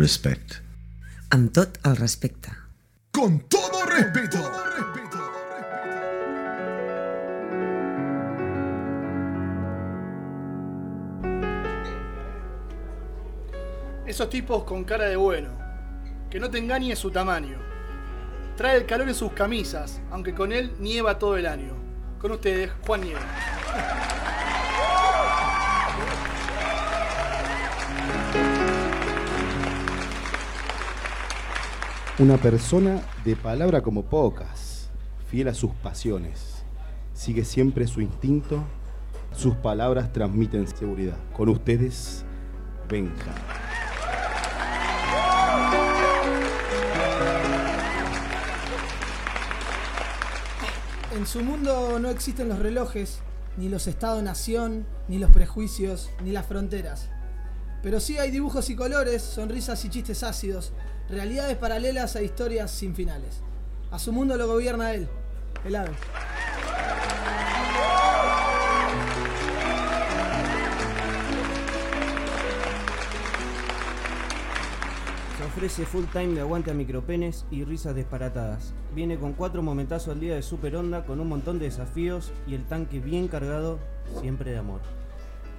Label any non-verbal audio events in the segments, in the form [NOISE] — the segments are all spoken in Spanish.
respect. Amb tot el respecte. Con todo respeto. Esos tipos con cara de bueno. Que no te engañe su tamaño. Trae el calor en sus camisas, aunque con él nieva todo el año. Con ustedes, Juan Nieva. Una persona de palabra como pocas, fiel a sus pasiones, sigue siempre su instinto, sus palabras transmiten seguridad. Con ustedes, Benja. En su mundo no existen los relojes, ni los estados-nación, ni los prejuicios, ni las fronteras. Pero sí hay dibujos y colores, sonrisas y chistes ácidos, realidades paralelas a historias sin finales. A su mundo lo gobierna él, el ave. Se ofrece full time de aguante a micropenes y risas disparatadas. Viene con cuatro momentazos al día de super onda, con un montón de desafíos y el tanque bien cargado, siempre de amor.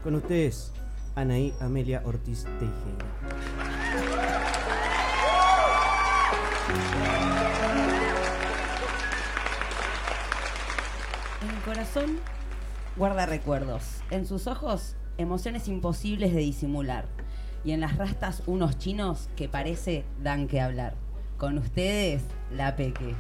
Con ustedes, Anaí Amelia Ortiz Tejeda. Corazón guarda recuerdos. En sus ojos, emociones imposibles de disimular. Y en las rastas, unos chinos que parece dan que hablar. Con ustedes, la Peque.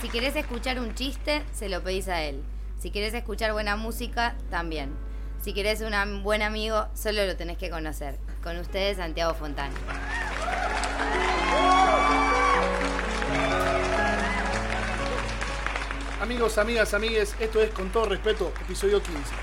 Si querés escuchar un chiste, se lo pedís a él. Si querés escuchar buena música, también. Si querés un buen amigo, solo lo tenés que conocer. Con ustedes, Santiago Fontana. Amigos, amigas, amigues, esto es con todo respeto, episodio 15.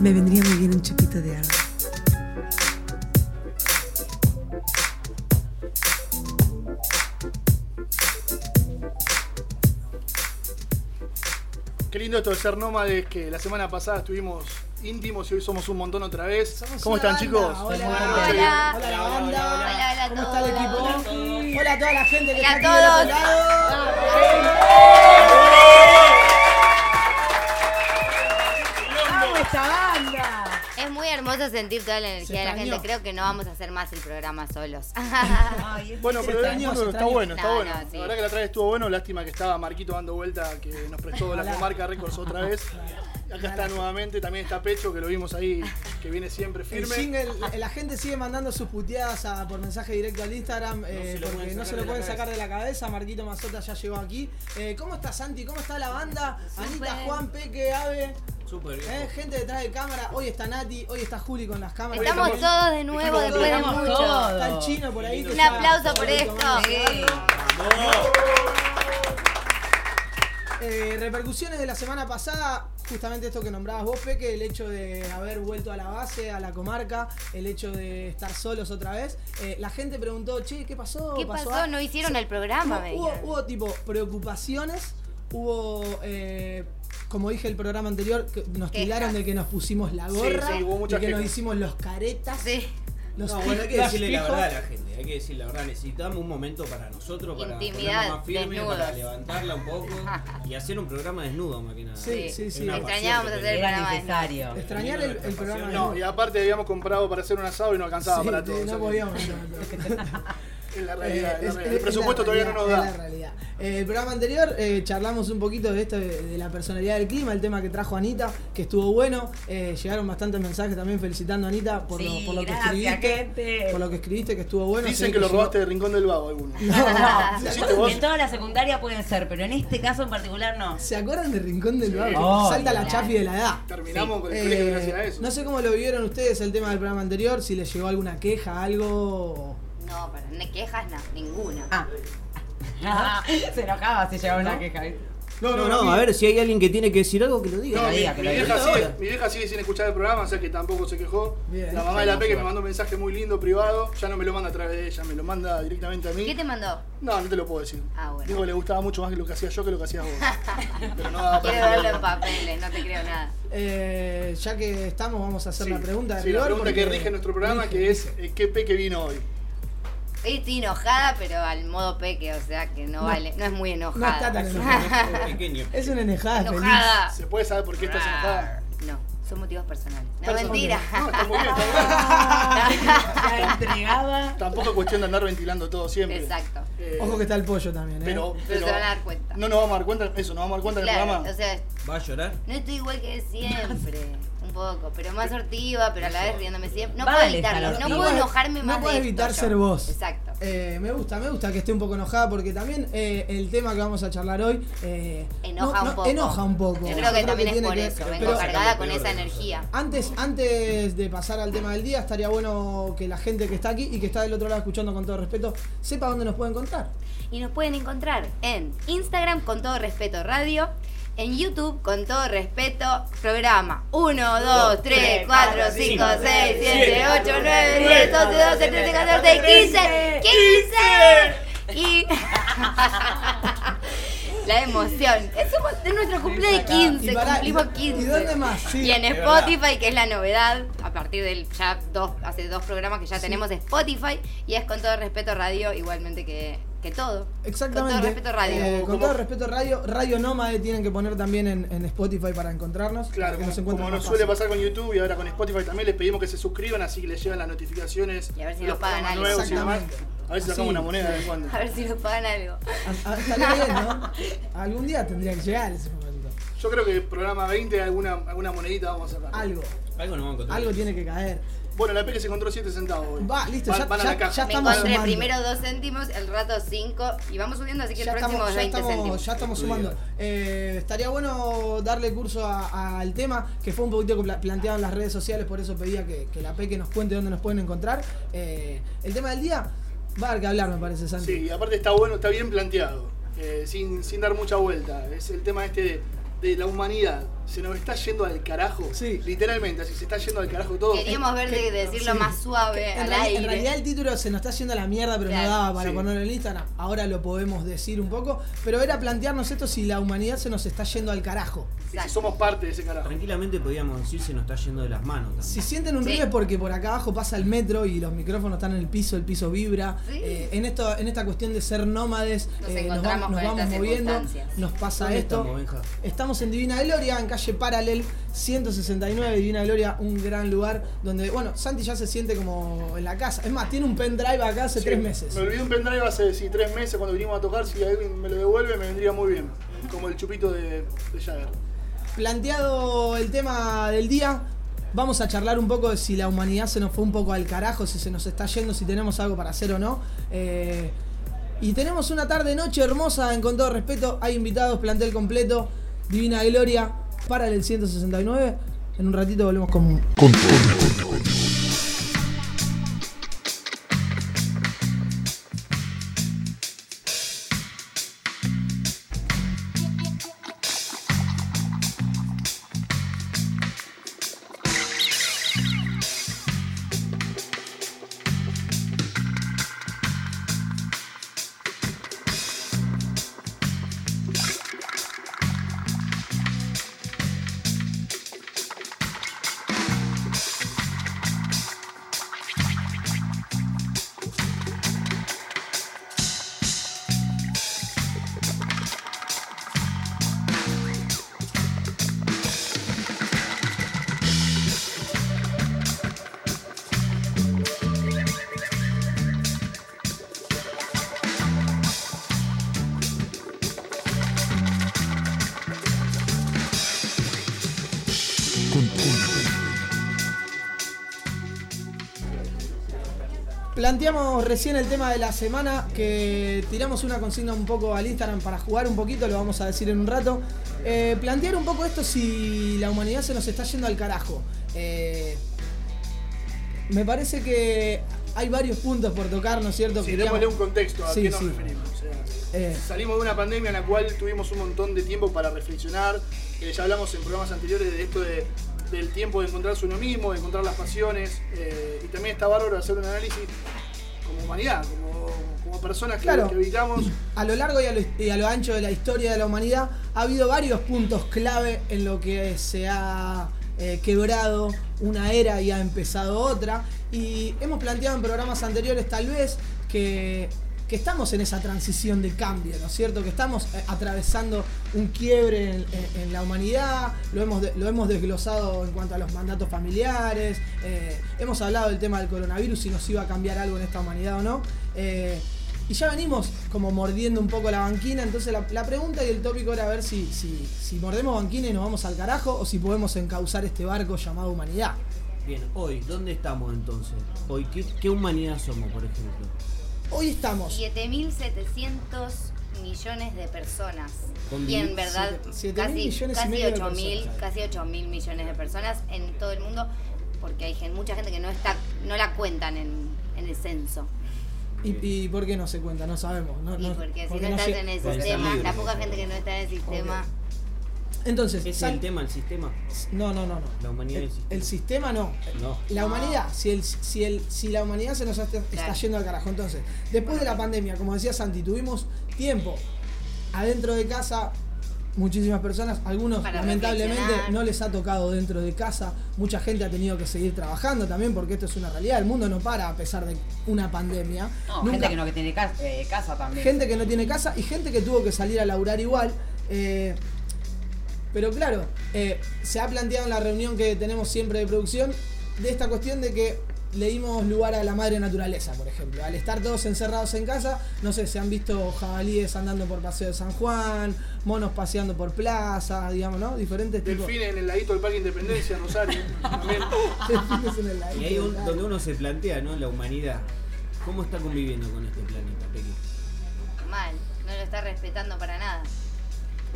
Me vendría muy bien un chupito de agua. Lindo esto de ser nómades, que la semana pasada estuvimos íntimos y hoy somos un montón otra vez. ¿Cómo están, chicos? Hola, Muy bien. hola, hola, la banda. ¿Cómo está el equipo? Hola a toda la gente que Hola está a aquí del otro todos. Muy hermoso sentir toda la energía de la gente. Creo que no vamos a hacer más el programa solos. [LAUGHS] Bueno, pero el se está extrañó. bueno, está No, bueno. no, sí. La verdad que la otra vez estuvo bueno, lástima que estaba Marquito dando vuelta, que nos prestó la comarca Records otra vez. Acá está nuevamente, también está Pecho, que lo vimos ahí, que viene siempre El firme. jingle, la gente sigue mandando sus puteadas a- por mensaje directo al Instagram eh, se lo porque no se lo de pueden sacar de la cabeza. Marquito Mazota ya llegó aquí. Eh, ¿Cómo está Santi? ¿Cómo está la banda? Anita, Juan, Peque, Ave. Súper bien. Eh, gente detrás de cámara. Hoy está Nati, hoy está Juli con las cámaras. Estamos todos de nuevo después de todos. mucho. Está el chino por ahí. Un aplauso por esto. Eh, repercusiones de la semana pasada, justamente esto que nombrabas vos, Peque, el hecho de haber vuelto a la base, a la comarca, el hecho de estar solos otra vez. Eh, la gente preguntó, che, ¿qué pasó? ¿Qué pasó? a-?" No hicieron el programa, Hubo, hubo, tipo preocupaciones, hubo, eh, como dije el programa anterior, que nos tiraron de que nos pusimos la gorra, sí, hubo muchas de que nos hicimos los caretas. Sí. Los No, bueno, hay que decirle la verdad a la gente, hay que decir la verdad, necesitamos un momento para nosotros, para Intimidad, más desnudos. para levantarla un poco y hacer un programa desnudo más que nada. Sí, sí, sí. Extrañábamos hacer el programa necesario. Extrañar el, el programa No, y aparte habíamos comprado para hacer un asado y no alcanzaba Sí, para sí, todo. no podíamos. [LAUGHS] Es la realidad, Eh, es la realidad. es- El es presupuesto todavía no nos da. es la realidad. Eh, el programa anterior eh, charlamos un poquito de esto de, de la personalidad del clima, el tema que trajo Anita, que estuvo bueno. Eh, llegaron bastantes mensajes también felicitando a Anita por, Sí, lo, por lo que escribiste. gente. Por lo que escribiste, que estuvo bueno. Dicen que lo llegó- robaste de Rincón del Vago algunos. [LAUGHS] No. En toda la secundaria pueden ser, pero en este caso en particular no. ¿Se acuerdan de Rincón del Vago? Oh, Salta la chafi de la edad. Terminamos con el Eh, colegio gracias a eso. no sé cómo lo vivieron ustedes el tema del programa anterior, si les llegó alguna queja, algo. No, para no quejas, no, ninguna. Ah. [LAUGHS] Se enojaba si llegaba una queja. ¿viste? No, no, no, a ver si hay alguien que tiene que decir algo, que lo diga. No, que mi, diga, que mi vieja diga. sigue, Ahora. mi vieja sigue sin escuchar el programa, o sea que tampoco se quejó. Bien. La mamá de la Peque no, me mandó un mensaje muy lindo privado, ya no me lo manda a través de ella, me lo manda directamente a mí. ¿Qué te mandó? No, no te lo puedo decir. Ah, bueno. Digo que le gustaba mucho más que lo que hacía yo que lo que hacías vos. [LAUGHS] Pero no daba Quiero verlo en papeles, no te creo nada. Eh, ya que estamos, vamos a hacer Sí, la pregunta de sí, la rigor, pregunta que porque- rige nuestro programa, rige, que es rige. eh, ¿qué Peque vino hoy? Estoy enojada, pero al modo peque, o sea que no, No. vale, no es muy No enojada. está tan [LAUGHS] enojada. Es pequeño. Es una enojada feliz. enojada. ¿Se puede saber por qué estás enojada? No, son motivos personales. No, Personal. mentira. No, está muy bien, está bien. Entregaba. Tampoco es cuestión de andar ventilando todo siempre. Exacto. Eh, Ojo que está el pollo también, ¿eh? pero, Pero se van a dar cuenta. No nos vamos a dar cuenta, eso, nos vamos a dar cuenta en el Claro, programa. o sea, ¿Va a llorar? no estoy igual que siempre. [LAUGHS] Poco, pero más sortiva, pero a la vez riéndome siempre. No Vale, puedo evitarlo, no puedo enojarme no más puedes de evitar esto ser yo. vos. Exacto. Eh, me gusta, me gusta que esté un poco enojada porque también eh, el tema que vamos a charlar hoy eh, Enoja no- un no, poco. Enoja un poco. Yo creo que también es por que- eso, vengo pero cargada con esa energía. Antes, antes de pasar al tema del día, estaría bueno que la gente que está aquí y que está del otro lado escuchando con todo respeto sepa dónde nos puede encontrar. Y nos pueden encontrar en Instagram con todo respeto radio, en YouTube con todo respeto programa 1, 2, 3, 4, 5, 6, 7, 8, 9, 10, 11, 12, 13, 14, 15, 15 y la emoción. Es de nuestro cumpleaños de 15, Y pará, cumplimos ¿y- 15. ¿Y dónde más? Y en. Spotify, que es la novedad, a partir del ya dos, hace dos programas que ya tenemos Spotify, y es con todo respeto radio, igualmente que, que todo. Exactamente. Con todo respeto radio. Eh, con todo respeto radio, Radio Nómade tienen que poner también en, en Spotify para encontrarnos. Claro, que como, nos como suele pasar con YouTube y ahora con Spotify también les pedimos que se suscriban así que les llegan las notificaciones. Y a ver si nos pagan algo. nuevos y demás. Exactamente. A ver si sacamos una moneda de cuando. A ver si nos pagan algo. A- a- estaría bien, ¿no? [LAUGHS] Algún día tendría que llegar ese momento. Yo creo que programa 20 alguna, alguna monedita vamos a sacar. Algo. Algo no vamos a encontrar. Algo tiene que caer. Bueno, la Peque se encontró 7 centavos hoy. Va, listo, Van- ya- van a ya- la caja. ya Me estamos encontré sumando. primero dos céntimos, el rato cinco, y vamos subiendo, así que Ya el próximo estamos, es ya 20 estamos, céntimos. ya estamos Estudio. sumando. Eh, estaría bueno darle curso a- al tema, que fue un poquito que planteado en las redes sociales, por eso pedía que, que la Peque nos cuente dónde nos pueden encontrar. Eh, el tema del día va a dar que hablar, me parece, Santi. Sí, y aparte está bueno, está bien planteado, eh, sin, sin dar mucha vuelta. Es el tema este de, de la humanidad. Se nos está yendo al carajo. Sí. Literalmente, así se está yendo al carajo todo. Queríamos ver de decirlo Sí. más suave En, al reali- aire. en realidad el título se nos está haciendo a la mierda, pero Claro. no daba para Sí. ponerlo en Instagram. Ahora lo podemos decir un poco. Pero era plantearnos esto si la humanidad se nos está yendo al carajo. Y si somos parte de ese carajo. Tranquilamente podríamos decir se nos está yendo de las manos también. Si sienten un Sí. ruido es porque por acá abajo pasa el metro y los micrófonos están en el piso, el piso vibra. Sí. Eh, en esto, en esta cuestión de ser nómades, Nos eh, nos, encontramos vamos, nos moviendo, nos pasa ¿Dónde esto. Estamos en Divina Gloria, en calle Paralel 169, Divina Gloria, un gran lugar donde, bueno, Santi ya se siente como en la casa. Es más, tiene un pendrive acá hace Sí, tres meses. Me olvidé un pendrive hace sí, tres meses cuando vinimos a tocar. Si alguien me lo devuelve, me vendría muy bien. Como el chupito de, de Jagger. planteado el tema del día, vamos a charlar un poco de si la humanidad se nos fue un poco al carajo, si se nos está yendo, si tenemos algo para hacer o no. Eh, y tenemos una tarde noche hermosa, en con todo respeto. Hay invitados, plantel completo, Divina Gloria para el 169. En un ratito volvemos con. Con. Con Recién el tema de la semana, que tiramos una consigna un poco al Instagram para jugar un poquito, lo vamos a decir en un rato. Eh, plantear un poco esto si la humanidad se nos está yendo al carajo. Eh, me parece que hay varios puntos por tocar, ¿no es cierto? Sí, démosle un contexto a Sí, qué nos sí. referimos. O sea, Eh. Salimos de una pandemia en la cual tuvimos un montón de tiempo para reflexionar. Eh, ya hablamos en programas anteriores de esto de- del tiempo de encontrarse uno mismo, de encontrar las pasiones. eh, y también está bárbaro hacer un análisis como humanidad, como, como personas que, Claro. que habitamos. a lo largo y a lo, y a lo ancho de la historia de la humanidad ha habido varios puntos clave en lo que se ha eh, quebrado una era y ha empezado otra. Y hemos planteado en programas anteriores tal vez que, que estamos en esa transición de cambio, ¿no es cierto? Que estamos eh, atravesando un quiebre en, la humanidad, lo hemos, lo hemos desglosado en cuanto a los mandatos familiares, eh, hemos hablado del tema del coronavirus, si nos iba a cambiar algo en esta humanidad o no. Eh, y ya venimos como mordiendo un poco la banquina, entonces la, la pregunta y el tópico era ver si, si, si mordemos banquina y nos vamos al carajo o si podemos encauzar este barco llamado humanidad. Bien, hoy, ¿dónde estamos entonces? Hoy, ¿qué, qué humanidad somos, por ejemplo? Hoy estamos 7.700 millones de personas. Con Y en mil- verdad, mil casi, millones y casi medio de 8.000 personas. casi 8.000 millones de personas en todo el mundo, porque hay mucha gente que no está no la cuentan en, en el censo. ¿Y, y por qué no se cuenta? No sabemos. No, Y no- porque si porque no estás en el sistema, la poca gente que no está en el sistema. Entonces, ¿Ese es el tema, el sistema? no, no, no, no. La humanidad El, y el sistema. el sistema no. No. La No. humanidad, si, el, si, el, si la humanidad se nos está, está Claro. yendo al carajo. Entonces, después de la pandemia, como decía Santi, tuvimos tiempo adentro de casa. Muchísimas personas, algunos Para lamentablemente no les ha tocado dentro de casa. Mucha gente ha tenido que seguir trabajando también porque esto es una realidad. El mundo no para a pesar de una pandemia. No, Nunca- gente que no que tiene casa, eh, casa también. gente que no tiene casa y gente que tuvo que salir a laburar igual. eh, pero claro, eh, se ha planteado en la reunión que tenemos siempre de producción de esta cuestión de que le dimos lugar a la madre naturaleza, por ejemplo. Al estar todos encerrados en casa, no sé, se han visto jabalíes andando por Paseo de San Juan, monos paseando por plaza, digamos, ¿no? Diferentes tipos. Delfines en el ladito del Parque Independencia, Rosario. [LAUGHS] Delfines en el Y ladito ahí un- donde uno se plantea, ¿no? La humanidad. ¿Cómo está conviviendo con este planeta, Pequi? Mal, no lo está respetando para nada.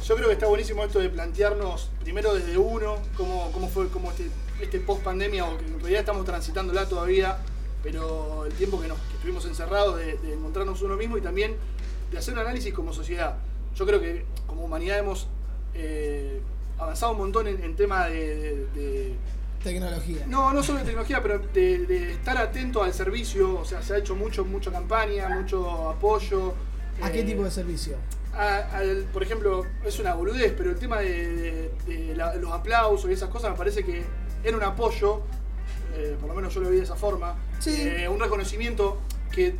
Yo creo que está buenísimo esto de plantearnos primero desde uno, cómo, cómo fue como este, este post pandemia, o que en realidad estamos transitándola todavía, pero el tiempo que, nos, que estuvimos encerrados, de, de encontrarnos uno mismo y también de hacer un análisis como sociedad. Yo creo que como humanidad hemos eh, avanzado un montón en, en tema de- de- de Tecnología. no, no solo de tecnología, pero de, de estar atento al servicio. O sea, se ha hecho mucho, mucha campaña, mucho apoyo. ¿A qué eh, tipo de servicio? A- al- por ejemplo, es una boludez, pero el tema de, de- de la- los aplausos y esas cosas me parece que era un apoyo, eh, por lo menos yo lo vi de esa forma, Sí. eh, un reconocimiento que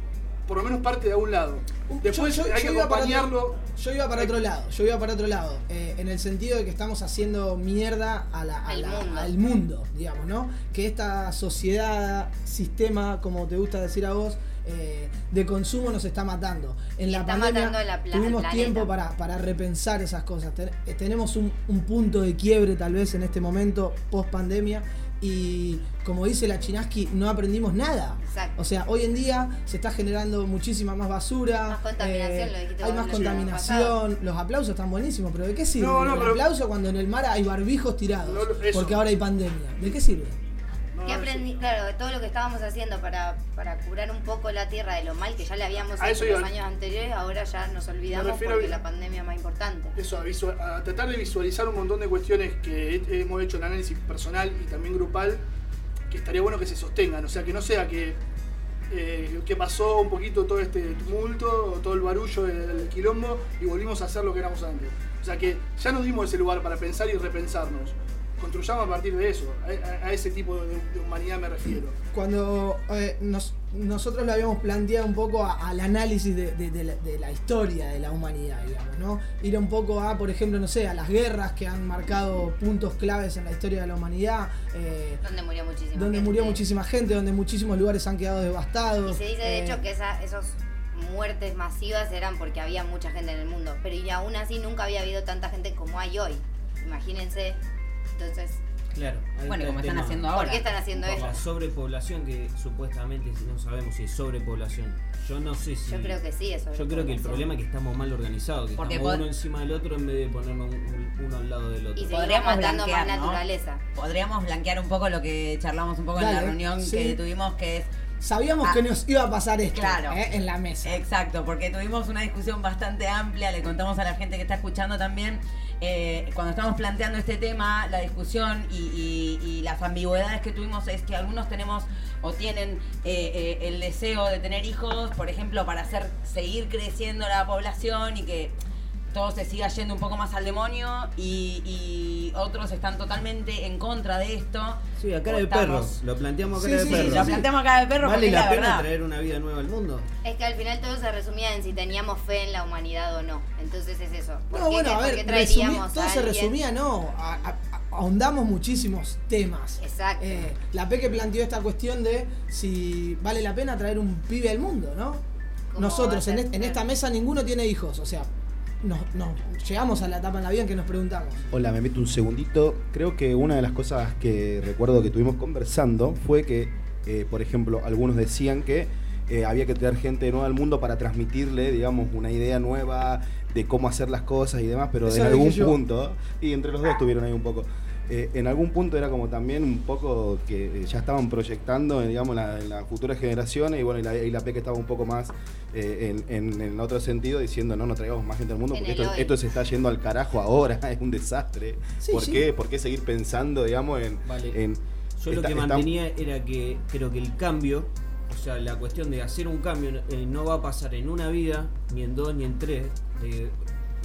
por lo menos parte de algún lado. Después Yo- yo- hay yo que iba para acompañarlo. otro- yo iba para otro lado, yo iba para otro lado, eh, en el sentido de que estamos haciendo mierda a la- a Al la- mundo. al mundo, digamos, ¿no? Que esta sociedad, sistema, como te gusta decir a vos, eh, de consumo nos está matando. En la está pandemia matando la pla- tuvimos planeta. tiempo para, para repensar esas cosas. Ten- eh, tenemos un, un punto de quiebre tal vez en este momento, post pandemia. Y como dice la Chinaski, no aprendimos nada. Exacto. O sea, hoy en día se está generando muchísima más basura. Más contaminación, eh, lo dijiste Hay más contaminación. Los aplausos están buenísimos, pero ¿de qué sirve No, no, el pero- aplauso cuando en el mar hay barbijos tirados? No, porque ahora hay pandemia. ¿De qué sirve? Claro, de todo lo que estábamos haciendo para, para curar un poco la tierra de lo mal que ya le habíamos A hecho eso los años anteriores, ahora ya nos olvidamos porque a- la pandemia es más importante. Eso, a, visual- a tratar de visualizar un montón de cuestiones que he- hemos hecho en análisis personal y también grupal, que estaría bueno que se sostengan, o sea, que no sea que, eh, que pasó un poquito todo este tumulto, todo el barullo del quilombo y volvimos a hacer lo que éramos antes. O sea, que ya nos dimos ese lugar para pensar y repensarnos. Construyamos a partir de eso, a, ese tipo de, de humanidad me refiero. Cuando eh, nos- nosotros lo habíamos planteado un poco a- al análisis de, de- de la, de la historia de la humanidad, digamos, ¿no? Ir un poco a, por ejemplo, no sé, a las guerras que han marcado puntos claves en la historia de la humanidad, eh, Donde murió muchísima donde gente. murió muchísima gente, donde muchísimos lugares han quedado Y devastados. se dice de eh, hecho que esa, esos muertes masivas eran porque había mucha gente en el mundo. Pero y aún así nunca había habido tanta gente como hay hoy. Imagínense. Entonces, Claro. Bueno, como están haciendo ¿por qué están haciendo esto? la sobrepoblación que supuestamente si no sabemos si es sobrepoblación. Yo no sé si. Yo creo que sí, eso. Yo creo que el problema es que estamos mal organizados, que Porque estamos uno encima del otro en vez de ponernos un- un- uno al lado del otro. Y Podríamos matando más naturaleza. Podríamos blanquear un poco lo que charlamos un poco en la reunión sí. que tuvimos, que es Sabíamos Ah, que nos iba a pasar esto claro. eh, en la mesa. Exacto, porque tuvimos una discusión bastante amplia, le contamos a la gente que está escuchando también, eh, cuando estamos planteando este tema, la discusión y, y- y las ambigüedades que tuvimos es que algunos tenemos o tienen eh, eh, el deseo de tener hijos, por ejemplo, para hacer seguir creciendo la población y que todo se siga yendo un poco más al demonio y, y otros están totalmente en contra de esto. Sí, a cara de perro. Lo planteamos a Sí, cara sí, de perro. Lo planteamos acá de perro ¿Vale la, la pena verdad. traer una vida nueva al mundo? Es que al final todo se resumía en si teníamos fe en la humanidad o no. Entonces es eso. ¿Por No, qué, bueno, a por ver, qué resumí- traeríamos todo a se resumía, no. A- a- a- ahondamos muchísimos temas. Exacto. Eh, la P que planteó esta cuestión de si vale la pena traer un pibe al mundo, ¿no? ¿Cómo Nosotros a en esta mesa ninguno tiene hijos, o sea, nos, nos llegamos a la etapa en la vida en que nos preguntamos. Hola, me meto un segundito. Creo que una de las cosas que recuerdo que tuvimos conversando fue que, eh, por ejemplo, algunos decían que eh, había que traer gente nueva al mundo para transmitirle, digamos, una idea nueva de cómo hacer las cosas y demás, pero Eso en algún punto, y entre los dos tuvieron ahí un poco. Eh, en algún punto era como también un poco que eh, ya estaban proyectando, eh, digamos, la- en las futuras generaciones y bueno, y la, y la PEC estaba un poco más eh, en, en- en otro sentido diciendo no, no traigamos más gente al mundo porque esto, se está yendo al carajo ahora, [LAUGHS] es un desastre. Sí, ¿Por sí. qué? ¿Por qué seguir pensando, digamos, en... Vale. en- Yo lo que está- mantenía era que creo que el cambio, o sea, la cuestión de hacer un cambio eh, no va a pasar en una vida, ni en dos, ni en tres, de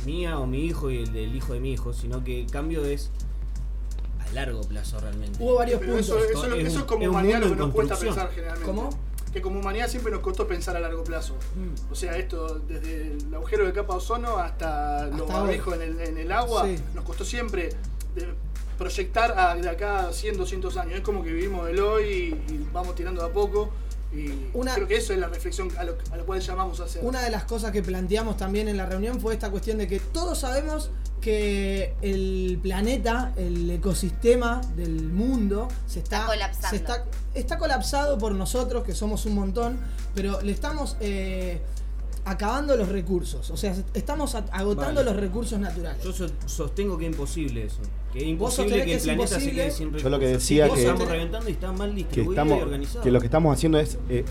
mía o mi hijo y el del hijo de mi hijo, sino que el cambio es largo plazo realmente. Hubo varios Pero puntos. eso, eso, es eso es como un humanidad lo que nos cuesta pensar generalmente. ¿Cómo? Que como humanidad siempre nos costó pensar a largo plazo. Mm. O sea, esto desde el agujero de capa de ozono hasta, los Hasta barbijos en el, en el agua, Sí. nos costó siempre de- proyectar a, de acá a 100, 200 años. Es como que vivimos el hoy y, y vamos tirando de a poco. Y Una- creo que eso es la reflexión a lo, a lo cual llamamos a hacer. Una de las cosas que planteamos también en la reunión fue esta cuestión de que todos sabemos que el planeta, el ecosistema del mundo se está, Está colapsando. se está, está colapsado por nosotros, que somos un montón, pero le estamos eh, acabando los recursos. O sea, estamos agotando Vale. los recursos naturales. Yo so- sostengo que es imposible eso. Que es imposible que que el es planeta se imposible. quede sin recursos. Yo lo que decía que- estamos reventando y está mal que, distribuido estamos, y organizado. que lo que estamos haciendo es, eh,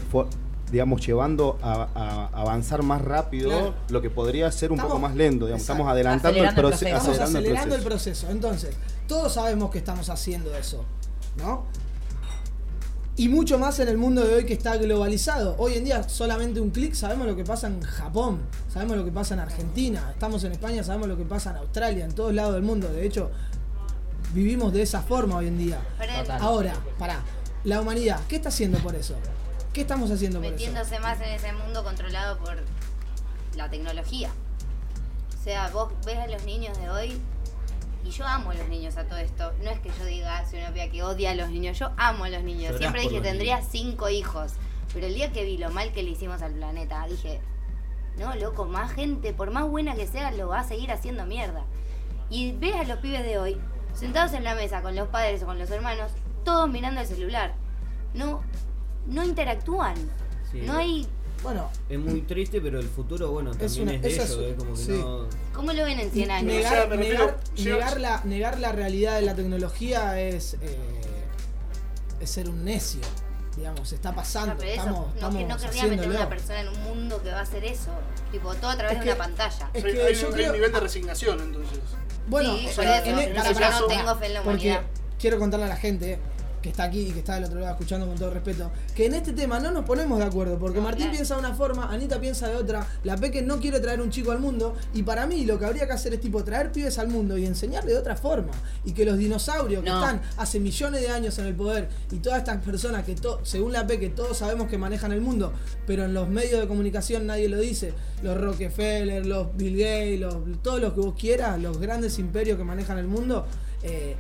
digamos, llevando a, a avanzar más rápido Claro. lo que podría ser un Estamos- poco más lento. Digamos, estamos adelantando Acelerando el, el proce- proceso. Estamos acelerando el acelerando el proceso. proceso. Entonces, todos sabemos que estamos haciendo eso, ¿no? Y mucho más en el mundo de hoy que está globalizado. Hoy en día solamente un clic sabemos lo que pasa en Japón, sabemos lo que pasa en Argentina, estamos en España, sabemos lo que pasa en Australia, en todos lados del mundo. De hecho, vivimos de esa forma hoy en día. Total. Ahora, pará, la humanidad, ¿qué está haciendo por eso? ¿Qué estamos haciendo por eso? metiéndose más en ese mundo controlado por la tecnología. O sea, vos ves a los niños de hoy y yo amo a los niños a todo esto. No es que yo diga, soy una piba que odia a los niños, yo amo a los niños. Llorás Siempre por dije, los tendría niños. cinco hijos. Pero el día que vi lo mal que le hicimos al planeta, dije, no, loco, más gente, por más buena que sea, lo va a seguir haciendo mierda. Y ves a los pibes de hoy, sentados en la mesa con los padres o con los hermanos, todos mirando el celular. No, no interactúan. Sí. No hay. Bueno, Es muy triste, pero el futuro, bueno, también Es es, una- de es- ellos, es como que sí. no... ¿Cómo lo ven en 100 años? negar, O sea, me refiero- negar, yo- negar la, negar la realidad de la tecnología es, eh, es ser un necio. Digamos, está pasando. No, pero eso, estamos, no, que estamos no querría meter una persona en un mundo que va a hacer eso. Tipo, todo a través Es de que- una pantalla. Es que hay, yo hay creo- un nivel de resignación, entonces. Bueno, Sí, o sea, eso, en, en para- para- caso- tengo fe en la humanidad. quiero contarle a la gente que está aquí y que está del otro lado escuchando con todo respeto, que en este tema no nos ponemos de acuerdo, porque Martín claro. piensa de una forma, Anita piensa de otra, la Peque no quiere traer un chico al mundo, y para mí lo que habría que hacer es tipo traer pibes al mundo y enseñarle de otra forma, y que los dinosaurios que están hace millones de años en el poder, y todas estas personas que según la Peque todos sabemos que manejan el mundo, pero en los medios de comunicación nadie lo dice, los Rockefeller, los Bill Gates, los, todos los que vos quieras, los grandes imperios que manejan el mundo, eh,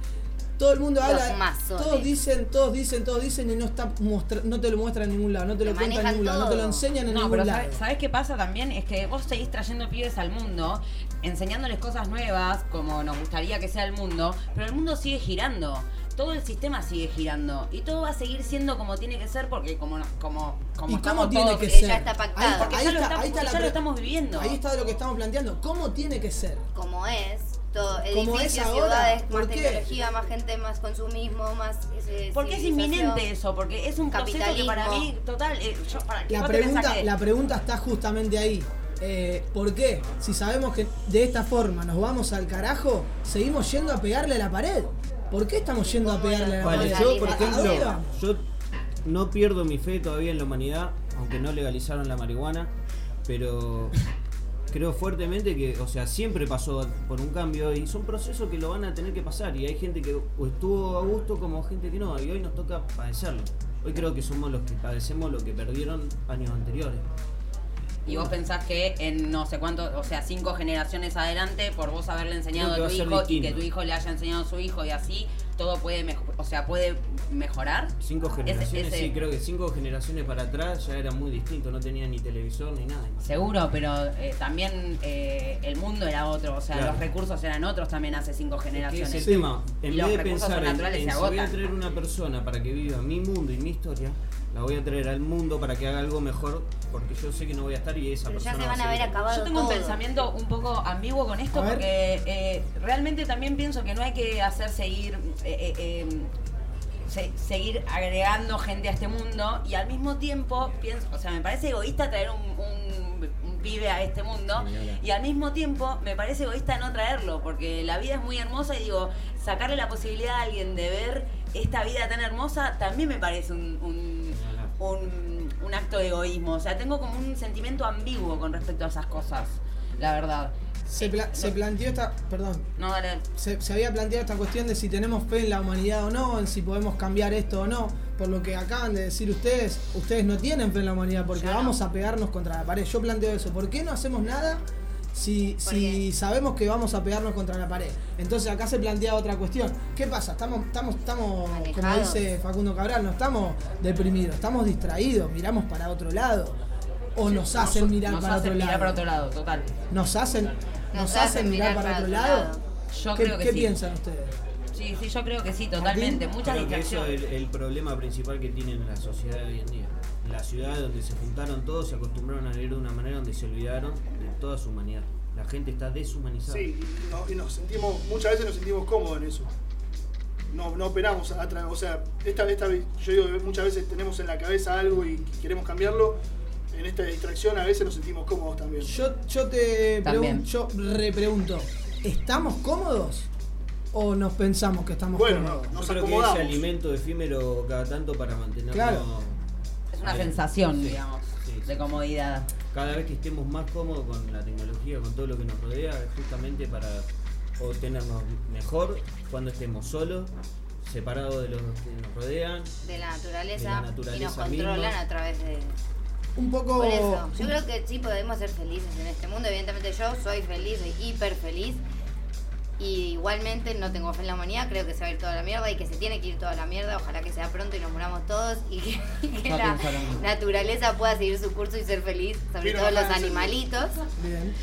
todo el mundo habla, masones. todos dicen, todos dicen, todos dicen y no está mostra- no te lo muestran en ningún lado, no te lo cuentan en ningún lado, no te lo enseñan en No, ningún pero lado. ¿sabes, sabes qué pasa también? Es que vos seguís trayendo pibes al mundo, enseñándoles cosas nuevas, como nos gustaría que sea el mundo, pero el mundo sigue girando. Todo el sistema sigue girando y todo va a seguir siendo como tiene que ser porque como como como ¿Y cómo tiene todos- que ser? ya está pactado. Porque ahí ya lo está, estamos- ahí está porque la ya lo estamos viviendo. Ahí está de lo que estamos planteando. ¿Cómo tiene que ser? Como es, todo, Como es edificios, ahora, ciudades, ¿por más qué? tecnología, más gente, más consumismo, más. eh, Porque es inminente eso, porque es un proceso que Capitalismo. para mí, total, eh, yo, para, La ¿vos te pensás pregunta, que- la pregunta está justamente ahí. Eh, ¿Por qué? Si sabemos que de esta forma nos vamos al carajo, seguimos yendo a pegarle a la pared. ¿Por qué estamos yendo a pegarle a la Vale, pared? yo por ¿A- a dónde ejemplo, yo no pierdo mi fe todavía en la humanidad, aunque no legalizaron la marihuana, pero creo fuertemente que, o sea, siempre pasó por un cambio y son procesos que lo van a tener que pasar y hay gente que estuvo a gusto como gente que no y hoy nos toca padecerlo. Hoy creo que somos los que padecemos lo que perdieron años anteriores. Y vos pensás que en no sé cuánto, o sea, cinco generaciones adelante, por vos haberle enseñado a tu hijo y que tu hijo le haya enseñado a su hijo y así, todo puede mejo- o sea, puede mejorar. Cinco generaciones, ese- sí, creo que cinco generaciones para atrás ya era muy distinto, no tenía ni televisor ni nada. Seguro, pero eh, también eh, el mundo era otro, o sea, Claro. los recursos eran otros también hace cinco Es que generaciones. es el tema. En Y los vez de pensar en, si voy a traer una persona para que viva mi mundo y mi historia, la voy a traer al mundo para que haga algo mejor, porque yo sé que no voy a estar y esa Pero ya se va van a ver acabado Yo tengo todo. un pensamiento un poco ambiguo con esto porque eh, realmente también pienso que no hay que hacer seguir eh, eh, eh, se- seguir agregando gente a este mundo y al mismo tiempo pienso, o sea, me parece egoísta traer un, un- un pibe a este mundo y al mismo tiempo me parece egoísta no traerlo porque la vida es muy hermosa y digo, sacarle la posibilidad a alguien de ver esta vida tan hermosa también me parece un- un, un, un acto de egoísmo. O sea, tengo como un sentimiento ambiguo con respecto a esas cosas, la verdad. Se, pla- Eh, se no- planteó esta. Perdón. No, dale. Se, se había planteado esta cuestión de si tenemos fe en la humanidad o no, en si podemos cambiar esto o no. Por lo que acaban de decir ustedes, ustedes no tienen fe en la humanidad porque no. vamos a pegarnos contra la pared. Yo planteo eso. ¿Por qué no hacemos nada si, ¿Por si sabemos que vamos a pegarnos contra la pared? Entonces acá se plantea otra cuestión. ¿Qué pasa? Estamos, estamos, estamos como dice Facundo Cabral, no estamos deprimidos, estamos distraídos, miramos para otro lado. O nos hacen mirar Nos para hacen otro mirar lado. para otro lado, total. Nos hacen, nos, hacen mirar para otro lado. Yo ¿Qué, creo que qué sí. piensan ustedes? Sí, sí, yo creo que sí, totalmente. Mucha Creo que eso es el, el problema principal que tiene la sociedad de hoy en día. La ciudad donde se juntaron todos se acostumbraron a vivir de una manera donde se olvidaron de toda su humanidad. La gente está deshumanizada. Sí, y, no- y nos sentimos, muchas veces nos sentimos cómodos en eso. No, no operamos atrás. O sea, esta, esta, yo digo que muchas veces tenemos en la cabeza algo y queremos cambiarlo. En esta distracción a veces nos sentimos cómodos también. Yo, yo te pregunto, yo repregunto, ¿estamos cómodos o nos pensamos que estamos Bueno, cómodos? no, Yo nos creo que ese alimento efímero cada tanto para mantenerlo. Claro. Es una sensación, Sí, digamos, sí, sí. de comodidad. Cada vez que estemos más cómodos con la tecnología, con todo lo que nos rodea, es justamente para o tenernos mejor cuando estemos solos, separados de los que nos rodean. De la naturaleza, De la y nos naturaleza controlan misma. a través de. Un poco... Por eso, yo creo que sí podemos ser felices en este mundo. Evidentemente, yo soy feliz, soy hiper feliz. Y igualmente no tengo fe en la humanidad, creo que se va a ir toda la mierda y que se tiene que ir toda la mierda. Ojalá que sea pronto y nos muramos todos y que, y que Yo la naturaleza pueda seguir su curso y ser feliz, sobre Quiero todo los animalitos. Bien.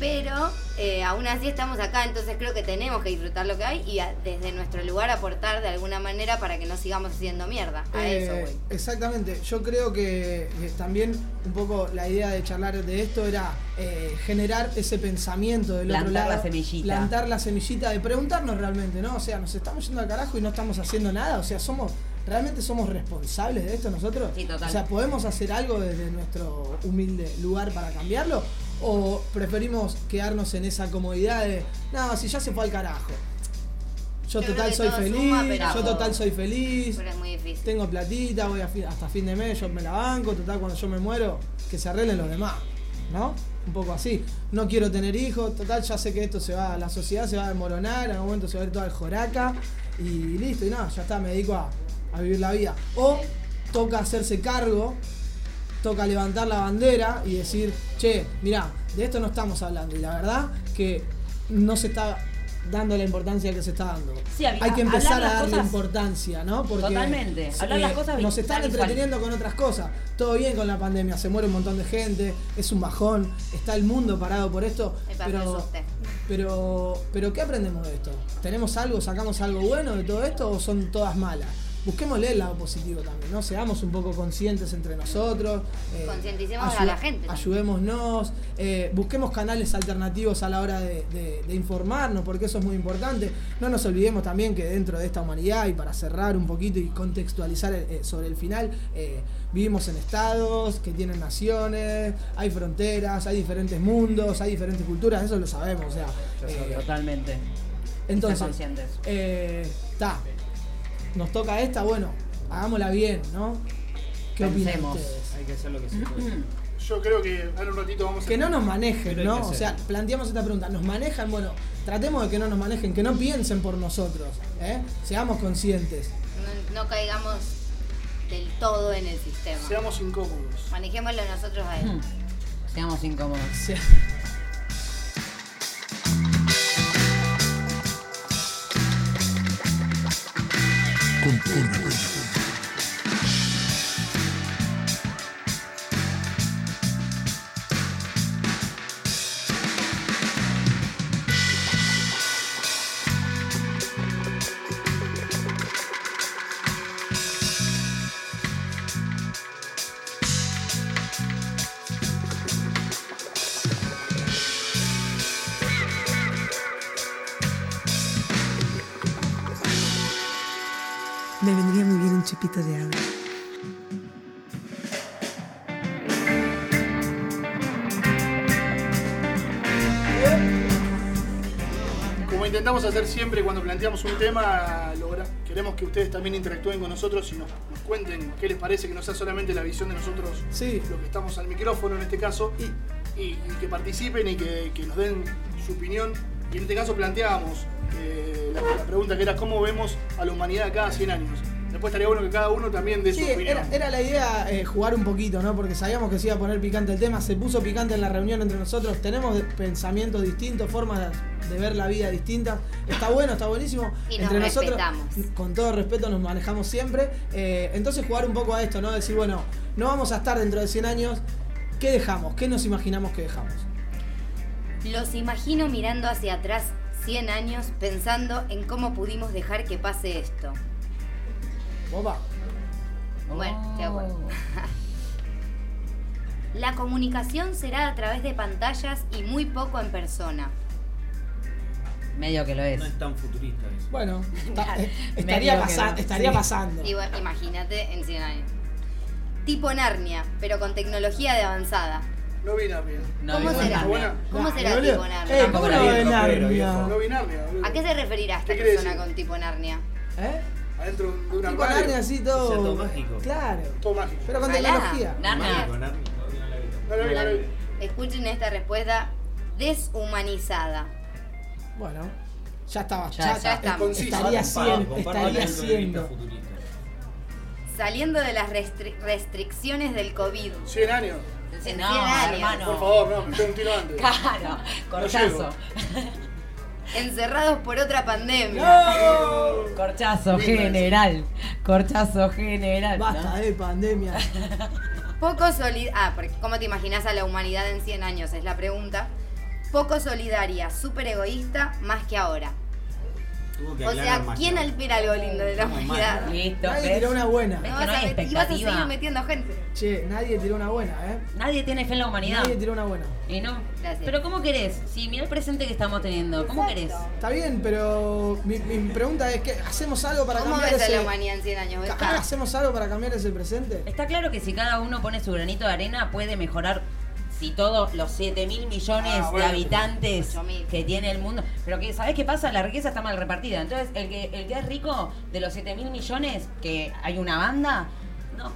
Pero eh, aún así estamos acá, entonces creo que tenemos que disfrutar lo que hay y a- desde nuestro lugar aportar de alguna manera para que no sigamos haciendo mierda. A Eh, eso, güey. exactamente, yo creo que, que también un poco la idea de charlar de esto era eh, generar ese pensamiento del otro Plantar lado. la semillita. Plantar la semillita de preguntarnos realmente, ¿no? O sea, nos estamos yendo al carajo y no estamos haciendo nada, o sea, somos ¿Realmente somos responsables de esto nosotros? Sí, total. O sea, ¿podemos hacer algo desde nuestro humilde lugar para cambiarlo? ¿O preferimos quedarnos en esa comodidad de, no, si ya se fue al carajo? Yo, total soy feliz, suma, pero- yo total soy feliz, Pero es muy difícil. tengo platita, voy a hasta fin de mes, yo me la banco, total cuando yo me muero, que se arreglen los demás, ¿no? Un poco así. No quiero tener hijos, total ya sé que esto se va, la sociedad se va a desmoronar, en algún momento se va a ir toda el joraca y listo, y nada, ya está, me dedico a, a vivir la vida. O toca hacerse cargo, toca levantar la bandera y decir, che, mirá, de esto no estamos hablando. Y la verdad que no se está dando la importancia que se está dando. Sí, Hay que empezar a darle cosas- importancia, ¿no? Porque Totalmente. eh, Hablar las cosas nos están visual. entreteniendo con otras cosas. Todo bien con la pandemia, se muere un montón de gente, es un bajón, está el mundo parado por esto. Pero, pero, pero ¿qué aprendemos de esto? ¿Tenemos algo, sacamos algo bueno de todo esto o son todas malas? Busquémosle el lado positivo también, ¿no? Seamos un poco conscientes entre nosotros. eh, Concienticemos a la gente. Ayudémonos, eh, busquemos canales alternativos a la hora de, de- de informarnos, porque eso es muy importante. No nos olvidemos también que dentro de esta humanidad, y para cerrar un poquito y contextualizar eh, sobre el final, eh, vivimos en estados que tienen naciones, hay fronteras, hay diferentes mundos, hay diferentes culturas, eso lo sabemos. O sea, eh, Totalmente. entonces, está. Nos toca esta, bueno, hagámosla bien, ¿no? ¿Qué opinan Pensemos. ustedes? Hay que hacer lo que se puede. [CLEARS THROAT] Yo creo que ahora un ratito vamos a. Que no nos manejen, ¿no? O sea, planteamos esta pregunta. ¿Nos manejan? Bueno, tratemos de que no nos manejen, que no piensen por nosotros, ¿eh? Seamos conscientes. No, no caigamos del todo en el sistema. Seamos incómodos. Manejémoslo nosotros a él. Seamos incómodos. [LAUGHS] Se- siempre cuando planteamos un tema, logra- queremos que ustedes también interactúen con nosotros y nos, nos cuenten qué les parece, que no sea solamente la visión de nosotros, Sí. lo que estamos al micrófono en este caso, y, y que participen y que, que nos den su opinión. Y en este caso planteábamos eh, la, la pregunta que era cómo vemos a la humanidad cada 100 años. Después estaría bueno que cada uno también dé Sí, su opinión. era, era la idea eh, jugar un poquito, ¿no? Porque sabíamos que se iba a poner picante el tema, se puso picante en la reunión entre nosotros, tenemos de- pensamientos distintos, formas de, de ver la vida distintas. Está bueno, está buenísimo. [LAUGHS] Y nos entre nosotros, respetamos. con todo respeto, nos manejamos siempre. Eh, entonces jugar un poco a esto, ¿no? Decir, bueno, no vamos a estar dentro de 100 años, ¿qué dejamos? ¿Qué nos imaginamos que dejamos? Los imagino mirando hacia atrás 100 años pensando en cómo pudimos dejar que pase esto. Opa. Bueno, estoy de acuerdo. La comunicación será a través de pantallas y muy poco en persona. Medio que lo es. No es tan futurista eso. Bueno, está- eh, estaría, Medio que pasa- no. estaría Sí. pasando. Y bueno, imagínate en 100 años. Tipo Narnia, pero con tecnología de avanzada. No vi Narnia. No, ¿Cómo será? ¿Cómo será boludo. tipo Narnia? Eh, Tampoco ¿cómo la no vi, no, pero, Narnia? viejo. No vi Narnia. boludo. ¿A qué se referirá esta ¿Qué quiere persona decir? con tipo Narnia? ¿Eh? Adentro de un Tipo. Narnia así todo. sea todo mágico. Claro. Todo mágico. Pero con tecnología. Narnia. No no. Escuchen esta respuesta deshumanizada. Bueno, ya estaba. Ya- Ya, ya estamos. estaría siendo. Estaría siendo. Saliendo de las restri- restricciones del COVID. 100 años. En No, 100 años. hermano. Por favor, no, me pego un tiro antes. Claro, cortazo. Encerrados por otra pandemia. Corchazo general. Corchazo general. Basta de pandemia. Poco solidaria. Ah, porque ¿cómo te imaginas a la humanidad en 100 años? Es la pregunta. Poco solidaria, súper egoísta, más que ahora. Tuvo que O sea, ¿quién albera algo lindo de la humanidad? Listo. Nadie ¿ves? tiró una buena. ¿Ves No vas a y vas a seguir metiendo gente. Che, nadie tiró una buena, ¿eh? Nadie tiene fe en la humanidad. Nadie tiró una buena. Y no. Gracias. Pero ¿cómo querés? Si mira el presente que estamos teniendo, ¿cómo querés? Está bien, pero mi, mi pregunta es que hacemos algo para ¿Cómo cambiar ves a ese la humanidad en 100 años? ¿Hacemos algo para cambiar ese presente? Está claro que si cada uno pone su granito de arena puede mejorar si todos los 7 mil millones Ah, bueno. de habitantes 8.000. que tiene el mundo. Pero que, ¿sabés qué pasa? La riqueza está mal repartida. Entonces, el que, el que es rico de los 7 mil millones, que hay una banda, no.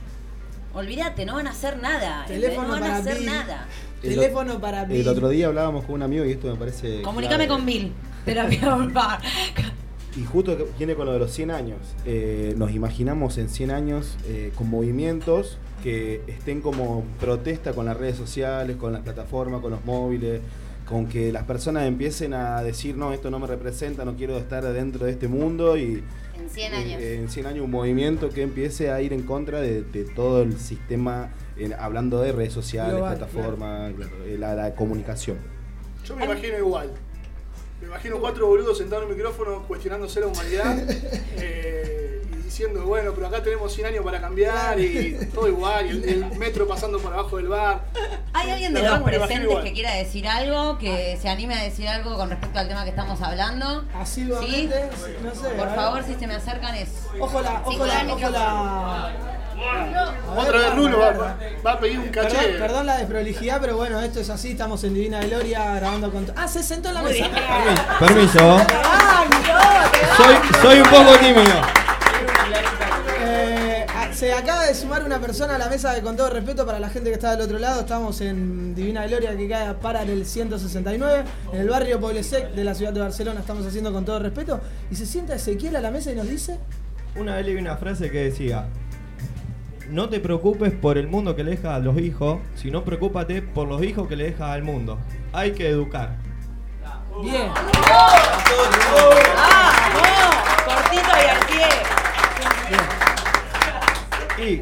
Olvídate, no van a hacer nada. Teléfono no van a para hacer Bill. nada. El o- Teléfono para mí. El otro día hablábamos con un amigo y esto me parece. Comunícame clave. con Bill. Terapia grupal. Y justo viene con lo de los 100 años. Eh, nos imaginamos en 100 años eh, con movimientos que estén como protesta con las redes sociales, con las plataformas, con los móviles, con que las personas empiecen a decir, no, esto no me representa, no quiero estar dentro de este mundo y En 100 eh, años. en 100 años un movimiento que empiece a ir en contra de, de todo el sistema, en- hablando de redes sociales, Global, plataformas, claro, eh, la, la comunicación. Yo me imagino igual. Me imagino cuatro boludos sentados en un micrófono cuestionándose la humanidad [LAUGHS] eh, diciendo, bueno, pero acá tenemos 100 años para cambiar y todo igual, y el, el metro pasando por abajo del bar. ¿Hay alguien de los presentes que quiera decir algo, que se anime a decir algo con respecto al tema que estamos hablando? Asiduamente, no sé. Por favor, si se me acercan es... Ojo la, Sí, ojo la, ojo la. Otra vez va, Rulo va, va, a pedir un caché. Perdón, perdón la desprolijidad, pero bueno, esto es así, estamos en Divina Gloria grabando con... Ah, se sentó en la mesa. Permiso. Va. Soy, soy un poco tímido. Eh, a- se acaba de sumar una persona a la mesa de con todo respeto para la gente que está del otro lado. Estamos en Divina Gloria que cae para el 169, en el barrio Poblesec de la ciudad de Barcelona. Estamos haciendo con todo respeto. Y se sienta Ezequiel a la mesa y nos dice: Una vez leí una frase que decía: No te preocupes por el mundo que le dejas a los hijos, sino preocúpate por los hijos que le dejas al mundo. Hay que educar. Bien. Cortito y al pie. Y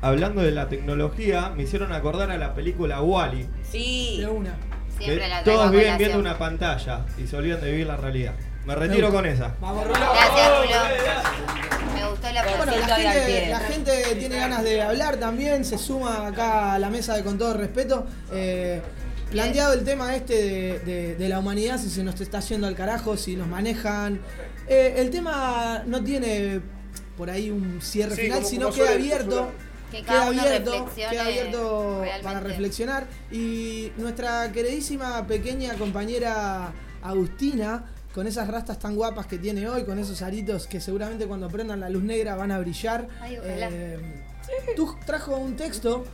hablando de la tecnología, me hicieron acordar a la película Wally. Sí. De una. Siempre la traigo todos viven viendo una pantalla y se olvidan de vivir la realidad. Me retiro con esa. Vamos, Rulo. Gracias, Rulo. Me gustó la Bueno, la gente, pie. la gente tiene ganas de hablar también, se suma acá a la mesa de con todo respeto. Eh, planteado el tema este de, de- de la humanidad, si se nos está yendo al carajo, si nos manejan. Eh, el tema no tiene por ahí un cierre Sí, final, como- sino como queda abierto. Que Queda abierto, queda abierto para reflexionar. Y nuestra queridísima pequeña compañera Agustina, con esas rastas tan guapas que tiene hoy, con esos aritos que seguramente cuando prendan la luz negra van a brillar. Ay. Eh, tú trajo un texto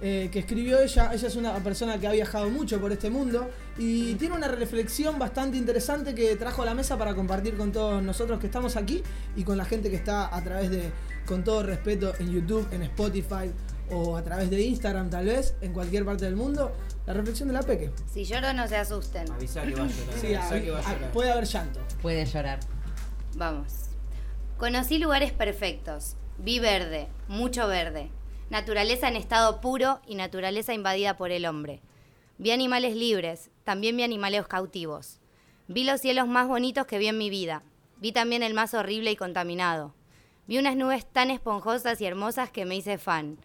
eh, que escribió ella. Ella es una persona que ha viajado mucho por este mundo y tiene una reflexión bastante interesante que trajo a la mesa para compartir con todos nosotros que estamos aquí y con la gente que está a través de, con todo respeto, en YouTube, en Spotify o a través de Instagram tal vez, en cualquier parte del mundo. La reflexión de la Peque. Si lloro, no se asusten. Avisá que va a llorar. Sí, a- que va a a- llorar. puede haber llanto. Puede llorar. Vamos. Conocí lugares perfectos. Vi verde, mucho verde. Naturaleza en estado puro y naturaleza invadida por el hombre. Vi animales libres, también vi animales cautivos. Vi los cielos más bonitos que vi en mi vida. Vi también el más horrible y contaminado. Vi unas nubes tan esponjosas y hermosas que me hice fan.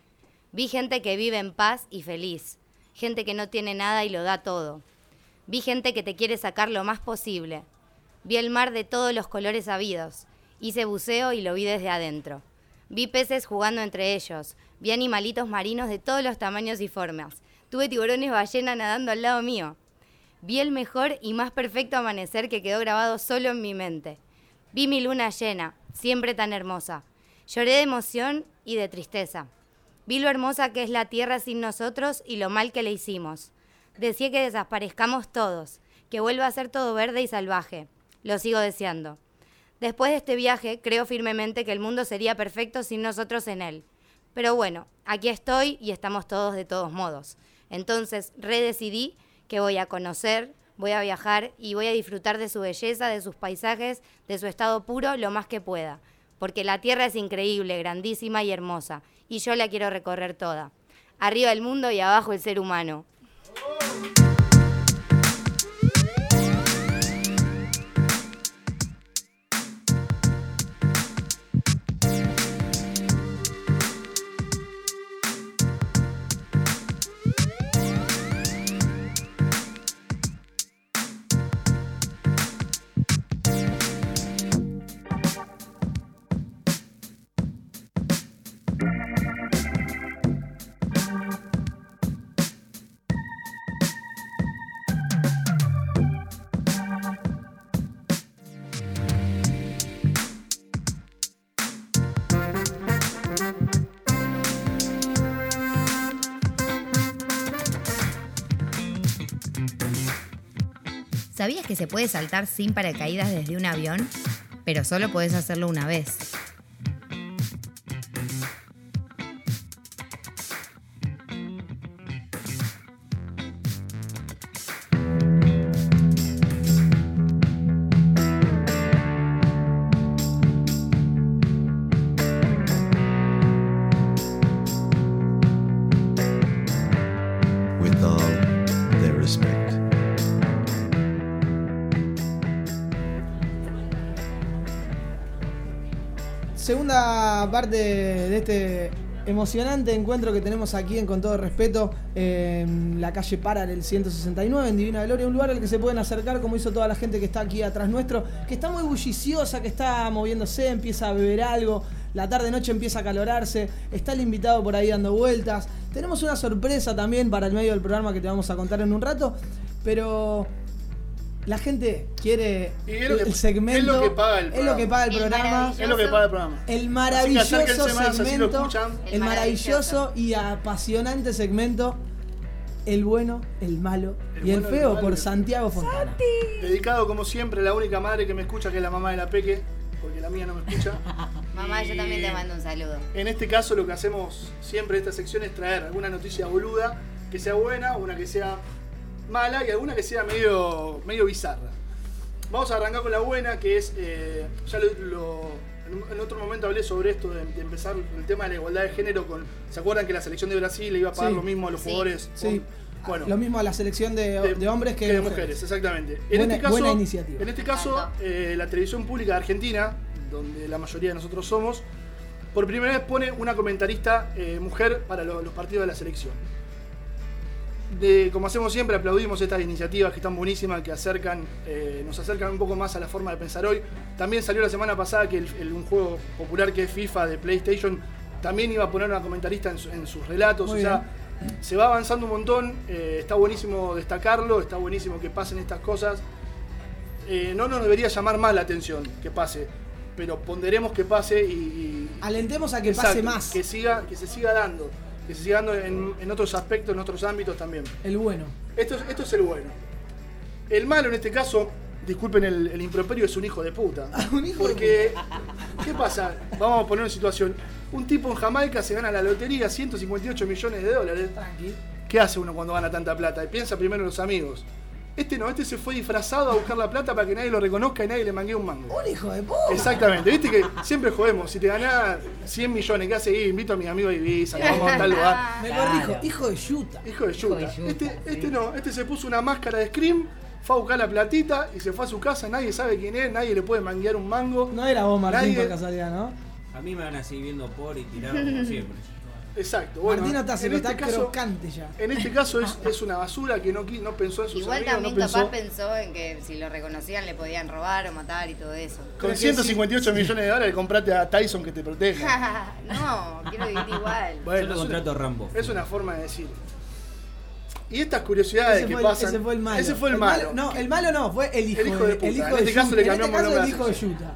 Vi gente que vive en paz y feliz. Gente que no tiene nada y lo da todo. Vi gente que te quiere sacar lo más posible. Vi el mar de todos los colores habidos. Hice buceo y lo vi desde adentro. Vi peces jugando entre ellos. Vi animalitos marinos de todos los tamaños y formas. Tuve tiburones ballena nadando al lado mío. Vi el mejor y más perfecto amanecer que quedó grabado solo en mi mente. Vi mi luna llena, siempre tan hermosa. Lloré de emoción y de tristeza. Vi lo hermosa que es la tierra sin nosotros y lo mal que le hicimos. Decía que desaparezcamos todos, que vuelva a ser todo verde y salvaje. Lo sigo deseando. Después de este viaje, creo firmemente que el mundo sería perfecto sin nosotros en él. Pero bueno, aquí estoy y estamos todos de todos modos. Entonces, redecidí que voy a conocer, voy a viajar y voy a disfrutar de su belleza, de sus paisajes, de su estado puro lo más que pueda. Porque la Tierra es increíble, grandísima y hermosa, y yo la quiero recorrer toda. Arriba el mundo y abajo el ser humano. ¿Sabías que se puede saltar sin paracaídas desde un avión? Pero solo podés hacerlo una vez. Parte de este emocionante encuentro que tenemos aquí en Con todo respeto en la calle Paralel 169 en Divina Gloria, un lugar al que se pueden acercar como hizo toda la gente que está aquí atrás nuestro, que está muy bulliciosa, que está moviéndose, empieza a beber algo, la tarde noche empieza a calorarse, está el invitado por ahí dando vueltas. Tenemos una sorpresa también para el medio del programa que te vamos a contar en un rato, pero la gente quiere que- el segmento, es lo que paga el es lo que paga el El programa. maravilloso. Es lo que paga el programa. El Así que maravilloso más, segmento, escuchan. el, El maravilloso y apasionante segmento, el bueno, el malo El y el bueno, el feo por Santiago Fontana. Dedicado como siempre a la única madre que me escucha, que es la mamá de la Peque, porque la mía no me escucha. [LAUGHS] Mamá, yo también te mando un saludo. En este caso lo que hacemos siempre en esta sección es traer alguna noticia boluda que sea buena, una que sea mala y alguna que sea medio, medio bizarra. Vamos a arrancar con la buena, que es, eh, ya lo, lo- en, otro momento hablé sobre esto, de, de empezar el tema de la igualdad de género con, ¿se acuerdan que la selección de Brasil le iba a pagar Sí. lo mismo a los Sí. jugadores? Sí. Bueno, Lo mismo a la selección de, de hombres que, de mujeres. exactamente. En Buena- este caso, buena iniciativa. En este caso, eh, la televisión pública de Argentina, donde la mayoría de nosotros somos, por primera vez pone una comentarista eh, mujer para lo- los partidos de la selección. De, como hacemos siempre, aplaudimos estas iniciativas que están buenísimas, que acercan, eh, nos acercan un poco más a la forma de pensar hoy. También salió la semana pasada que el- el- un juego popular que es FIFA de PlayStation también iba a poner una comentarista en, su- en sus relatos. Muy o sea, se va avanzando un montón, eh, está buenísimo destacarlo, está buenísimo que pasen estas cosas. Eh, no nos debería llamar más la atención que pase, pero ponderemos que pase y, y- Alentemos a que Exacto, pase más. Que, siga, que se siga dando, que se siga dando en, en otros aspectos, en otros ámbitos también. El bueno. Esto, es- esto es el bueno. El malo en este caso, disculpen el, el improperio, es un hijo de puta. [LAUGHS] Un hijo de Porque, ¿qué pasa? Vamos a poner una situación. Un tipo en Jamaica se gana la lotería 158 millones de dólares. Tranqui. ¿Qué hace uno cuando gana tanta plata? Y piensa primero en los amigos. Este no, este se fue disfrazado a buscar la plata para que nadie lo reconozca y nadie le mangue un mango. Un hijo de puta. Exactamente, viste que siempre jodemos. Si te ganás 100 millones, ¿qué haces? Invito a mis amigos a Ibiza, vamos a tal lugar. Me corrijo, hijo de yuta. Hijo de yuta. Este, este no, este se puso una máscara de Scream, fue a buscar la platita y se fue a su casa. Nadie sabe quién es, nadie le puede manguear un mango. No era vos, Martín, Nadie- por casualidad, ¿no? A mí me van a seguir viendo por y tirado como siempre. Exacto. Bueno, Martín está, en este caso, crocante ya. en este caso es, es una basura que no, pensó en sus Igual amigos, también no pensó. capaz pensó en que si lo reconocían le podían robar o matar y todo eso. Con Pero que 158 millones de dólares comprate a Tyson que te proteja. [LAUGHS] no, quiero vivir igual. [LAUGHS] Yo Bueno, lo es contrato a Rambo. es una forma de decir. Y estas curiosidades Ese que fue, el, pasan. ese fue el malo. Ese fue el, malo. No, el malo no, fue el hijo, El hijo de puta. El hijo En este de caso le Yuta. En este cambiamos el caso el nombre hijo de Yuta.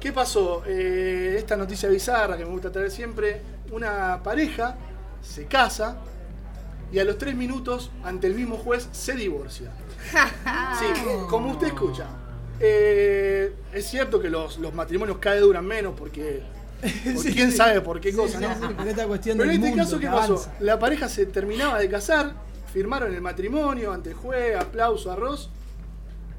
¿Qué pasó? Eh, esta noticia bizarra que me gusta traer siempre. Una pareja se casa y a los tres minutos, ante el mismo juez, se divorcia. [LAUGHS] Sí, como usted escucha. Eh, es cierto que los, los matrimonios cada vez duran menos porque. [LAUGHS] Sí, quién sí. sabe por qué Sí, cosa, sí, ¿no? sí, por esta cuestión Pero en este mundo caso, ¿qué pasó? avanza. La pareja se terminaba de casar, firmaron el matrimonio ante el juez, aplauso, arroz.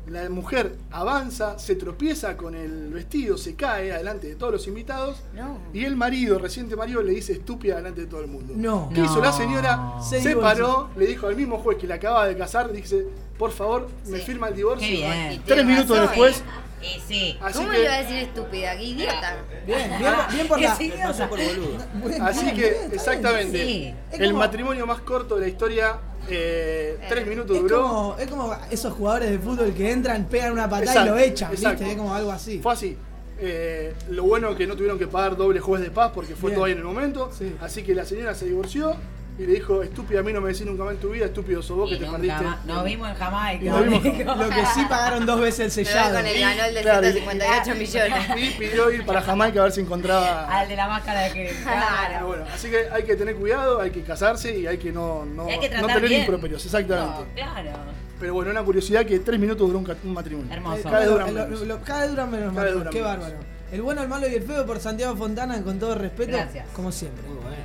La mujer avanza, se tropieza con el vestido, se cae adelante de todos los invitados. No. Y el marido, reciente marido, le dice estúpida delante de todo el mundo. No. ¿Qué hizo la señora? Se Se, paró, le dijo al mismo juez que la acaba de casar, dice, por favor, me Sí. firma el divorcio. Qué bien. Tres minutos razón, después, ¿eh? Y sí. así ¿Cómo que, le iba a decir estúpida? ¡Qué idiota! Bien, bien, bien por la. sí, Pasó por boludo. Bien, así bien, que bien, está bien. exactamente, Sí. El como- matrimonio más corto de la historia, eh, tres minutos Es duró. como, es como esos jugadores de fútbol que entran, pegan una patada Exacto, y lo echan, exacto. ¿viste? Es como algo así. Fue así. Eh, lo bueno que no tuvieron que pagar doble juez de paz porque fue Bien. todo ahí en el momento. Sí. Así que la señora se divorció y le dijo, estúpida, a mí no me decís nunca más en tu vida, estúpido sos vos que te perdiste. Nos vimos en Jamaica. Y nos vimos en Lo que sí pagaron dos veces el sellado. con el ganol de Claro, y- 158 millones. [LAUGHS] Y pidió ir para Jamaica a ver si encontraba. Al de la máscara de que. [LAUGHS] Pero Claro. bueno, así que hay que tener cuidado, hay que casarse y hay que no, no, Y hay que no tratar tener bien. improperios, exactamente. No, claro. Pero bueno, una curiosidad que tres minutos duró un, matrimonio. Hermoso. Cada vez Lo- duran lo- menos. lo- cada vez duran menos, Qué menos. bárbaro. El bueno, el malo y el feo por Santiago Fontana, con todo respeto, Gracias. como siempre. Muy bueno.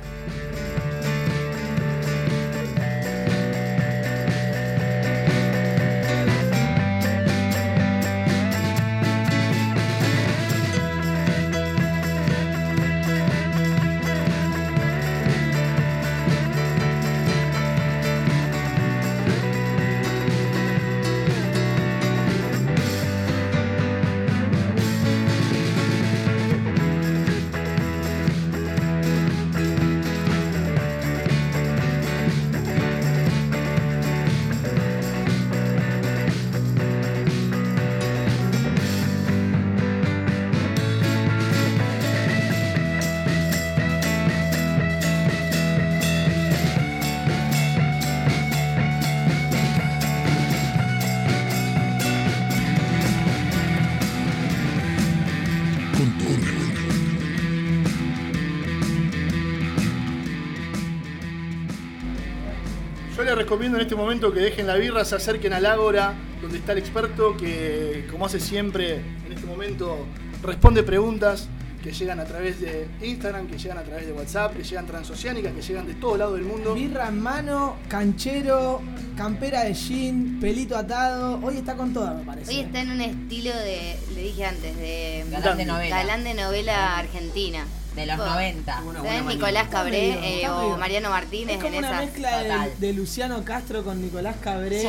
Recomiendo en este momento que dejen la birra, se acerquen al Ágora, donde está el experto que, como hace siempre en este momento, responde preguntas que llegan a través de Instagram, que llegan a través de WhatsApp, que llegan transoceánicas, que llegan de todo lado del mundo. Birra en mano, canchero, campera de jean, pelito atado. Hoy está con toda, me parece. Hoy está en un estilo de, le dije antes, de Galán de novela. galán de novela argentina. De los Tipo, 90. Una ¿sabes? Nicolás Cabré eh, está o Mariano Martínez Es como en una mezcla Total. de, de Luciano Castro con Nicolás Cabré Sí.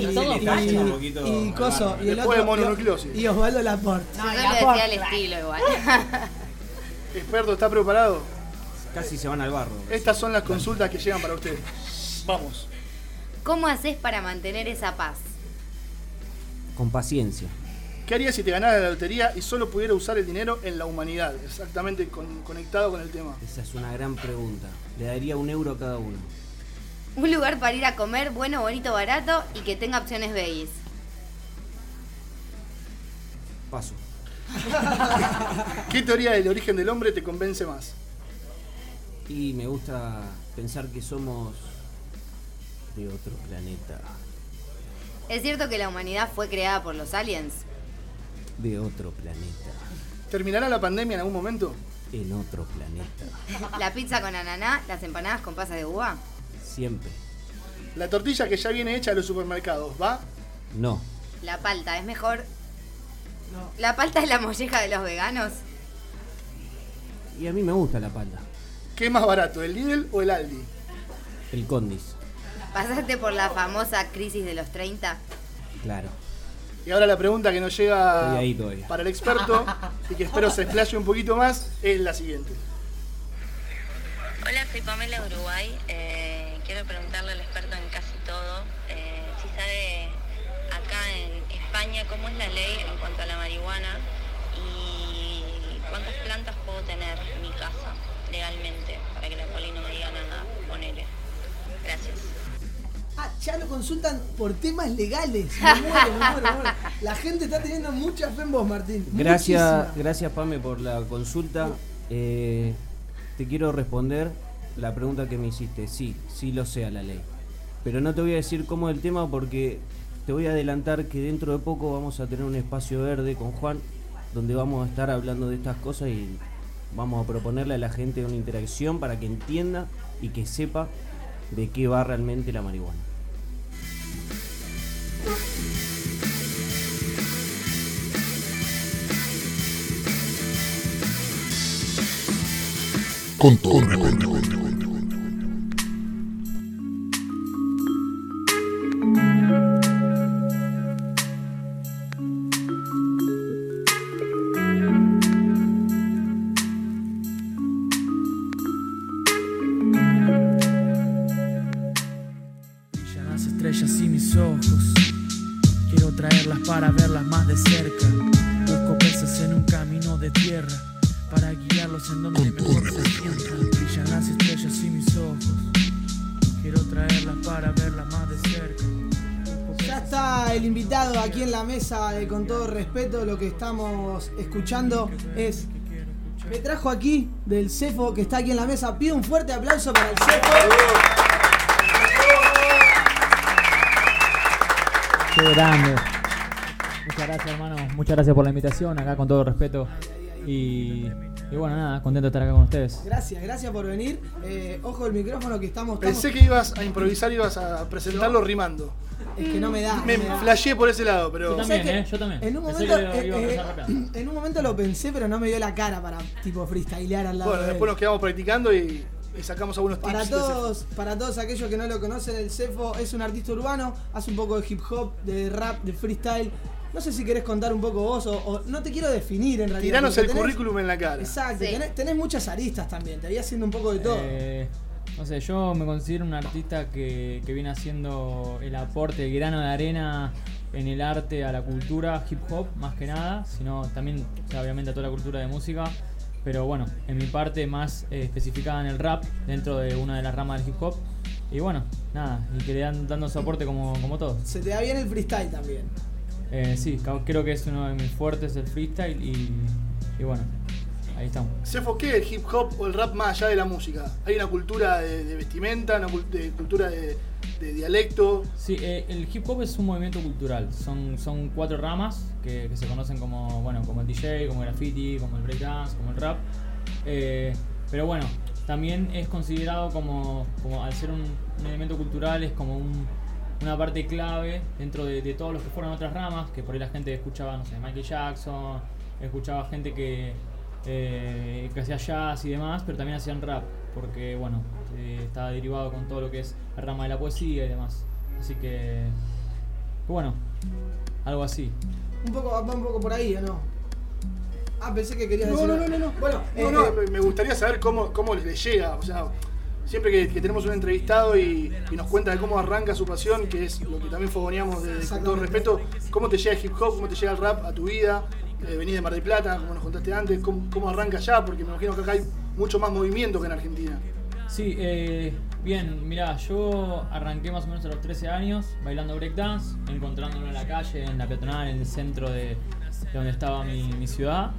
y, Y todo y- facho. Un poquito y Coso y el Después de otro y- mononucleosis. y Osvaldo Laporte. Yo No, solo y decía el estilo igual. [LAUGHS] Experto, ¿está preparado? Casi se van al barro. Estas son las consultas que llegan para ustedes. Vamos. ¿Cómo haces para mantener esa paz? Con paciencia. ¿Qué harías si te ganaras la lotería y solo pudiera usar el dinero en la humanidad? Exactamente con- conectado con el tema. Esa es una gran pregunta. Le daría un euro a cada uno. Un lugar para ir a comer bueno, bonito, barato y que tenga opciones veggies. Paso. [LAUGHS] ¿Qué teoría del origen del hombre te convence más? Y me gusta pensar que somos de otro planeta. ¿Es cierto que la humanidad fue creada por los aliens? De otro planeta. ¿Terminará la pandemia en algún momento? En otro planeta. [LAUGHS] ¿La pizza con ananá, las empanadas con pasas de uva? Siempre. La tortilla que ya viene hecha de los supermercados, ¿va? No. La palta, ¿es mejor? ¿La palta es la molleja de los veganos? Y a mí me gusta la palta. ¿Qué es más barato, el Lidl o el Aldi? El Condis. ¿Pasaste por la famosa crisis de los 30? Claro. Y ahora la pregunta que nos llega Estoy ahí todavía. para el experto y que espero se explaye un poquito más es la siguiente. Hola, soy Pamela Uruguay. Eh, quiero preguntarle al experto en casi todo eh, si sabe acá en España cómo es la ley en cuanto a la marihuana y cuántas plantas puedo tener en mi casa legalmente para que la poli no me diga nada. Ponele. Gracias. Ah, ya lo consultan por temas legales. Me muero, me muero, me muero. La gente está teniendo mucha fe en vos, Martín. Gracias, Muchísima. gracias Pame por la consulta. Eh, te quiero responder la pregunta que me hiciste. Sí, sí lo sé a la ley. Pero no te voy a decir cómo es el tema porque te voy a adelantar que dentro de poco vamos a tener un espacio verde con Juan donde vamos a estar hablando de estas cosas y vamos a proponerle a la gente una interacción para que entienda y que sepa de qué va realmente la marihuana. Con todo, con. El invitado aquí en la mesa, eh, con todo respeto, lo que estamos escuchando es. Me trajo aquí del CEFO que está aquí en la mesa. Pido un fuerte aplauso para el CEFO. Qué grande. Muchas gracias, hermano. Muchas gracias por la invitación, acá con todo respeto. Y, y bueno, nada, contento de estar acá con ustedes. Gracias, gracias por venir. Eh, ojo el micrófono que estamos. Pensé estamos- que ibas a improvisar, ibas a presentarlo rimando. Es que no me da. Me me da. flasheé por ese lado, pero. Yo también, ¿Sabes ¿eh? Yo también. En un, Pensé momento, lo eh, eh, [CLEARS THROAT] en un momento lo pensé, pero no me dio la cara para tipo freestylear al lado Bueno, de él. después nos quedamos practicando y, y sacamos algunos tips. Para todos, para todos aquellos que no lo conocen, el Cefo es un artista urbano, hace un poco de hip hop, de rap, de freestyle. No sé si querés contar un poco vos o, o no te quiero definir en realidad. Tiranos el tenés- currículum en la cara. Exacto, Sí. tenés, tenés muchas aristas también, te voy haciendo un poco de todo. Eh, no sé, yo me considero un artista que, que viene haciendo el aporte, el grano de arena en el arte, a la cultura hip hop, más que nada, sino también, o sea, obviamente, a toda la cultura de música. Pero bueno, en mi parte más eh, especificada en el rap, dentro de una de las ramas del hip hop. Y bueno, nada, y que le dan dando soporte como, como todos. Se te da bien el freestyle también. Eh, sí, creo que es uno de mis fuertes el freestyle y, y bueno, ahí estamos. ¿Se enfoque el hip hop o el rap más allá de la música? Hay una cultura de, de vestimenta, una de cultura de, de dialecto. Sí, eh, el hip hop es un movimiento cultural. Son, son cuatro ramas que, que se conocen como, bueno, como el DJ, como el graffiti, como el breakdance, como el rap. Eh, pero bueno, también es considerado como, como al ser un, un elemento cultural, es como un- una parte clave dentro de, de todos los que fueron otras ramas, que por ahí la gente escuchaba, no sé, Michael Jackson, escuchaba gente que, eh, que hacía jazz y demás, pero también hacían rap, porque bueno, eh, está derivado con todo lo que es la rama de la poesía y demás. Así que, bueno, algo así. Un poco, va un poco por ahí, ¿o no? Ah, pensé que querías No, decir. no, no, no, no. Bueno, No, eh, no, eh, me- me gustaría saber cómo, cómo les llega. O sea, siempre que, que tenemos un entrevistado y, y nos cuenta de cómo arranca su pasión, que es lo que también fogoneamos de, con todo respeto, cómo te llega el hip hop, cómo te llega el rap a tu vida, eh, venís de Mar del Plata, como nos contaste antes, cómo, cómo arranca allá, porque me imagino que acá hay mucho más movimiento que en Argentina. Sí, eh, bien, mirá, yo arranqué más o menos a los 13 años bailando breakdance, encontrándolo en la calle, en la peatonal, en el centro de, de donde estaba mi, mi ciudad.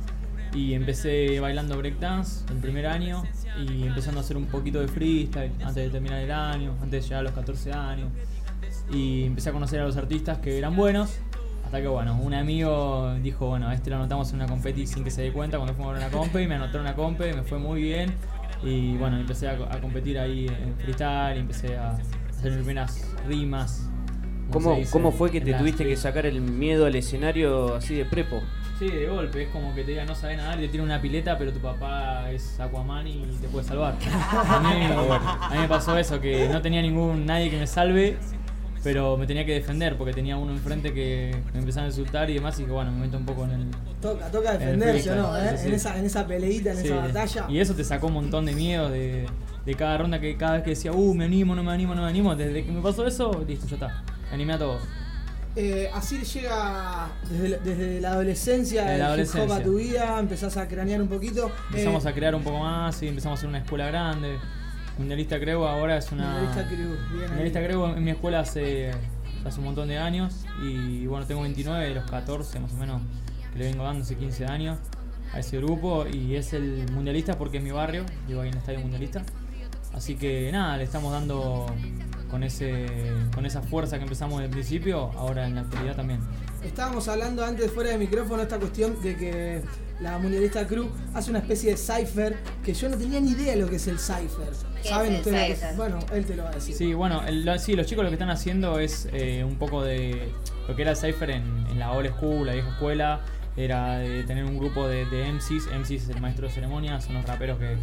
Y empecé bailando breakdance el primer año y empezando a hacer un poquito de freestyle antes de terminar el año, antes de llegar a los 14 años. Y empecé a conocer a los artistas que eran buenos. Hasta que bueno, un amigo dijo, bueno, a este lo anotamos en una competi sin que se dé cuenta cuando fuimos a una compe y me anotó en una compe, me fue muy bien. Y bueno, empecé a, a competir ahí en freestyle, y empecé a hacer mis primeras rimas. ¿Cómo, ¿Cómo fue que te tuviste que sacar el miedo al escenario así de prepo? Sí, de golpe, es como que te diga no sabes nadar y te tira una pileta, pero tu papá es Aquaman y te puede salvar. A mí, a mí me pasó eso, que no tenía ningún nadie que me salve, pero me tenía que defender porque tenía uno enfrente que me empezaba a insultar y demás, y que bueno, me meto un poco en el. toca, toca defenderse, ¿o no? eh? sí, sí. En, esa, en esa peleita, en Sí, esa batalla. Y eso te sacó un montón de miedo de, de cada ronda que cada vez que decía, uh, me animo, no me animo, no me animo. Desde que me pasó eso, listo, ya está. Me animé a todos. Eh, así llega desde, la- desde la adolescencia, Desde la hip hop a adolescencia. tu vida, empezás a cranear un poquito. Empezamos Eh, a crear un poco más y empezamos a hacer una escuela grande. Mundialista Creo ahora es una. Mundialista Creu, bien Creu en mi escuela hace, hace un montón de años y bueno, tengo 29 de los 14 más o menos que le vengo dando hace 15 años a ese grupo y es el mundialista porque es mi barrio, vivo ahí en el estadio mundialista. Así que nada, le estamos dando con ese con esa fuerza que empezamos en el principio, ahora en la actualidad también. Estábamos hablando antes fuera de micrófono esta cuestión de que la mundialista Crew hace una especie de cipher que yo no tenía ni idea de lo que es el cipher. ¿Qué ¿Saben el ustedes lo que cipher? es? Bueno, él te lo va a decir. Sí, bueno, el- lo- sí, los chicos lo que están haciendo es eh, un poco de lo que era el Cypher en, en la old school, la vieja escuela, era de tener un grupo de, de MCs, MCs es el maestro de ceremonia, son los raperos que,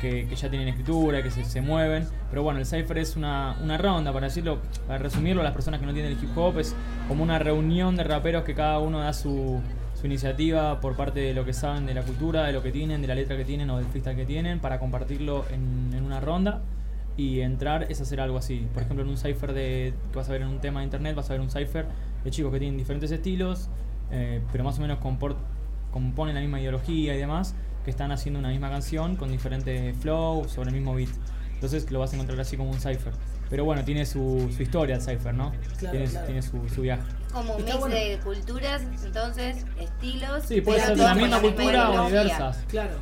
que, que ya tienen escritura, que se, se mueven. Pero bueno, el Cypher es una, una ronda, para decirlo, para resumirlo, las personas que no tienen el hip hop, es como una reunión de raperos que cada uno da su, su iniciativa por parte de lo que saben de la cultura, de lo que tienen, de la letra que tienen o del freestyle que tienen, para compartirlo en, en una ronda. Y entrar es hacer algo así. Por ejemplo, en un cipher de, que vas a ver en un tema de internet, vas a ver un cipher de chicos que tienen diferentes estilos, eh, pero más o menos componen la misma ideología y demás, que están haciendo una misma canción con diferentes flows sobre el mismo beat. Entonces lo vas a encontrar así como un cipher. Pero bueno, tiene su, su historia el cipher, ¿no? Claro, tiene claro. tiene su, su viaje. Como un mix bueno. de culturas, entonces, estilos. Sí, puede ser de la misma cultura o diversas. Claro.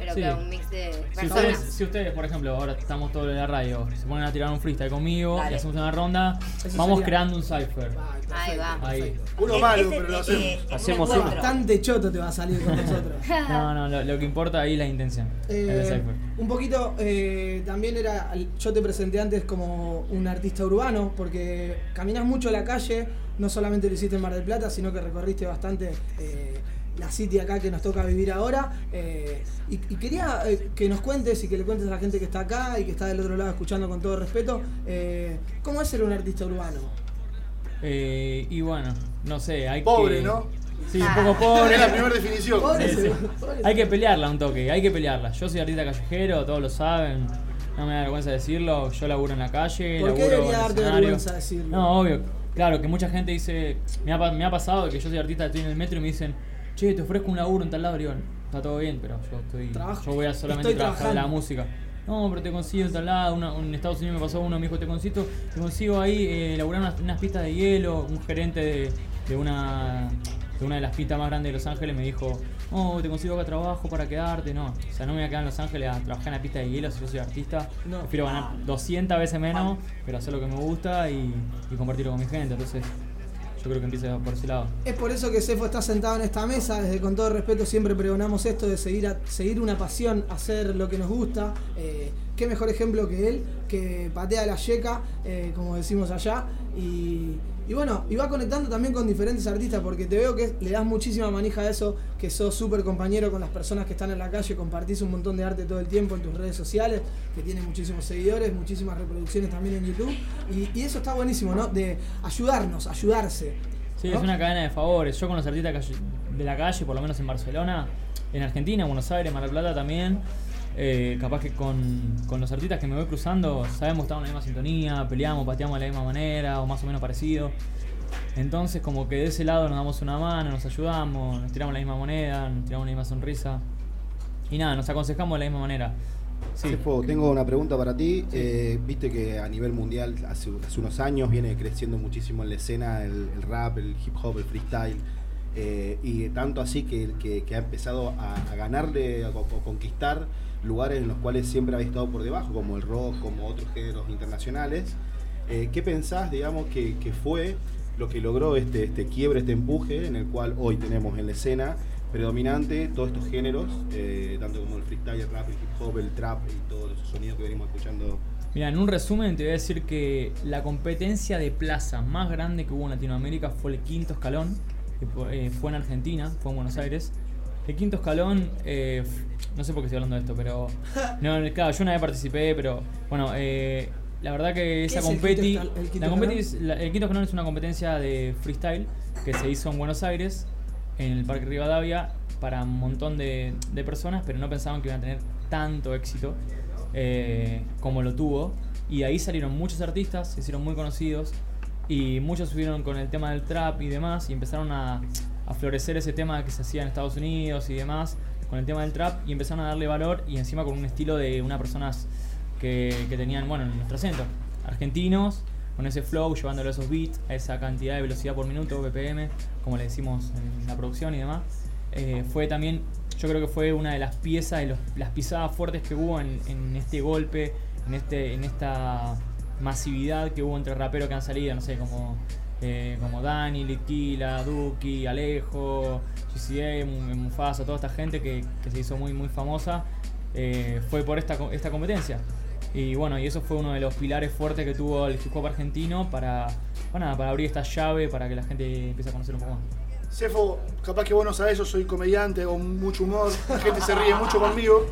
Pero Sí. que un mix de Si personas. ustedes, si ustedes, por ejemplo, ahora estamos todos en la radio, se ponen a tirar un freestyle conmigo Dale. y hacemos una ronda, Eso vamos sería- creando un cipher. Ahí va. Ahí. Uno Es- malo, pero lo hacemos. eh, Hacemos un uno. Bastante choto te va a salir con nosotros. [LAUGHS] No, no, lo, lo que importa ahí es la intención. Eh, el cipher. un poquito, eh, también era, yo te presenté antes como un artista urbano, porque caminas mucho la calle, no solamente lo hiciste en Mar del Plata, sino que recorriste bastante eh, la city acá que nos toca vivir ahora. eh, y, y quería eh, que nos cuentes y que le cuentes a la gente que está acá y que está del otro lado escuchando con todo respeto, eh, ¿cómo es ser un artista urbano? Eh, y bueno, no sé, hay Pobre, que... ¿no? Sí, un poco pobre. [LAUGHS] Es la primera definición. Pobre Sí, pobre Hay que pelearla un toque, hay que pelearla. Yo soy artista callejero, todos lo saben. No me da vergüenza decirlo, yo laburo en la calle, ¿Por qué debería darte vergüenza decirlo? No, obvio. Claro, que mucha gente dice, me ha, me ha pasado que yo soy artista, estoy en el metro y me dicen, che, te ofrezco un laburo en tal lado, digo, está todo bien, pero yo estoy, Trabajo. yo voy a solamente Estoy trabajar la música. No, pero te consigo en tal lado, una- en Estados Unidos me pasó uno, me dijo, te consigo, te consigo ahí eh, laburar unas, unas pistas de hielo, un gerente de, de una de una de las pistas más grandes de Los Ángeles me dijo, oh, te consigo acá trabajo para quedarte, no, o sea, no me voy a quedar en Los Ángeles a trabajar en la pista de hielo si yo soy artista, No. prefiero ganar 200 veces menos, pero hacer lo que me gusta y, y compartirlo con mi gente, entonces yo creo que empieza por ese lado. Es por eso que Cefo está sentado en esta mesa, desde con todo respeto siempre pregonamos esto de seguir, seguir una pasión, hacer lo que nos gusta. Eh, qué mejor ejemplo que él, que patea la yeca, eh, como decimos allá, y, y bueno, y va conectando también con diferentes artistas, porque te veo que le das muchísima manija a eso, que sos súper compañero con las personas que están en la calle, compartís un montón de arte todo el tiempo en tus redes sociales, que tiene muchísimos seguidores, muchísimas reproducciones también en YouTube, y, y eso está buenísimo, ¿no? De ayudarnos, ayudarse. Sí, ¿no? es una cadena de favores. Yo con los artistas de la calle, por lo menos en Barcelona, en Argentina, Buenos Aires, Mar del Plata también, eh, capaz que con, con los artistas que me voy cruzando, sabemos que estamos en la misma sintonía, peleamos, pateamos de la misma manera o más o menos parecido. Entonces como que de ese lado nos damos una mano, nos ayudamos, nos tiramos la misma moneda, nos tiramos la misma sonrisa. Y nada, nos aconsejamos de la misma manera. Sí. Cefo, tengo una pregunta para ti. Eh, Viste que a nivel mundial hace, hace unos años viene creciendo muchísimo en la escena el, el rap, el hip hop, el freestyle. Eh, y tanto así que, que- que ha empezado a, a ganarle o conquistar lugares en los cuales siempre había estado por debajo, como el rock, como otros géneros internacionales. Eh, ¿Qué pensás, digamos, que, que fue lo que logró este, este quiebre, este empuje en el cual hoy tenemos en la escena predominante todos estos géneros, eh, tanto como el freestyle, el rap, el hip hop, el trap y todos esos sonidos que venimos escuchando? Mira, en un resumen te voy a decir que la competencia de plaza más grande que hubo en Latinoamérica fue el quinto escalón, eh, fue en Argentina, fue en Buenos Aires. El quinto escalón, eh, no sé por qué estoy hablando de esto, pero. [LAUGHS] No, claro, yo una vez participé, pero bueno, eh, la verdad que esa es el competi. quinto el quinto la competi escalón? es- la- el quinto escalón es una competencia de freestyle que se hizo en Buenos Aires, en el Parque Rivadavia, para un montón de, de personas, pero no pensaban que iban a tener tanto éxito eh, como lo tuvo. Y ahí salieron muchos artistas, se hicieron muy conocidos y muchos subieron con el tema del trap y demás y empezaron a, a florecer ese tema que se hacía en Estados Unidos y demás con el tema del trap y empezaron a darle valor y encima con un estilo de unas personas que, tenían, bueno, en nuestro acento, argentinos, con ese flow, llevándole esos beats, a esa cantidad de velocidad por minuto, BPM, como le decimos en la producción y demás. Eh, fue también, yo creo que fue una de las piezas, de los- las pisadas fuertes que hubo en, en este golpe, en, este, en esta masividad que hubo entre raperos que han salido, no sé, como, eh, como Dani, Litquila, Duki, Alejo, GCA, Mu- Mufasa, toda esta gente que, se hizo muy, muy famosa, eh, fue por esta, esta competencia. Y bueno, y eso fue uno de los pilares fuertes que tuvo el hip hop argentino para, nada, para abrir esta llave para que la gente empiece a conocer un poco más. Cefo, capaz que vos no sabés, yo soy comediante, hago mucho humor, la gente se ríe mucho conmigo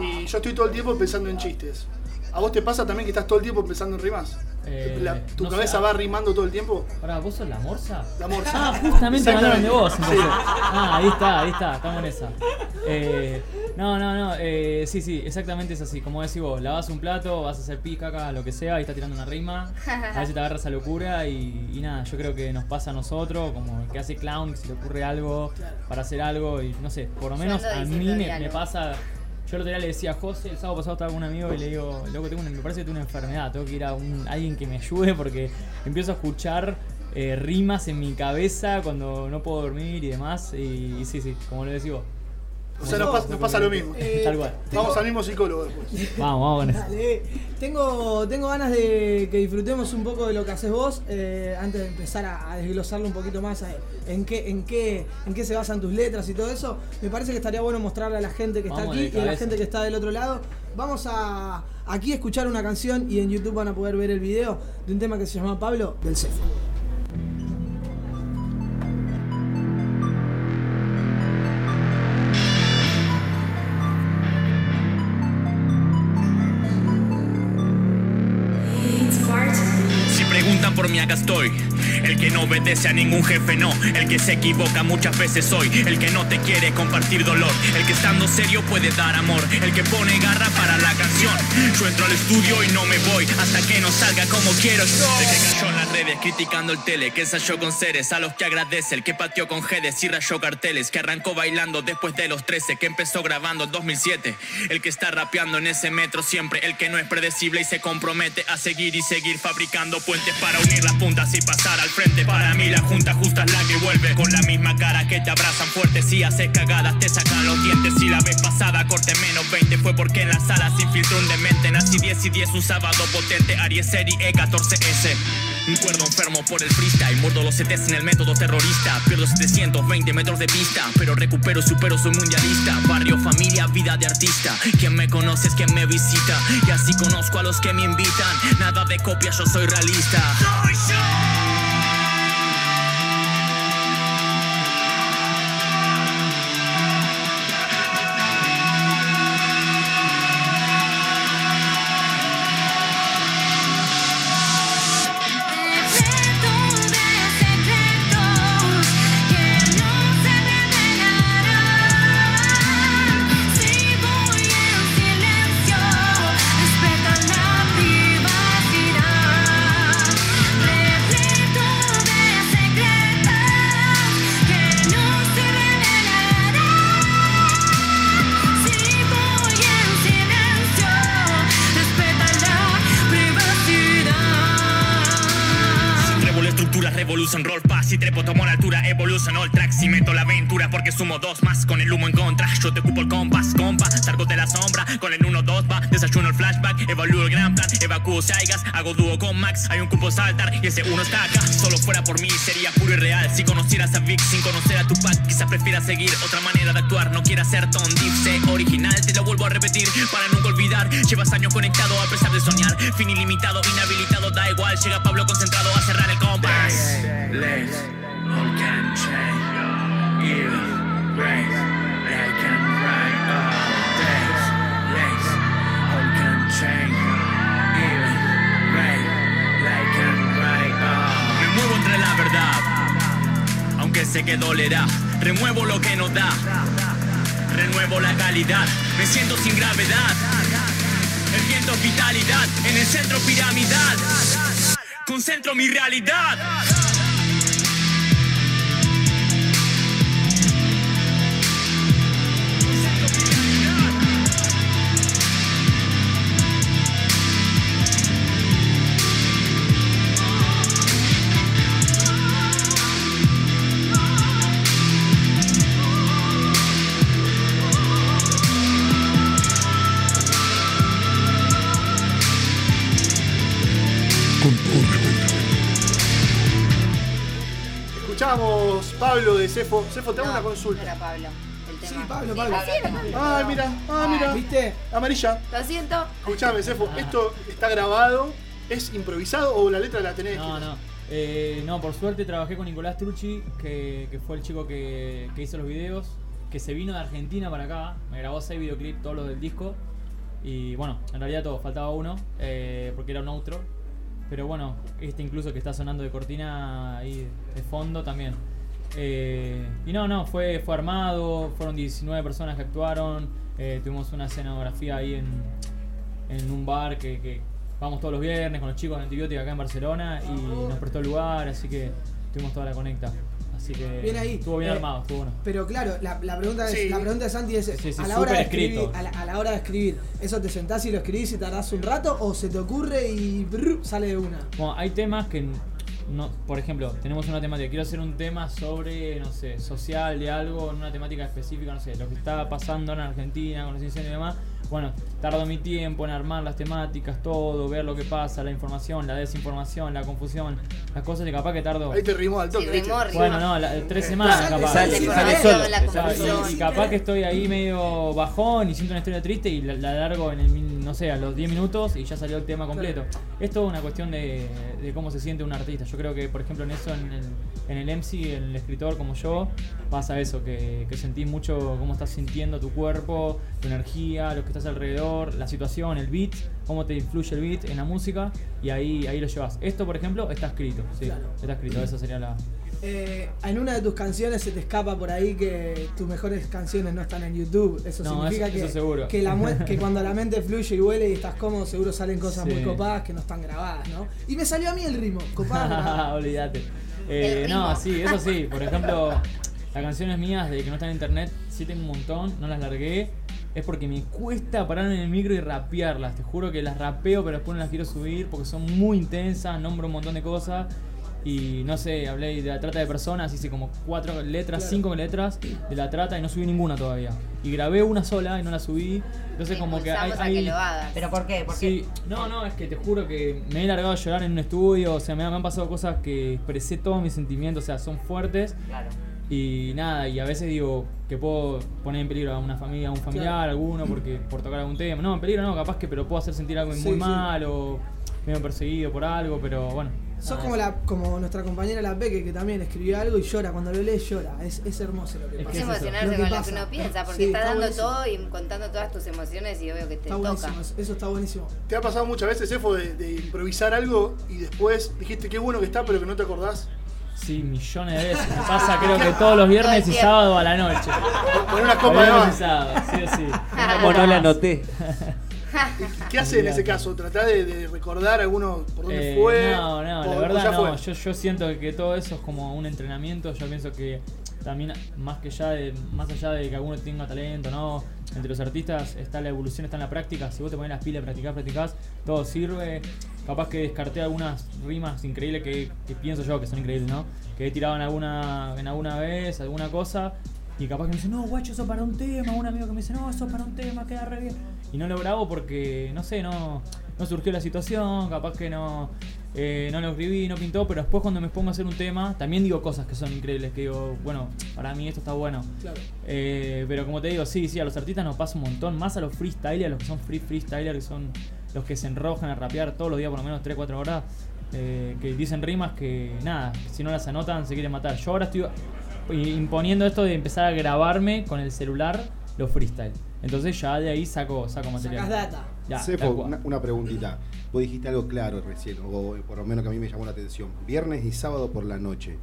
y yo estoy todo el tiempo pensando en chistes. ¿A vos te pasa también que estás todo el tiempo pensando en rimas? Eh, La- ¿Tu no cabeza ah. va rimando todo el tiempo? Pará, ¿vos sos la morsa? La morsa. Ah, justamente me hablaron de vos. Ah, ahí está, ahí está, estamos en esa. Eh, no, no, no, eh, sí, sí, exactamente es así. Como decís vos, lavas un plato, vas a hacer pis, caca, lo que sea, y estás tirando una rima. A veces te agarras esa locura y, y nada, yo creo que nos pasa a nosotros, como el que hace clown, que se le ocurre algo para hacer algo, y no sé, por lo menos a mí me pasa. Yo el otro día le decía a José, el sábado pasado estaba con un amigo y le digo, loco, tengo una- me parece que tengo una enfermedad, tengo que ir a un, alguien que me ayude porque empiezo a escuchar eh, rimas en mi cabeza cuando no puedo dormir y demás. Y, sí, sí, como lo decís vos. O sea, nos, pasa- nos pasa lo mismo. Eh, Tal cual. Vamos al mismo psicólogo después. Vamos, vamos con eso. Dale. Tengo, tengo ganas de que disfrutemos un poco de lo que haces vos, eh, antes de empezar a, a desglosarlo un poquito más, eh, en qué, en, qué, en qué se basan tus letras y todo eso. Me parece que estaría bueno mostrarle a la gente que está aquí y a la gente que está del otro lado. Vamos a aquí a escuchar una canción y en YouTube van a poder ver el video de un tema que se llama Pablo del Cefo. Acá estoy. El que no obedece a ningún jefe, no. El que se equivoca muchas veces soy. El que no te quiere compartir dolor. El que estando serio puede dar amor. El que pone garra para la canción. Yo entro al estudio y no me voy hasta que no salga como quiero yo. El que cayó en las redes criticando el tele. Que ensayó con seres a los que agradece. El que pateó con jedes y rayó carteles. Que arrancó bailando después de los 13. Que empezó grabando en 2007. El que está rapeando en ese metro siempre. El que no es predecible y se compromete a seguir y seguir fabricando puentes para unir las puntas y pasar al frente. Para mí la junta justa es la que vuelve con la misma cara que te abrazan fuerte. Si haces cagadas te sacan los dientes. Si la vez pasada corte menos 20 fue porque en la sala se infiltró un demente. Nací 10 y 10 un sábado potente. Aries serie E14S. Un cuerdo enfermo por el freestyle. Muerdo los CTs en el método terrorista. Pierdo 720 metros de pista. Pero recupero, supero, soy mundialista. Barrio, familia, vida de artista. Quien me conoce es quien me visita. Y así conozco a los que me invitan. Nada de copia, yo soy realista. Soy Trevo con el 1-2 va, desayuno el flashback, evalúo el gran plan, evacuo saigas, hago dúo con Max, hay un cupo saltar y ese uno está acá. Solo fuera por mí sería puro y real. Si conocieras a Vic sin conocer a Tupac, quizás prefieras seguir otra manera de actuar. No quieras ser Tom sé original, te lo vuelvo a repetir para nunca olvidar. Llevas años conectado a pesar de soñar, fin ilimitado, inhabilitado, da igual. Llega Pablo concentrado a cerrar el compás. La verdad, aunque sé que dolerá. Remuevo lo que no da, renuevo la calidad. Me siento sin gravedad. El viento vitalidad en el centro piramidal. Concentro mi realidad. Pablo de Cefo. Cefo, te hago una consulta. Era Pablo. El tema. Sí, Pablo, Pablo. Sí, era Pablo. Ah, mira, ah, mira. ¿Viste? Amarilla. Lo siento. Escuchame, Cefo, [LAUGHS] ¿esto está grabado? ¿Es improvisado o la letra la tenés No, escrita? no. Eh, no, por suerte trabajé con Nicolás Trucci, que, que fue el chico que, que hizo los videos, que se vino de Argentina para acá, me grabó seis videoclips, todos los del disco. Y bueno, en realidad todo, faltaba uno, eh, porque era un outro. Pero bueno, este incluso que está sonando de cortina ahí de fondo también. Eh, y no, no, fue, fue armado, fueron 19 personas que actuaron, eh, tuvimos una escenografía ahí en, en un bar que, que vamos todos los viernes con los chicos de Antibiótica acá en Barcelona y nos prestó el lugar, así que tuvimos toda la conecta. Así que Bien ahí. estuvo bien Eh, armado, estuvo bueno. Pero claro, la, la pregunta es, Sí. la pregunta de Santi es Sí, sí, a la hora de escribir, escrito. a la, a la hora de escribir, ¿eso te sentás y lo escribís y tardás un rato o se te ocurre y sale de una? Bueno, hay temas que, no, por ejemplo, tenemos una temática, quiero hacer un tema sobre, no sé, social de algo, una temática específica, no sé, lo que está pasando en Argentina con los incendios y demás. Bueno, tardo mi tiempo en armar las temáticas, todo, ver lo que pasa, la información, la desinformación, la confusión, las cosas y capaz que tardo. Ahí te rimó al toque, Sí, rimó, rimó. Bueno, no, la- tres semanas capaz. sale- sale solo. Y, y capaz que estoy ahí medio bajón y siento una historia triste y la, la largo en el, min- no sé, a los 10 minutos y ya salió el tema completo. Es todo una cuestión de, de cómo se siente un artista. Yo creo que, por ejemplo, en eso, en el, en el MC, en el escritor como yo, pasa eso, que, que sentís mucho cómo estás sintiendo tu cuerpo, tu energía, lo que estás alrededor, la situación, el beat, cómo te influye el beat en la música y ahí, ahí lo llevas. Esto, por ejemplo, está escrito. Sí, Claro. está escrito, esa sería la... Eh, en una de tus canciones se te escapa por ahí que tus mejores canciones no están en YouTube. Eso No, significa eso- que, eso seguro. Que, la que cuando la mente fluye y huele y estás cómodo, seguro salen cosas Sí. muy copadas que no están grabadas, ¿no? Y me salió a mí el ritmo, copada. [LAUGHS] Olvídate. Eh, El no, sí, eso sí. Por ejemplo, las canciones mías de que no están en internet, sí tengo un montón, no las largué. Es porque me cuesta pararme en el micro y rapearlas. Te juro que las rapeo, pero después no las quiero subir porque son muy intensas, nombro un montón de cosas. Y no sé, hablé de la trata de personas, hice como cuatro letras, Claro. cinco letras de la trata y no subí ninguna todavía. Y grabé una sola y no la subí. Entonces como que hay, hay- que lo hagas. ¿Pero por qué? ¿Por Sí, no, no, es que te juro que me he largado a llorar en un estudio, o sea, me, han- me han pasado cosas que expresé todos mis sentimientos, o sea, son fuertes. Claro. Y nada, y a veces digo que puedo poner en peligro a una familia, a un familiar, Claro. alguno, porque por tocar algún tema. No, en peligro no, capaz que, pero puedo hacer sentir algo Sí, muy sí. mal o medio perseguido por algo, pero bueno. Sos como, la, como nuestra compañera La Peque, que también escribió algo y llora. Cuando lo lee, llora. Es, es hermoso lo que Es pasa. Es emocionarse Lo que con lo que uno piensa, porque Sí, estás está dando buenísimo. todo y contando todas tus emociones y obvio que te Está toca. buenísimo, eso- eso está buenísimo. ¿Te ha pasado muchas veces, Efo, de, de improvisar algo y después dijiste qué bueno que está, pero que no te acordás? Sí, millones de veces. Me pasa creo que todos los viernes y sábado a la noche. Con una copa de más. y sábado, sí o sí. Como no la anoté. [LAUGHS] ¿Qué haces en ese caso? ¿Tratás de, de recordar alguno por dónde Eh, fue? No, no, ¿O- la verdad no. Yo, yo siento que todo eso es como un entrenamiento. Yo pienso que también, más que ya de, más allá de que alguno tenga talento, ¿no? Entre los artistas está la evolución, está en la práctica. Si vos te pones las pilas, practicás, practicás, todo sirve. Capaz que descarté algunas rimas increíbles que, que pienso yo que son increíbles, ¿no? Que he tirado en alguna, en alguna vez, alguna cosa. Y capaz que me dice, no, guacho, eso para un tema. Un amigo que me dice, no, eso para un tema, queda re bien. Y no lo grabo porque, no sé, no, no surgió la situación, capaz que no, eh, no lo escribí, no pintó, pero después cuando me pongo a hacer un tema, también digo cosas que son increíbles, que digo, bueno, para mí esto está bueno. Claro. Eh, pero como te digo, sí, sí, a los artistas nos pasa un montón, más a los freestylers, a los que son free freestylers, que son los que se enrojan a rapear todos los días por lo menos 3-4 horas, eh, que dicen rimas que nada, si no las anotan se quieren matar. Yo ahora estoy imponiendo esto de empezar a grabarme con el celular los freestyle. Entonces ya de ahí saco, saco material. Sacás data. Ya, una, una preguntita. Vos dijiste algo claro recién, o por lo menos que a mí me llamó la atención. Viernes y sábado por la noche.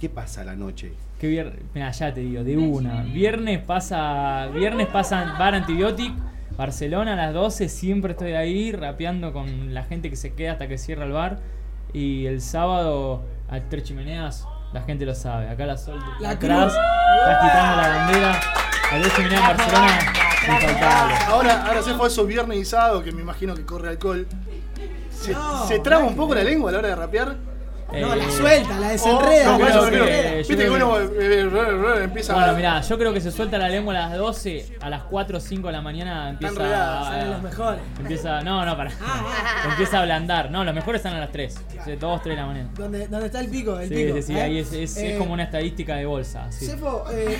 ¿Qué pasa a la noche? Que viernes, mira, ya te digo, de una. Viernes pasa, viernes pasa Bar Antibiotic, Barcelona a las 12, siempre estoy ahí rapeando con la gente que se queda hasta que cierra el bar. Y el sábado a Tres Chimeneas, la gente lo sabe. Acá la sol La atrás, cruz. estás quitando la bandera. A en Barcelona. Ahora, ahora se fue esos viernes y sábado, que me imagino que corre alcohol. ¿Se, No, se traba un poco la lengua a la hora de rapear? No, la Eh, suelta, la desenreda. Oh, pero- desenreda. que- Viste que uno eh, eh, empieza Bueno, a... mirá, yo creo que se suelta la lengua a las 12, a las 4 o 5 de la mañana empieza a- Salen los mejores. Empieza, no, no, para. Ah, [LAUGHS] empieza a ablandar. No, los mejores están a las 3. 2, 3 de la mañana. ¿Dónde, dónde está el pico? El Sí, pico. sí, sí, ¿eh? ahí es, es, es Eh, como una estadística de bolsa. sí. Sefo, [LAUGHS] eh,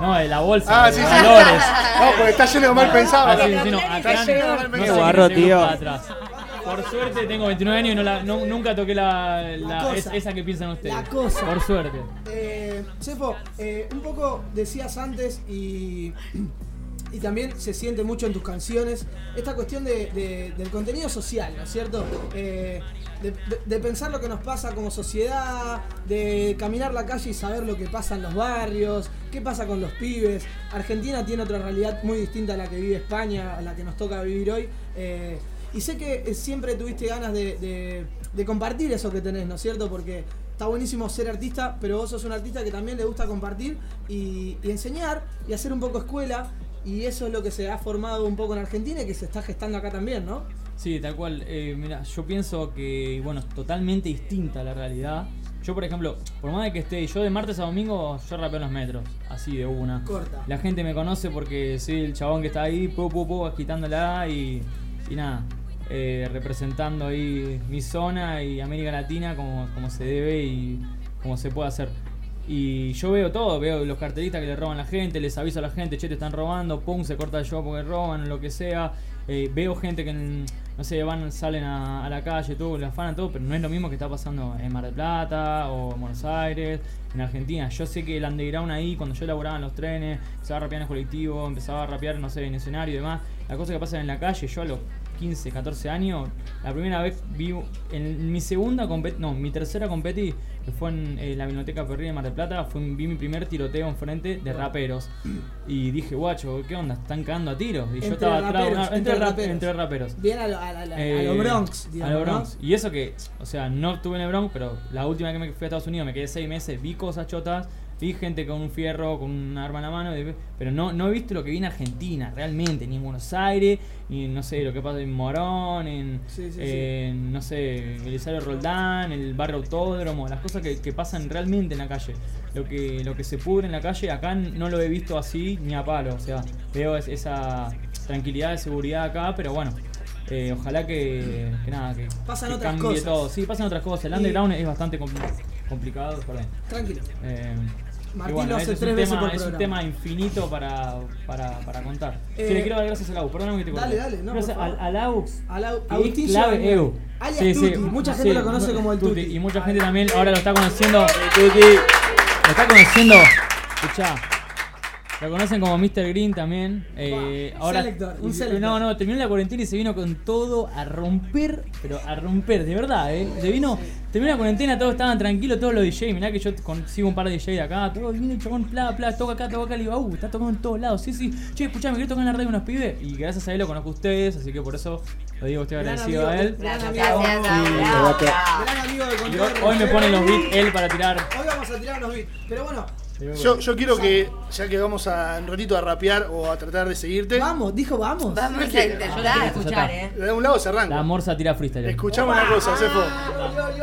No, de la bolsa. Ah, de sí, sí. valores. No, porque está lleno de mal pensado. Ah, sí, sí, no, Está acá lleno de mal no sé Qué guarro, tío. atrás. Por suerte tengo 29 años y no la- no- nunca toqué la, La la- cosa. es- esa que piensan ustedes. La cosa. Por suerte. Eh, Sefo, eh, un poco decías antes y, y también se siente mucho en tus canciones esta cuestión de- de- del contenido social, ¿no es cierto? Eh, de pensar lo que nos pasa como sociedad, de caminar la calle y saber lo que pasa en los barrios, qué pasa con los pibes. Argentina tiene otra realidad muy distinta a la que vive España, a la que nos toca vivir hoy. Eh, y sé que eh, siempre tuviste ganas de, de- de compartir eso que tenés, ¿no es cierto? Porque está buenísimo ser artista, pero vos sos un artista que también le gusta compartir y, y enseñar y hacer un poco escuela. Y eso es lo que se ha formado un poco en Argentina y que se está gestando acá también, ¿no? Sí, tal cual. Eh, mira, yo pienso que, bueno, es totalmente distinta la realidad. Yo, por ejemplo, por más de que esté, yo de martes a domingo, yo rapeo en los metros, así de una. Corta. La gente me conoce porque soy el chabón que está ahí, pu, pu, pu, agitándola y, y nada, eh, representando ahí mi zona y América Latina como, como se debe y como se puede hacer. Y yo veo todo, veo los cartelistas que le roban a la gente, les aviso a la gente, che, te están robando, pum, se corta el show porque roban, lo que sea. Eh, veo gente que, no sé, van, salen a, la calle, todo, la afanan todo, pero no es lo mismo que está pasando en Mar del Plata o en Buenos Aires, en Argentina. Yo sé que el underground ahí, cuando yo laburaba en los trenes, empezaba a rapear en el colectivo, empezaba a rapear, no sé, en escenario y demás, las cosas que pasan en la calle, yo a los 15, 14 años, la primera vez vi, en mi segunda no, mi tercera competi, que fue en eh, la Biblioteca Perrilla de Mar del Plata, fue, vi mi primer tiroteo enfrente de raperos. Y dije, guacho, ¿qué onda? Están cagando a tiros. Y yo estaba atrás, no, entre, entre rap- raperos. entre raperos. Bien a lo, a, la- a la- a Eh, lo Bronx, a digamos. lo ¿no? Bronx. Y eso que, o sea, no estuve en el Bronx, pero la última vez que me fui a Estados Unidos me quedé seis meses, vi cosas chotas, vi gente con un fierro, con un arma en la mano, pero no, no he visto lo que vi en Argentina, realmente, ni en Buenos Aires, ni no sé, lo que pasa en Morón, en, Sí, sí, sí. en, no sé, Belisario Roldán, el barrio Autódromo, las cosas que, que pasan realmente en la calle. Lo que, lo que se pudre en la calle, acá no lo he visto así ni a palo, o sea, veo es- esa tranquilidad de seguridad acá, pero bueno. eh, ojalá que, que nada, que, Pasan que otras cambie cosas. todo. Sí, pasan otras cosas. El Y- underground es bastante compl- complicado. Perdón. Tranquilo. Eh, Martín bueno, lo hace es tres un veces tema, por es un tema infinito para, para, para contar. Eh, sí, le quiero dar gracias a Lau. Perdóname que te Dale, corté. dale, no, Gracias por favor. al, al Aux. A la- que Agustín es clave. Eu. Alias Tuti. Mucha gente lo conoce como el Tuti. Y mucha gente también ahora lo está conociendo. Lo está conociendo. Escuchá. Lo conocen como Mr. Green también. Eh, un ahora, selector, un selector. No, no, terminó la cuarentena y se vino con todo a romper, pero a romper, de verdad, ¿eh? Se vino, terminó la cuarentena, todos estaban tranquilos, todos los DJ. Mirá que yo consigo un par de DJ de acá, todo viene el chabón, pla, pla, toca acá, toca acá, le digo, uh, está tocando en todos lados. Sí, sí, che, escuchame, quiero tocar en la radio unos pibes. Y gracias a él lo conozco a ustedes, así que por eso lo digo, estoy Gran agradecido a él. gran amigo. Gracias, Gran amigo de Y Control. hoy, hoy me pone los beats él para tirar. Hoy vamos a tirar unos beats. Pero bueno, Yo, yo quiero que, ya que vamos a un ratito a rapear o a tratar de seguirte. Vamos, dijo vamos. Vamos a intentar. escuchar, ¿eh? De un lado se arranca. La morsa tira freestyle. Escuchame una cosa, Sefo.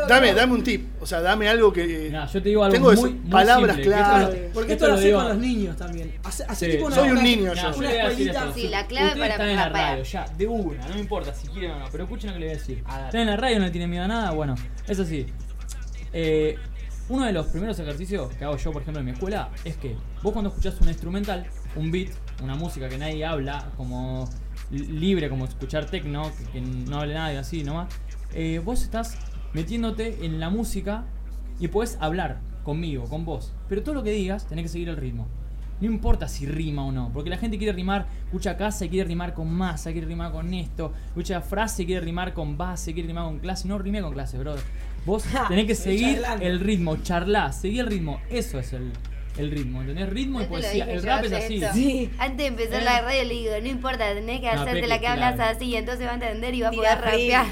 Dame, dame un tip. O sea, dame algo que. Nah, yo te digo algo Tengo muy, eso, muy palabras simple, claras. Porque esto esto lo lo con los niños también. Hace, hace Sí. tipo una Soy un niño Nah, yo. Una le escuelita. Sí, la clave Ustedes para están en la radio, ya, de una, no me importa si quieren o no, pero escuchen lo que les voy a decir. Están en la radio, no le tienen miedo a nada, bueno, eso sí. Eh, uno de los primeros ejercicios que hago yo, por ejemplo, en mi escuela, es que vos cuando escuchás un instrumental, un beat, una música que nadie habla, como li- libre, como escuchar techno, que, no hable nadie así nomás, eh, vos estás metiéndote en la música y podés hablar conmigo, con vos. Pero todo lo que digas, tenés que seguir el ritmo. No importa si rima o no, porque la gente quiere rimar, escucha casa y quiere rimar con masa, quiere rimar con esto, escucha frase quiere rimar con base, quiere rimar con clase. No rime con clase, brother. Vos tenés que seguir el ritmo, charlar, seguir el ritmo. Eso es el, el ritmo, ¿entendés? Ritmo y poesía. El rap es así. Antes de empezar Eh. la radio le digo, no importa, tenés que No, hacerte la que hablas claro. así, entonces va a entender y va a poder rapear.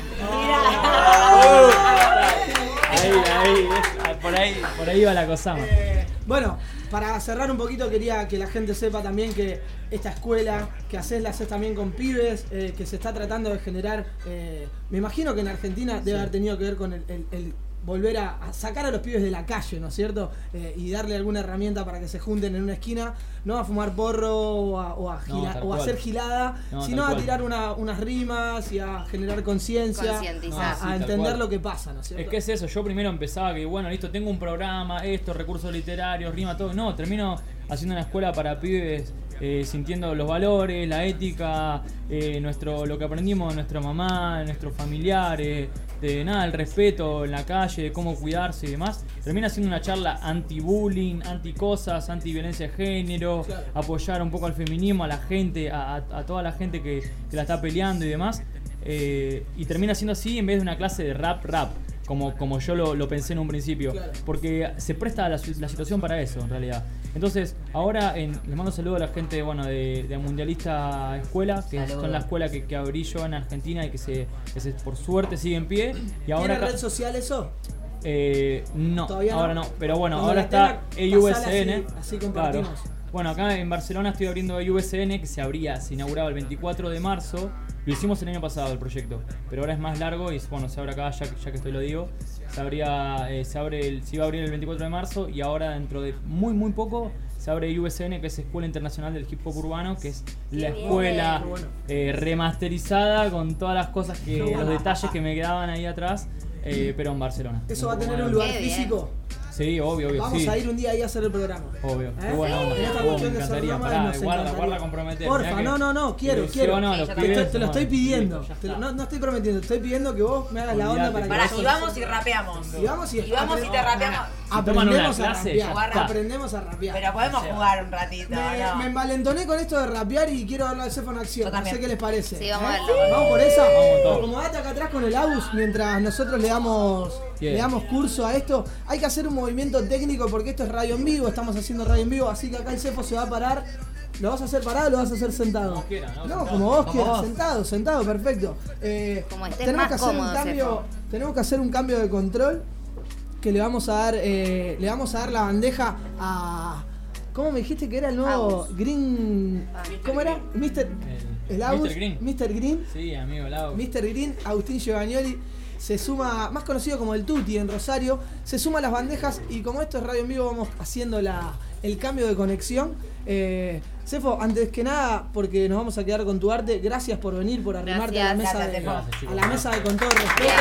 Ahí, ahí, es- por ahí, por ahí va la cosa. Eh, bueno, para cerrar un poquito quería que la gente sepa también que esta escuela que haces la haces también con pibes, eh, que se está tratando de generar, eh, me imagino que en Argentina debe haber tenido que ver con el, el- el volver a, a sacar a los pibes de la calle, ¿no es cierto? Eh, y darle alguna herramienta para que se junten en una esquina, no a fumar porro o a, o a gila- o a hacer gilada, No, sino a tirar una- unas rimas y a generar conciencia, a, Sí, a tal entender lo que pasa, ¿no es cierto? Es que es eso, yo primero empezaba que, bueno, listo, tengo un programa, esto, recursos literarios, rima, todo. No, termino haciendo una escuela para pibes eh, sintiendo los valores, la ética, eh, nuestro, lo que aprendimos de nuestra mamá, de nuestros familiares, de nada, el respeto en la calle, de cómo cuidarse y demás. Termina siendo una charla anti-bullying, anti-cosas, anti-violencia de género, apoyar un poco al feminismo, a la gente, a, toda la gente que, que la está peleando y demás. Eh, y termina siendo así en vez de una clase de rap rap, como, como yo lo, lo pensé en un principio. Claro. Porque se presta la, la situación para eso, en realidad. Entonces, ahora en, les mando saludo a la gente bueno, de, de Mundialista Escuela, que Saludos. son la escuela que, que abrí yo en Argentina y que, se, que se- por suerte sigue en pie. Y ahora ¿Tiene acá- red social eso? eh, no, ¿Todavía ahora no. Pero bueno, Cuando ahora está EUSN. así- así compartimos. Bueno, acá en Barcelona estoy abriendo EUSN que se abría, se inauguraba el 24 de marzo. Lo hicimos el año pasado el proyecto, pero ahora es más largo y bueno, se abre acá, ya, ya que estoy lo digo. Se, abría, eh, se, abre el, se iba a abrir el 24 de marzo y ahora dentro de muy muy poco se abre USN, que es Escuela Internacional del Hip Hop Urbano, que es la escuela eh, remasterizada con todas las cosas que, los detalles que me quedaban ahí atrás, eh, pero en Barcelona. ¿Eso va a tener un lugar físico? Sí, obvio, obvio. Vamos sí. a ir un día ahí a hacer el programa. Obvio. ¿Eh? Onda. En esta Oh, cuestión me de ser encantaría. Pará, guarda, encantaría. guarda, comprometer. Porfa, no, no, no, quiero, quiero. los Te lo estoy- te lo estoy bueno, pidiendo. Te lo- no, no estoy prometiendo, estoy pidiendo que vos me hagas la onda para que Para, y vamos y rapeamos. Y vamos y, Y vamos y te rapeamos. Aprendemos a rapear. Aprendemos a rapear. Pero podemos jugar un ratito, Me, ¿no? me envalentoné con esto de rapear y quiero verlo de Cefo en acción. No sé qué les parece. Sí, vamos ¿Eh? a verlo. Vamos por esa. Acomodate acá atrás con el Agus mientras nosotros le damos, Bien. le damos curso a esto. Hay que hacer un movimiento técnico porque esto es radio en vivo, estamos haciendo radio en vivo, así que acá el Cefo se va a parar. ¿Lo vas a hacer parado o lo vas a hacer sentado? Como ¿no? Como vos quieras, vos. sentado, sentado, perfecto. Eh, Como estés tenemos más que hacer cómodo, un cambio, Cefo. tenemos que hacer un cambio de control que le vamos a dar, eh, le vamos a dar la bandeja a. ¿Cómo me dijiste que era el nuevo. Green? ¿Cómo era? Mister. El, El. Mr. Green. Mr. Green. Sí, amigo, el Agus. Mr. Green, Agustín Giovannioli, se suma, más conocido como el Tuti en Rosario, se suma a las bandejas y como esto es radio en vivo vamos haciendo la, el cambio de conexión. Eh, Cefo, antes que nada, porque nos vamos a quedar con tu arte, gracias por venir, por arrimarte a la Gracias. mesa de, Gracias, a la mesa de con todo respeto.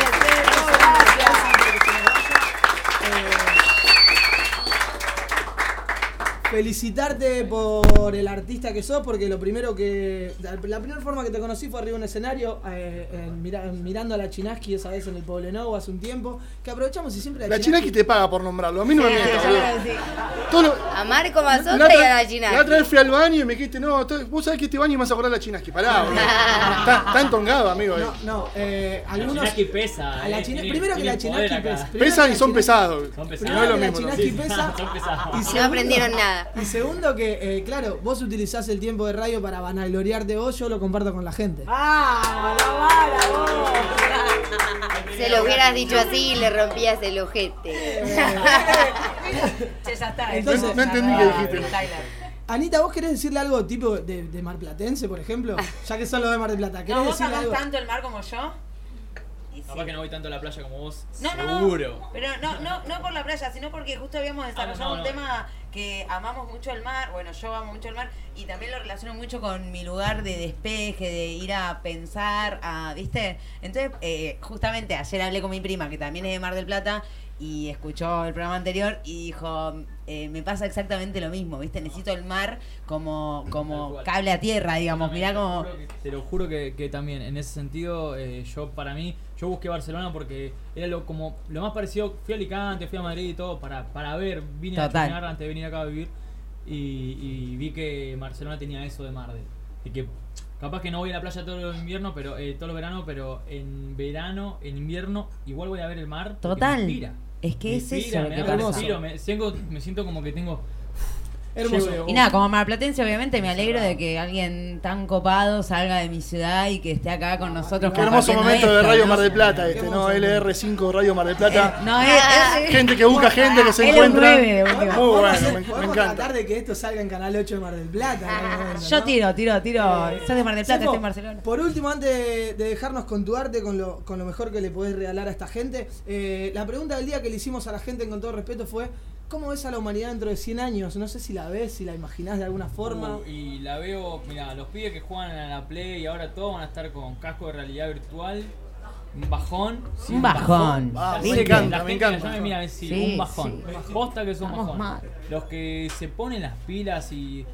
Felicitarte por el artista que sos, porque lo primero que. La, la primera forma que te conocí fue arriba de un escenario, eh, mira- mirando a la Chinaski esa vez en el Poblenou hace un tiempo. Que aprovechamos y siempre La Chinaki te paga por nombrarlo, a mí no me mientas. Todo lo- A Marco La Mazota y otra, a la la otra vez fui al baño y me dijiste, no, vos sabés que este baño me vas a acordar a la Chinaski. Pará, boludo. [LAUGHS] Está, está entongado, amigo. eh. No, no, eh, La algunos. Chinaki pesa. a la China- tiene- primero que la acá. pesa. Pesan y la son pesados. Son pesados. Primero No es lo la mismo, ¿no? Chinaki Sí, pesa. son pesados. Y No segundo- aprendieron nada. Y segundo que, eh, claro, vos utilizás el tiempo de radio para vanagloriarte vos, yo lo comparto con la gente. ¡Vamos, no vara, vos! Se lo hubieras dicho así y le rompías el ojete. Che, ya está. Entonces- eso No entendí qué dijiste. Anita, ¿vos querés decirle algo tipo de, de marplatense, por ejemplo? Ya que son los de Mar del Plata. ¿Querés No, vos decirle amás algo? tanto el mar como yo. Y sí. Capaz que no voy tanto a la playa como vos. No, seguro. no. Pero no, no, no por la playa, sino porque justo habíamos desarrollado no, un tema que amamos mucho el mar. Bueno, yo amo mucho el mar y también lo relaciono mucho con mi lugar de despeje, de ir a pensar, a, ¿viste? Entonces, eh, justamente ayer hablé con mi prima, que también es de Mar del Plata, y escuchó el programa anterior y dijo, eh, me pasa exactamente lo mismo, ¿viste? Necesito el mar como, como cable a tierra, digamos. Mirá como... Te lo juro que, que también, en ese sentido, eh, yo para mí, yo busqué Barcelona porque era lo como lo más parecido, fui a Alicante, fui a Madrid y todo para, para ver, vine Total. a chusmear antes de venir acá a vivir y, y vi que Barcelona tenía eso de mar, de, de que capaz que no voy a la playa todo el invierno, pero eh, todo el verano, pero en verano, en invierno, igual voy a ver el mar. Total. Me inspira. Es que Me es inspira, eso lo me que da pasa. respiro, me, siento- me siento como que tengo... Hermoso. llevo Y nada, como marplatense obviamente me alegro de que alguien tan copado salga de mi ciudad y que esté acá con nosotros. Qué hermoso momento de esto, Radio ¿no? Mar del Plata este, ¿no? momento. LR5 Radio Mar del Plata. Eh, no, es, es- Gente que busca gente, que se es encuentra. Muy Podemos bueno, me, me encanta. tratar de que esto salga en Canal 8 de Mar del Plata. Yo tiro, tiro, tiro. Eh, Sos de Mar del Plata, estoy en Barcelona. Por último, antes de, de dejarnos con tu arte, con lo, con lo mejor que le podés regalar a esta gente, eh, la pregunta del día que le hicimos a la gente, con todo respeto, fue: ¿Cómo ves a la humanidad dentro de 100 años? No sé si la ves, si la imaginás de alguna forma. Uh, y la veo, mira, los pibes que juegan a la Play y ahora todos van a estar con casco de realidad virtual. Un bajón. sí, Un bajón. Ah, me encanta, la me gente que encanta. me mira, sí, Sí, un bajón. Posta que es un Estamos bajón. mal. Los que se ponen las pilas y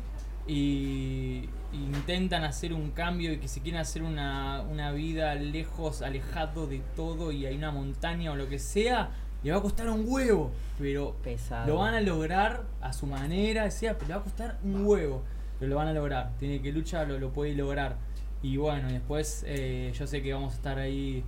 y intentan hacer un cambio y que se quieren hacer una, una vida lejos, alejado de todo y hay una montaña o lo que sea, le va a costar un huevo, pero Pesado. lo van a lograr a su manera, sea, pero le va a costar un huevo, pero lo van a lograr, tiene que luchar, lo, lo puede lograr. Y bueno, después eh, yo sé que vamos a estar ahí,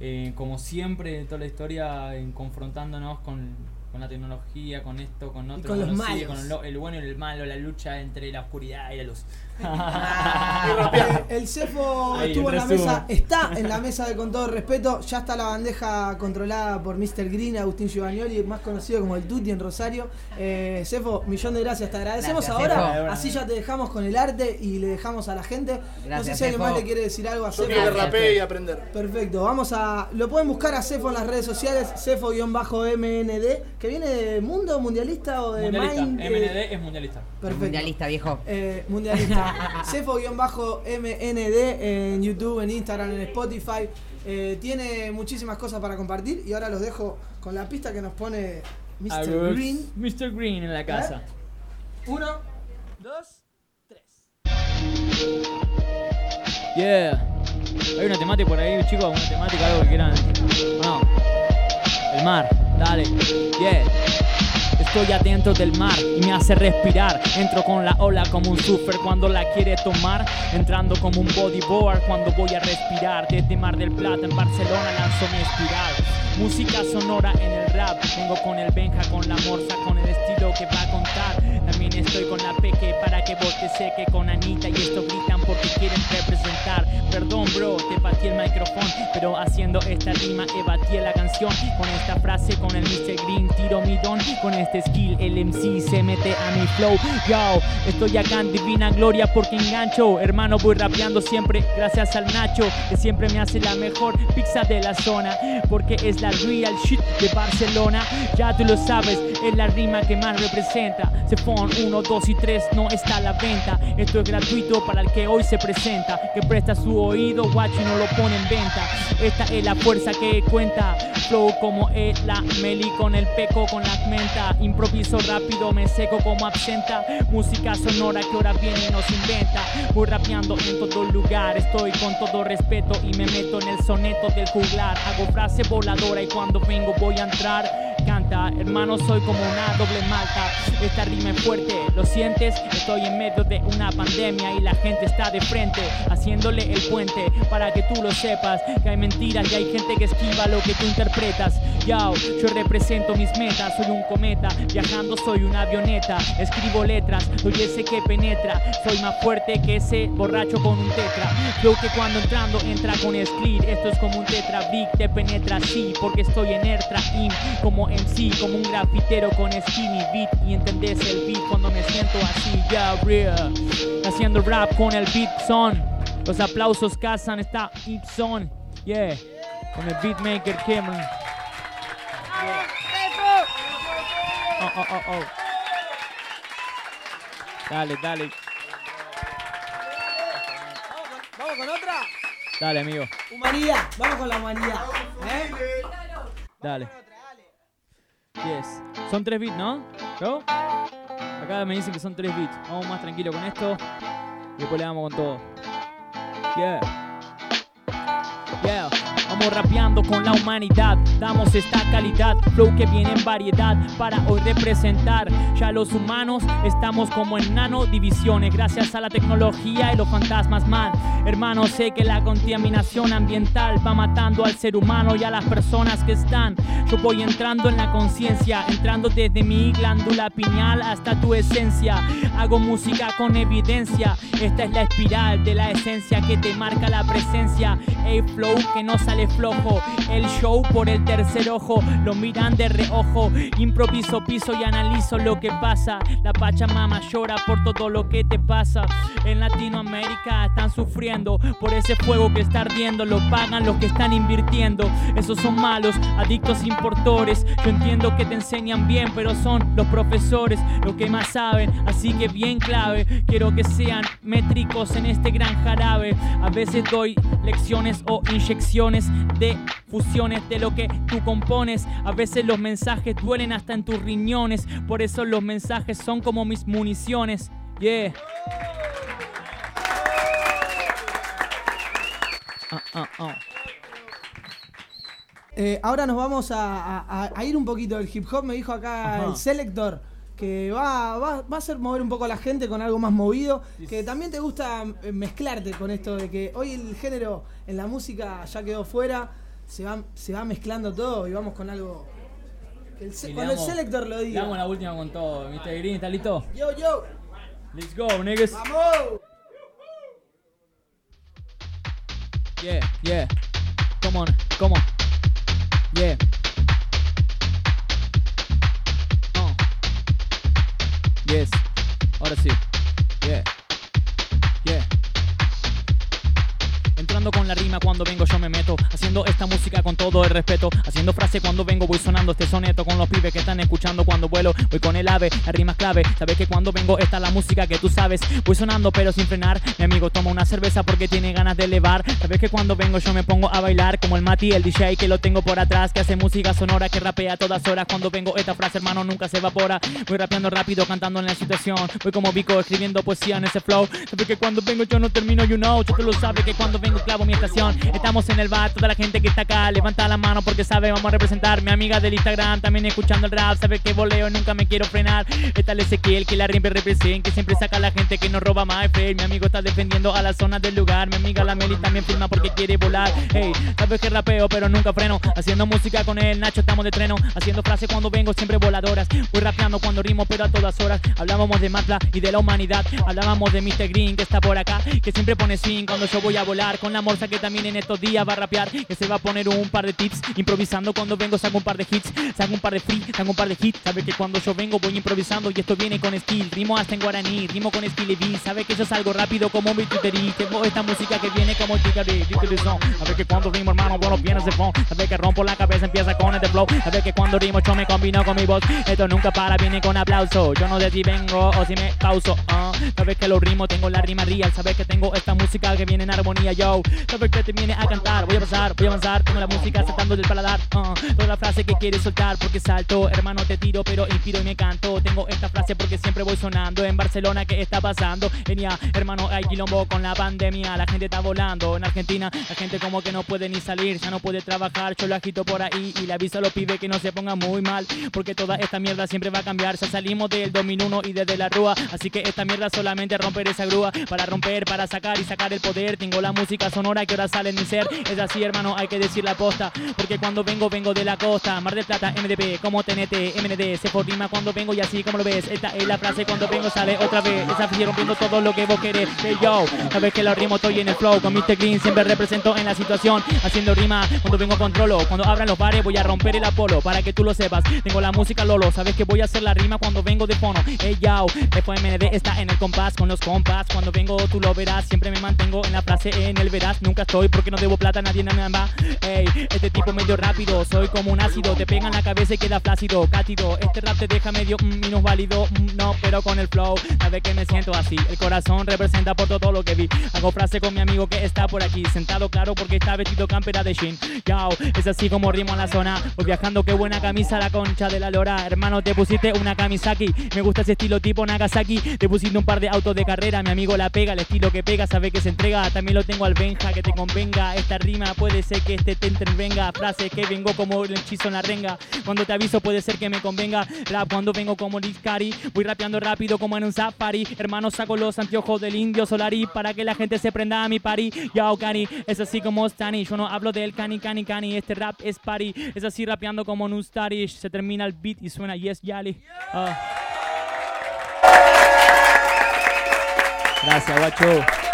eh, como siempre, en toda la historia, en confrontándonos con, con la tecnología, con esto, con otro, con los lo sigue, malos. con lo- el bueno y el malo, la lucha entre la oscuridad y la luz. Eh, el cefo Ahí, estuvo en la mesa, está en la mesa de con todo respeto, ya está la bandeja controlada por Mr. Green, Agustín Giovannioli, más conocido como el Tuti en Rosario. Eh, cefo, millón de gracias, te agradecemos Gracias, ahora, Cefo. así ya te dejamos con el arte y le dejamos a la gente. no sé si alguien más le quiere decir algo a Yo Cefo. y aprender. Perfecto, vamos a. Lo pueden buscar a Cefo en las redes sociales, Cefo-MND, que viene de Mundo Mundialista o de mundialista, Mind. eh, MND es mundialista. Perfecto. Mundialista, viejo. Eh, mundialista. [LAUGHS] Cefo-MND en YouTube, en Instagram, en Spotify. Eh, tiene muchísimas cosas para compartir y ahora los dejo con la pista que nos pone Mr. Agus- Green. Mr. Green en la casa. Uno, dos. Yeah. Hay una temática por ahí, chicos, una temática, algo que quieran. No. El mar, dale. Yeah. Estoy adentro del mar y me hace respirar. Entro con la ola como un surfer cuando la quiere tomar. Entrando como un bodyboard cuando voy a respirar. Desde Mar del Plata en Barcelona lanzo mi espiral. Música sonora en el rap. Vengo con el Benja, con la morsa, con el estilo que va a contar. Estoy con la peque para que vos te seque con Anita y esto gritan porque quieren representar. Perdón, bro, te batí el micrófono, pero haciendo esta rima ebatí la canción. Con esta frase, con el Mr. Green, tiro mi don. Con este skill, el MC se mete a mi flow. Yo, estoy acá en divina gloria porque engancho. Hermano, voy rapeando siempre gracias al Nacho, que siempre me hace la mejor pizza de la zona. Porque es la real shit de Barcelona. Ya tú lo sabes, es la rima que más representa. Se fon 1, 2 y 3 no está a la venta. Esto es gratuito para el que hoy se presenta. Que presta su oído, guacho y no lo pone en venta. Esta es la fuerza que cuenta. Flow como es la meli con el peco, con la menta. Improviso rápido, me seco como absenta. Música sonora que ahora viene y nos inventa. Voy rapeando en todo lugar. Estoy con todo respeto y me meto en el soneto del juglar. Hago frase voladora y cuando vengo voy a entrar. Hermano, soy como una doble malta. Esta rima es fuerte, ¿lo sientes? Estoy en medio de una pandemia y la gente está de frente, haciéndole el puente para que tú lo sepas. Que hay mentiras y hay gente que esquiva lo que tú interpretas. Yo, yo represento mis metas, soy un cometa, viajando soy una avioneta. Escribo letras, soy ese que penetra. Soy más fuerte que ese borracho con un tetra. Flow que cuando entrando entra con Sklit. Esto es como un tetra big, te penetra así, porque estoy en Ertra In, como MC, como un grafitero con skinny beat. Y entendés el beat cuando me siento así, ya real. Haciendo rap con el beat son. Los aplausos cazan esta Ipson, yeah. Con el beatmaker Cameron. Oh, oh, oh, oh. Dale, dale, Vamos con otra. dale, amigo. Humanidad, vamos con la humanidad. ¿eh? Dale. Yes. Son tres bits, ¿no? ¿No? Acá me dicen que son tres bits. Vamos más tranquilo con esto. Y después le damos con todo. Yeah. Yeah. Vamos rapeando con la humanidad, damos esta calidad, flow que viene en variedad para hoy representar. Ya los humanos estamos como en nano divisiones, gracias a la tecnología y los fantasmas mal. Hermano, sé que la contaminación ambiental va matando al ser humano y a las personas que están. Yo voy entrando en la conciencia, entrando desde mi glándula pineal hasta tu esencia. Hago música con evidencia, esta es la espiral de la esencia que te marca la presencia. El flow que no sale flojo, el show por el tercer ojo, lo miran de reojo. Improviso, piso y analizo lo que pasa. La Pachamama llora por todo lo que te pasa. En Latinoamérica están sufriendo por ese fuego que está ardiendo. Lo pagan los que están invirtiendo. Esos son malos, adictos importores. Yo entiendo que te enseñan bien, pero son los profesores los que más saben. Así que bien clave, quiero que sean métricos en este gran jarabe. A veces doy lecciones o inyecciones de fusiones de lo que tú compones. A veces los mensajes duelen hasta en tus riñones. Por eso los mensajes son como mis municiones. Yeah. Ah, ah, ah. Eh, ahora nos vamos a, a- a ir un poquito del hip hop. Me dijo acá Ajá. el Selector que va, va, va a hacer mover un poco a la gente con algo más movido. Que también te gusta eh, mezclarte con esto de que hoy el género en la música ya quedó fuera. Se va, se va mezclando todo y vamos con algo. el cuando el Selector lo diga. damos la última con todo. Mr. Green, ¿está listo? Yo, yo. Let's go, niggas. ¡Vamos! Yeah, yeah. Come on, come on. Yeah. Yes. Ahora sí. Yeah. Yeah. Entrando con la rima cuando vengo yo me meto Haciendo esta música con todo el respeto Haciendo frase cuando vengo voy sonando este soneto Con los pibes que están escuchando cuando vuelo Voy con el ave, la rima es clave Sabes que cuando vengo esta es la música que tú sabes Voy sonando pero sin frenar Mi amigo toma una cerveza porque tiene ganas de elevar Sabes que cuando vengo yo me pongo a bailar Como el Mati, el DJ que lo tengo por atrás Que hace música sonora que rapea a todas horas Cuando vengo esta frase hermano nunca se evapora Voy rapeando rápido cantando en la situación Voy como Vico escribiendo poesía en ese flow Sabes que cuando vengo yo no termino you know Yo te lo sabes que cuando vengo clavo mi estación. Estamos en el bar, toda la gente que está acá Levanta la mano porque sabe, vamos a representar. Mi amiga del Instagram también escuchando el rap Sabe que voleo, nunca me quiero frenar. Está el Ezequiel que la siempre representa Que siempre saca a la gente que no roba más. Mi amigo está defendiendo a la zona del lugar. Mi amiga la Meli también firma porque quiere volar. Hey, sabes que rapeo pero nunca freno. Haciendo música con el Nacho estamos de treno. Haciendo frases cuando vengo siempre voladoras. Voy rapeando cuando rimo pero a todas horas. Hablábamos de Matla y de la humanidad. Hablábamos de Mr. Green que está por acá Que siempre pone swing cuando yo voy a volar Con la morsa que también en estos días va a rapear Que se va a poner un par de tips Improvisando cuando vengo saco un par de hits Saco un par de free, saco un par de hits Sabes que cuando yo vengo voy improvisando Y esto viene con skill Rimo hasta en guaraní, rimo con skill y Sabes que yo salgo rápido como mi twitterí Tengo esta música que viene como ticari son Sabes que cuando rimo hermano bueno vienes de phone Sabes que rompo la cabeza empieza con este flow Sabes que cuando rimo yo me combino con mi voz Esto nunca para, viene con aplauso Yo no sé si vengo o si me pauso ah. Sabes que los ritmos tengo la rima real Sabes que tengo esta música que viene en armonía Sabes que te viene a cantar. Voy a pasar, voy a avanzar. Tengo la música saltando del paladar ah. Toda la frase que quieres soltar porque salto. Hermano te tiro pero inspiro y me canto. Tengo esta frase porque siempre voy sonando. En Barcelona ¿qué está pasando? Venía hermano hay quilombo con la pandemia. La gente está volando. En Argentina La gente como que no puede ni salir Ya no puede trabajar. Yo lo agito por ahí Y le aviso a los pibes que no se pongan muy mal Porque toda esta mierda siempre va a cambiar. Ya salimos del 2001 y desde la rúa Así que esta mierda solamente romper esa grúa. Para romper, para sacar y sacar el poder Tengo la música sonora que ahora sale en mi ser. Es así hermano hay que decir la posta. Porque cuando vengo vengo de la costa. Mar del Plata, MDP, como TNT, MND Se por rima cuando vengo y así como lo ves Esta es la frase cuando vengo sale otra vez. Esa frase rompiendo todo lo que vos querés. Hey yo, sabes que lo rimo estoy en el flow Con Mr. Green siempre represento en la situación. Haciendo rima cuando vengo controlo Cuando abran los bares voy a romper el Apolo Para que tú lo sepas, tengo la música Lolo Sabes que voy a hacer la rima cuando vengo de fono. Hey yo, FMND está en el compás Con los compas, cuando vengo tú lo verás Siempre me mantengo en la frase en el verás Nunca estoy porque no debo plata, nadie me va Hey, este tipo medio rápido Soy como un ácido, te pega en la cabeza y queda flácido Cátido, este rap te deja medio mm, minusválido mm, No, pero con el flow, sabes que me siento así. El corazón representa por todo lo que vi. Hago frase con mi amigo que está por aquí Sentado claro porque está vestido campera de jean. Yao, es así como rimo en la zona. Voy viajando, qué buena camisa, la concha de la lora. Hermano, te pusiste una camisa aquí Me gusta ese estilo tipo Nagasaki. Te pusiste un par de autos de carrera Mi amigo la pega, el estilo que pega Sabe que se entrega, también lo tengo al Benja Que te convenga, esta rima puede ser que este te intervenga. Frase que vengo como el hechizo en la renga. Cuando te aviso puede ser que me convenga. Rap cuando vengo como Cari Voy rapeando rápido como en un safari. Hermano, saco los anteojos del indio Solari Para que la gente se prenda a mi party Yao, cani, es así como Stani. Yo no hablo del cani, cani, cani Este rap es party Es así rapeando como en un starish Se termina el beat y suena Yes, Yali. Ah. Gracias, guacho.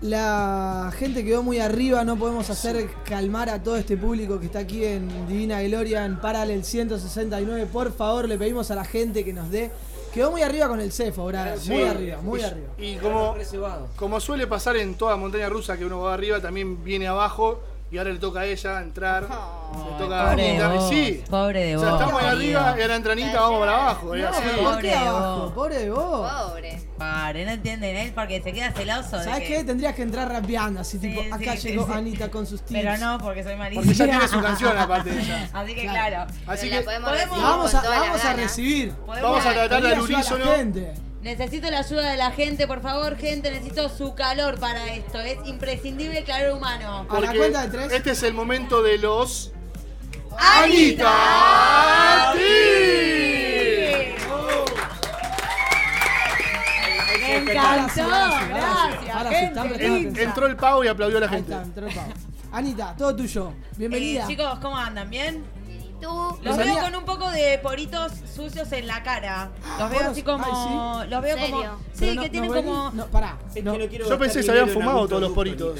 La gente quedó muy arriba, no podemos hacer calmar a todo este público que está aquí en Divina Gloria, en Paralel 169. Por favor, le pedimos a la gente que nos dé. Quedó muy arriba con el cefo, Brad. Sí. Muy arriba, muy Y- arriba. Y como, como suele pasar en toda montaña rusa que uno va arriba, también viene abajo. Y ahora le toca a ella entrar. le toca a Pobre de Anita. vos. Sí. Pobre de O vos. sea, estamos ahí arriba y ahora entra Anita, vamos para abajo. No, así. pero ¿por qué Pobre de abajo? vos. Pobre de vos. Pobre. Pobre, no entienden él porque se queda celoso. de ¿Sabes que- qué? Tendrías que entrar rapeando, así tipo, Sí, acá sí, llegó. Anita con sus tips. Pero no, porque soy malísima. Porque ya tiene su canción aparte de ella. [LAUGHS] Así que Claro. claro. Así Pero que podemos podemos- vamos a, vamos a recibir. Podemos- vamos a tratar Pedirle al a unísono. Necesito la ayuda de la gente, por favor, gente. Necesito su calor para esto. Es imprescindible el calor humano. A la cuenta de tres. este es el momento de los. ¡Anita! ¡Anita! Me encantó, sí, gracias, sí, gente entró el pavo y aplaudió a la Ahí gente. está, entró el pavo. Anita, todo tuyo. Bienvenida. Eh, chicos, ¿cómo andan? ¿Bien? Tú. Los veo con un poco de poritos sucios en la cara. Los veo así como. ay, Los veo ¿En como. Sí, no- que tienen no como. No, pará. Es no, que no quiero Yo pensé que se habían fumado todos los poritos.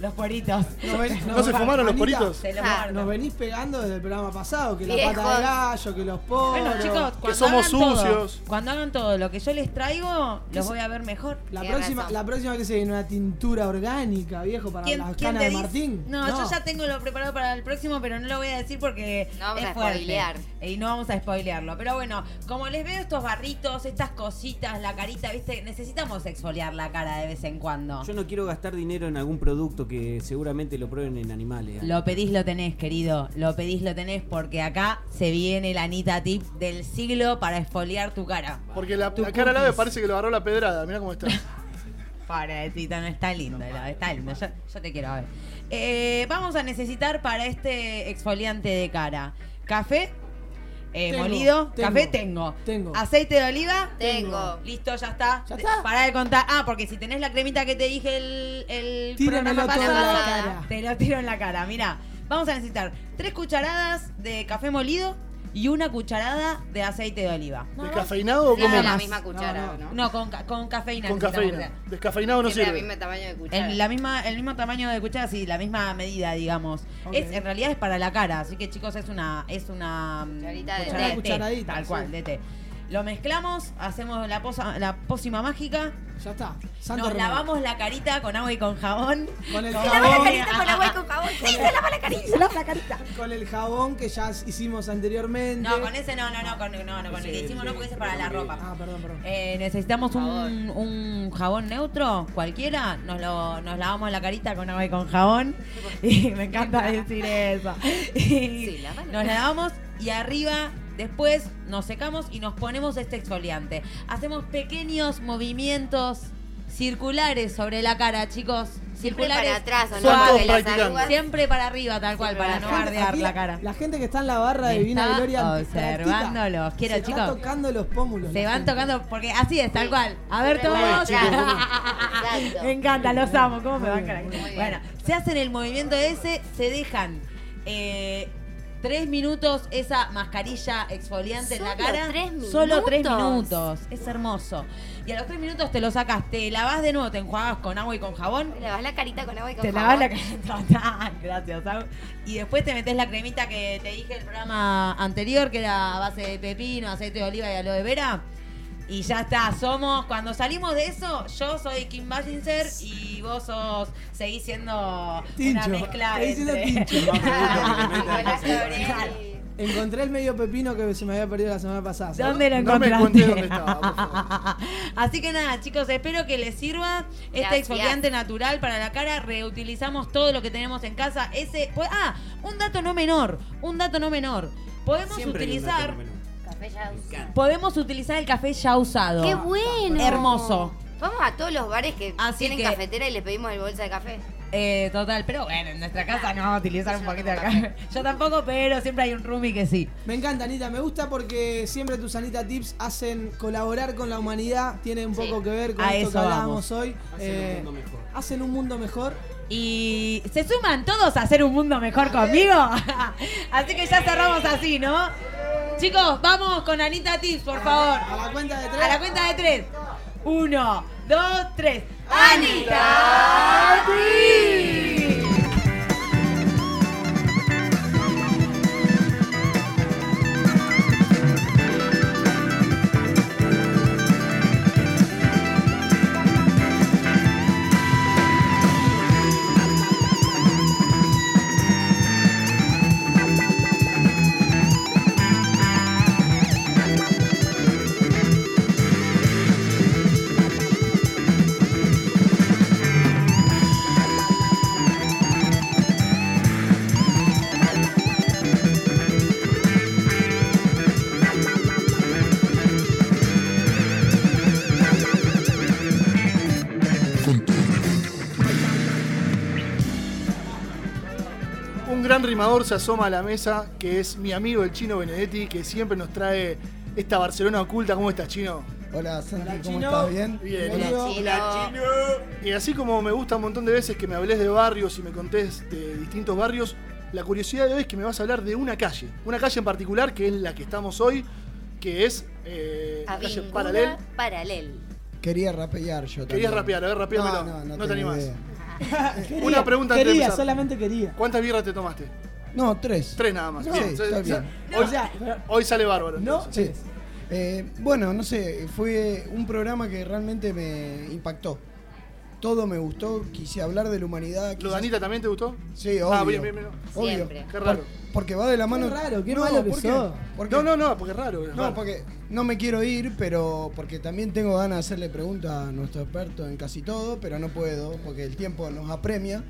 Los poritos. no ven- ¿No se fumaron los poritos? Se Nos venís pegando desde el programa pasado, que la Viejos. pata de gallo, que los poros. Bueno, chicos, cuando somos hagan todo- sucios. cuando hagan todo lo que yo les traigo, los voy a ver mejor. La próxima, razón. la próxima que se viene una tintura orgánica, viejo, para ¿Quién, las canas de? Martín. No, yo ya tengo lo preparado para el próximo, pero no lo voy a decir porque No vamos es a spoilear. Y no vamos a spoilearlo. Pero bueno, como les veo estos barritos, estas cositas, la carita, ¿viste? Necesitamos exfoliar la cara de vez en cuando. Yo no quiero gastar dinero en algún producto que seguramente lo prueben en animales. ¿eh? Lo pedís, lo tenés, querido. Lo pedís, lo tenés, porque acá se viene la Anita Tip del siglo para exfoliar tu cara. Porque la, cara al me parece que lo agarró la pedrada. Mirá cómo está. [LAUGHS] Pobrecita, no está lindo, no, está lindo. Yo, yo te quiero ver. Eh, vamos a necesitar para este exfoliante de cara café eh, Tengo, molido. tengo, Café tengo. tengo. Aceite de oliva. Tengo. Listo, ya está. ¿Ya está? Para de contar. Ah, porque si tenés la cremita que te dije el, el programa todo en la pasado, cara. te lo tiro en la cara. Mira, vamos a necesitar tres cucharadas de café molido y una cucharada de aceite de oliva. ¿Descafeinado o No, la misma cuchara, No, ¿no? No, con, ca- con cafeína. Con cafeína. Descafeinado no Siempre el sirve. mismo tamaño de cuchara. En la misma, el mismo tamaño de cuchara, sí, la misma medida, digamos. Ok. Es, en realidad es para la cara, así que chicos, es una, es una mm, Cucharita de té. Cucharadita, tal sí. cual, de té. Lo mezclamos, hacemos la, posa, la pócima mágica, Ya está. Santo nos remedio. lavamos la carita con agua y con jabón. Con el Con- Se lava la jabón. carita con agua y con jabón. [LAUGHS] Sí, se lava la carita. Se lava la carita. Con el jabón que ya hicimos anteriormente. No, con ese no, no, no, con, no, no, con el que hicimos no, porque ese es para la ropa. Ah, perdón, perdón. Eh, necesitamos un, un jabón neutro, cualquiera. Nos, lo, nos lavamos la carita con agua y con jabón. [LAUGHS] Y me encanta decir eso. Y Sí, lávalo. nos lavamos y arriba, después nos secamos y nos ponemos este exfoliante. Hacemos pequeños movimientos circulares sobre la cara, chicos. Siempre Circulares. para atrás, ¿o no? Para arrugas- Siempre para arriba, tal cual, Siempre para no bardear la cara. La gente que está en la barra de Divina Gloria observándolos. Quiero, se chicos. Está tocando los pómulos. Se van gente. tocando, porque así es, tal Sí. cual. A ver Siempre todos. atrás. [LAUGHS] Me encanta, los amo. ¿Cómo me van. Bueno, se hacen el movimiento ese, se dejan eh, tres minutos esa mascarilla exfoliante en la ¿Solo cara. tres Solo tres minutos? Es hermoso. Y a los tres minutos te lo sacas, te lavas de nuevo, te enjuagas con agua y con jabón. Te lavas la carita con agua y con Te jabón. lavas la cara. [LAUGHS] Gracias. Y después te metes la cremita que te dije el programa anterior, que era a base de pepino, aceite de oliva y aloe vera. Y ya está, somos, cuando salimos de eso, yo soy Kim Basinger y vos sos, seguís siendo Tincho, una mezcla seguís siendo entre... Tincho. Encontré el medio pepino que se me había perdido la semana pasada. ¿sabes? ¿Dónde lo No me encontraste? dónde estaba. [LAUGHS] Así que nada, chicos, espero que les sirva este Gracias. exfoliante natural para la cara. Reutilizamos todo lo que tenemos en casa. Ese, pues, ah, un dato no menor, un dato no menor. Podemos Siempre hay un dato utilizar, no menor. Café ya usado. podemos utilizar el café ya usado. ¡Qué bueno! Hermoso. Vamos a todos los bares que Así tienen que- cafetera y les pedimos el bolsa de café. Eh, total, pero bueno, en nuestra casa no vamos a utilizar un poquito de café. Yo tampoco, pero siempre hay un roomie que sí. Me encanta, Anita. Me gusta porque siempre tus Anita Tips hacen colaborar con la humanidad. Tiene un Sí. poco que ver con A esto eso que hablábamos vamos. hoy. Hacen Eh, un mundo mejor. hacen un mundo mejor. Y se suman todos a hacer un mundo mejor conmigo. [LAUGHS] así que ya cerramos así, ¿no? Chicos, vamos con Anita Tips, por favor. A la cuenta de tres. A la cuenta de tres. Uno, dos, tres. ¡Anita Rimador se asoma a la mesa, que es mi amigo el chino Benedetti, que siempre nos trae esta Barcelona oculta. ¿Cómo estás, chino? Hola, Santi, Hola, ¿cómo Chino. estás? ¿Bien? Bien. Hola, Y así como me gusta un montón de veces que me hables de barrios y me contés de distintos barrios, la curiosidad de hoy es que me vas a hablar de una calle. Una calle en particular, que es la que estamos hoy, que es eh, la calle Avinguda Paralel. Paralel. Quería rapear yo también. Querías rapear, a ver, rapeámelo. No, no, no No te animás. idea. [LAUGHS] Quería, Una pregunta antes Quería, solamente quería. ¿Cuántas birras te tomaste? No, tres. Tres nada más. Sí, Bien, está Hoy, hoy sale bárbaro. No. Sí. Eh, bueno, no sé, fue un programa que realmente me impactó. Todo me gustó, quise hablar de la humanidad. ¿Lo quise- de Anita también te gustó? Sí, obvio. Ah, bien, bien, bien. Obvio. Siempre. Qué raro. Por- porque va de la mano. Qué raro, qué no, malo que. No, no, no, porque es raro. es No, raro. porque no me quiero ir, pero porque también tengo ganas de hacerle preguntas a nuestro experto en casi todo, pero no puedo, porque el tiempo nos apremia.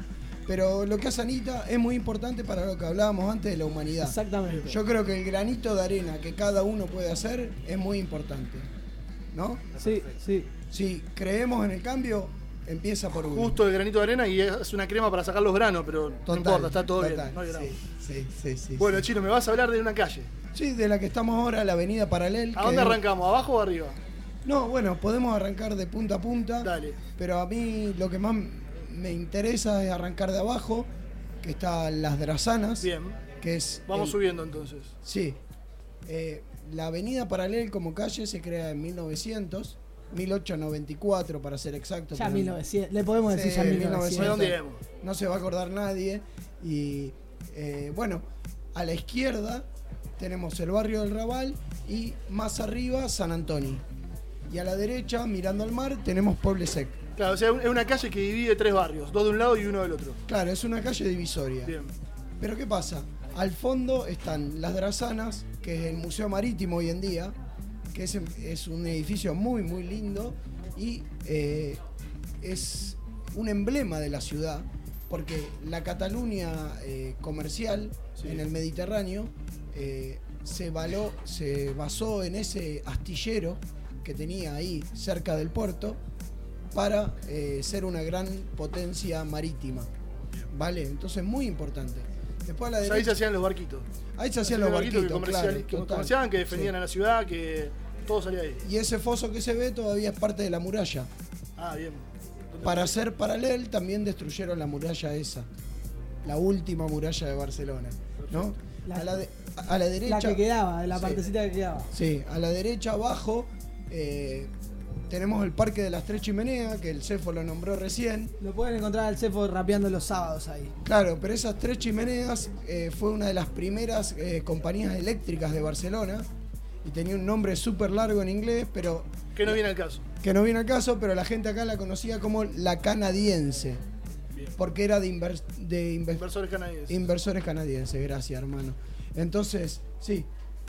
Pero lo que hace Anita es muy importante para lo que hablábamos antes de la humanidad. Exactamente. Yo creo que el granito de arena que cada uno puede hacer es muy importante. ¿No? Sí, sí. Si creemos en el cambio, empieza por uno. Justo el granito de arena y es una crema para sacar los granos, pero no Total, importa, está todo total, bien. No hay grano. sí, sí, sí, sí, Bueno, sí. Chino, me vas a hablar de una calle. Sí, de la que estamos ahora, la avenida Paralel. ¿A dónde es- arrancamos? ¿Abajo o arriba? No, bueno, podemos arrancar de punta a punta. Dale. Pero a mí lo que más me interesa es arrancar de abajo, que está Las Drazanas. Bien. Que es. Vamos el- subiendo entonces. Sí. Eh, la avenida Paralel como calle se crea en 1900, 1894 para ser exacto. Ya pero- 1900. Le podemos decir Sí, ya 1900. Redondeemos. No se va a acordar nadie. Y eh, bueno, a la izquierda tenemos el barrio del Raval y más arriba San Antonio. Y a la derecha, mirando al mar, tenemos Pueblo Sec. Claro, o sea, es una calle que divide tres barrios, dos de un lado y uno del otro. Claro, es una calle divisoria. Bien. Pero ¿qué pasa? Al fondo están las Drazanas, que es el Museo Marítimo hoy en día, que es, es un edificio muy, muy lindo y eh, es un emblema de la ciudad, porque la Cataluña eh, comercial Sí. en el Mediterráneo eh, se, való- se basó en ese astillero que tenía ahí cerca del puerto para eh, ser una gran potencia marítima. ¿Vale? Entonces, muy importante. Después a la O sea, derecha. ahí se hacían los barquitos. Ahí se hacían los barquitos, que, comercial- claro, que comerciaban, que defendían Sí. a la ciudad, que todo salía ahí. Y ese foso que se ve todavía es parte de la muralla. Ah, bien. Para hacer paralel, también destruyeron la muralla esa. La última muralla de Barcelona. ¿no? La- a, la de- a la derecha. La que quedaba, la Sí. partecita que quedaba. Sí, a la derecha abajo eh, tenemos el Parque de las Tres Chimeneas, que el CEFO lo nombró recién. Lo pueden encontrar al Cefo rapeando los sábados ahí. Claro, pero esas tres chimeneas eh, fue una de las primeras eh, compañías eléctricas de Barcelona y tenía un nombre súper largo en inglés, pero Que no viene al caso. que no viene al caso, pero la gente acá la conocía como la canadiense, Bien. porque era de, inver- de inve- Inversores canadienses. inversores canadienses, gracias hermano. Entonces, sí,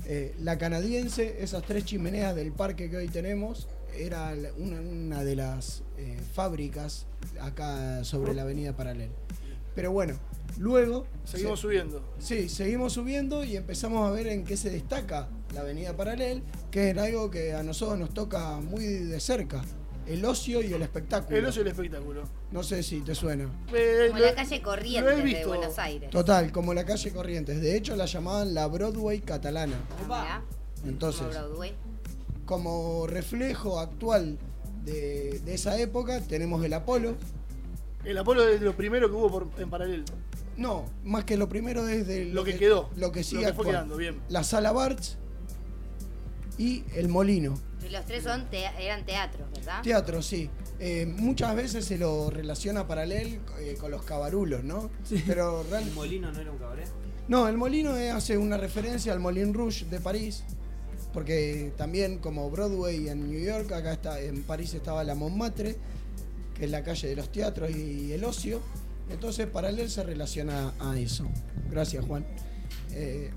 eh, la canadiense, esas tres chimeneas del parque que hoy tenemos, era una, una de las eh, fábricas acá sobre la avenida Paralel. Pero bueno, luego... Seguimos se- subiendo. Sí, seguimos subiendo y empezamos a ver en qué se destaca la avenida Paralel, que es algo que a nosotros nos toca muy de cerca, el ocio y el espectáculo. El ocio y el espectáculo. No sé si te suena. Eh, Como lo- la calle Corrientes de. Buenos Aires. Total, como la calle Corrientes. De hecho, la llamaban la Broadway catalana. Entonces, como Broadway. Como reflejo actual de, de esa época, tenemos el Apolo. El Apolo es lo primero que hubo por- en paralelo. No, más que lo primero es de Lo que quedó, Lo que sigue lo que fue actual. quedando, bien. La Sala Barts y el Molino. Y los tres son te- eran teatros, ¿verdad? Teatro, sí. Eh, muchas veces se lo relaciona paralel eh, con los cabarulos, ¿no? Pero real- ¿El molino no era un cabaret? No, el Molino hace una referencia al Moulin Rouge de París, porque también como Broadway en New York, acá está, en París estaba la Montmartre, que es la calle de los teatros y el ocio. Entonces, paralel se relaciona a eso. Gracias, Juan. Eh,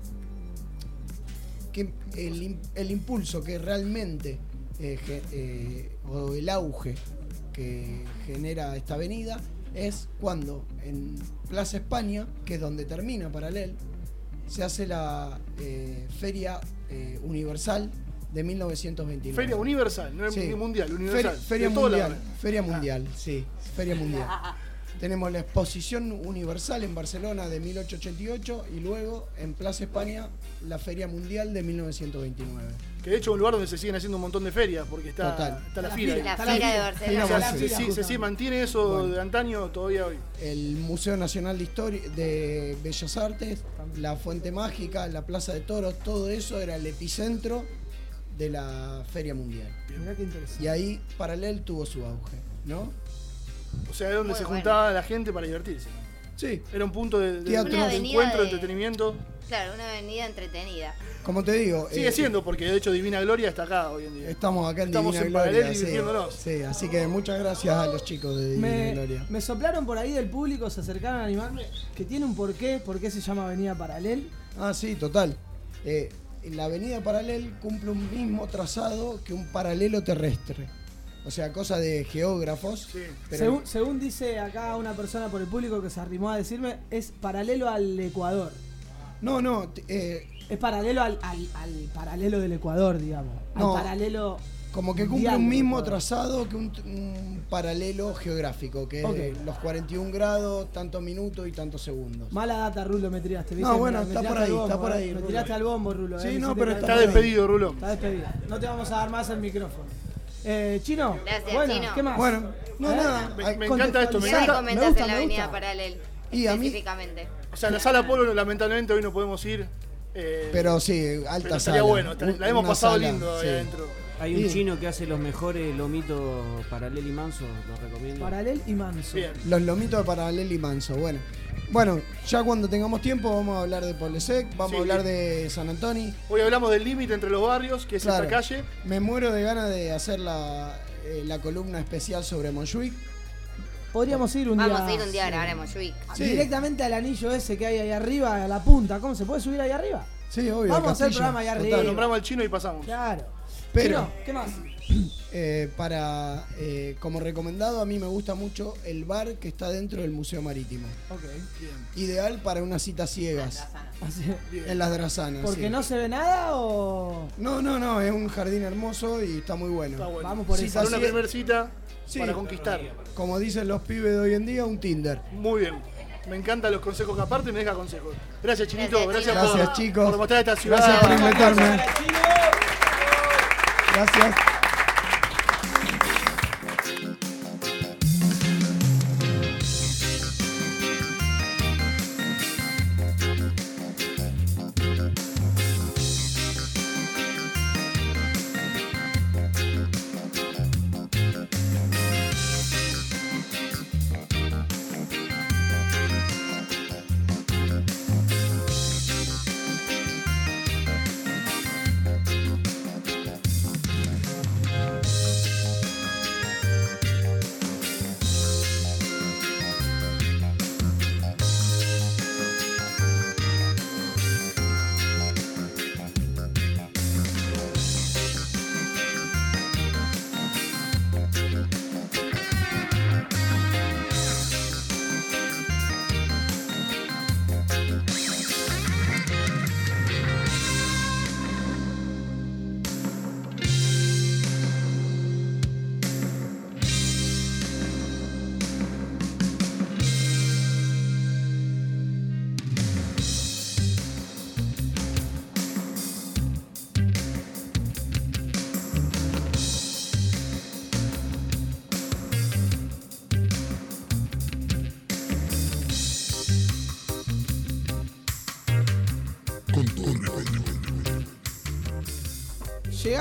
el, im- el impulso que realmente, eh, eh, o el auge que genera esta avenida, es cuando en Plaza España, que es donde termina Paralel, se hace la Feria eh, Universal de 1929. Feria Universal, no es Sí. mundial, universal. Feria, Mundial. Feria Mundial, sí. Feria Mundial. Tenemos la exposición universal en Barcelona de 1888 y luego en Plaza España la Feria Mundial de 1929. Que de hecho es un lugar donde se siguen haciendo un montón de ferias, porque está, Total. está la, La fila. la fila de Barcelona. O sea, La sí, sí, se sí, mantiene eso Bueno. de antaño todavía hoy. el Museo Nacional de Historia de Bellas Artes, la Fuente Mágica, la Plaza de Toros, todo eso era el epicentro de la Feria Mundial. Mirá qué interesante. Y ahí Paralel tuvo su auge, ¿no? O sea, es donde Muy se bueno. juntaba la gente para divertirse. Sí. Era un punto de, de- Teatro. de Una avenida encuentro, de- entretenimiento. Claro, una avenida entretenida. Como te digo, Sigue eh, siendo, porque de hecho Divina Gloria está acá hoy en día. estamos acá en Estamos Divina en Gloria. Paralel sí. divirtiéndonos. Sí, así que muchas gracias a los chicos de Divina Me, Gloria. me soplaron por ahí del público, se acercaron a animarme, que tiene un porqué, por qué se llama Avenida Paralel. Ah, sí, total. Eh, la avenida Paralel cumple un mismo trazado que un paralelo terrestre. O sea, cosa de geógrafos. pero- Según, según dice acá una persona por el público que se arrimó a decirme, es paralelo al Ecuador. No, no, eh, Es paralelo al, al- al paralelo del Ecuador, digamos. No, al paralelo. Como que cumple un mismo trazado que un, un paralelo geográfico, que es los 41 grados, tantos minutos y tantos segundos. Mala data, Rulo, me tiraste. ¿viste? No, bueno, Me- me está por ahí, bombo, está por eh. ahí, Me Rulo. tiraste al bombo, Rulo. Sí, eh, me no, pero está Está despedido, Rulo. Está despedido. No te vamos a dar más el micrófono. Eh, Chino. Gracias, bueno, Chino. ¿qué más? Bueno, no, ¿Eh? nada. Me- me encanta esto, me ¿Qué encanta- me gusta, en la me avenida gusta. Paralel? Y a mí- específicamente. O sea, la sala Polo lamentablemente hoy no podemos ir. eh, Pero sí, alta pero sala. bueno, la hemos pasado sala, lindo sí. ahí adentro. Hay un Sí. chino que hace los mejores lomitos paralel y manso, lo recomiendo. Paralel y manso. Bien. Los lomitos de Paralel y Manso. Bueno, bueno, ya cuando tengamos tiempo vamos a hablar de Polesec, vamos Sí. a hablar de San Antonio. Hoy hablamos del límite entre los barrios, que es Claro. esta calle. Me muero de ganas de hacer la, eh, la columna especial sobre Montjuic. Podríamos ir un día. Vamos a ir un día a grabar en Montjuic. Sí. Directamente al anillo ese que hay ahí arriba, a la punta. ¿Cómo se puede subir ahí arriba? Sí, obvio. Vamos a hacer el programa allá total. arriba. Nombramos al chino y pasamos. Claro. Pero- Chino, ¿qué más? [CLEARS THROAT] Eh, para, eh, como recomendado, a mí me gusta mucho el bar que está dentro del Museo Marítimo. Ok. Ideal para unas citas ciegas. Así- En las drasanas. ¿Porque sí. no se ve nada o.? No, no, no, es un jardín hermoso y está muy bueno. Está bueno. Vamos por Cita eso. Para una primera cita Sí. para conquistar. Como dicen los pibes de hoy en día, un Tinder. Muy bien. Me encantan los consejos que aparte me deja consejos. Gracias, Chinito. Gracias, Gracias, Gracias, por, chicos. por mostrar esta ciudad. Gracias por invitarme. Gracias.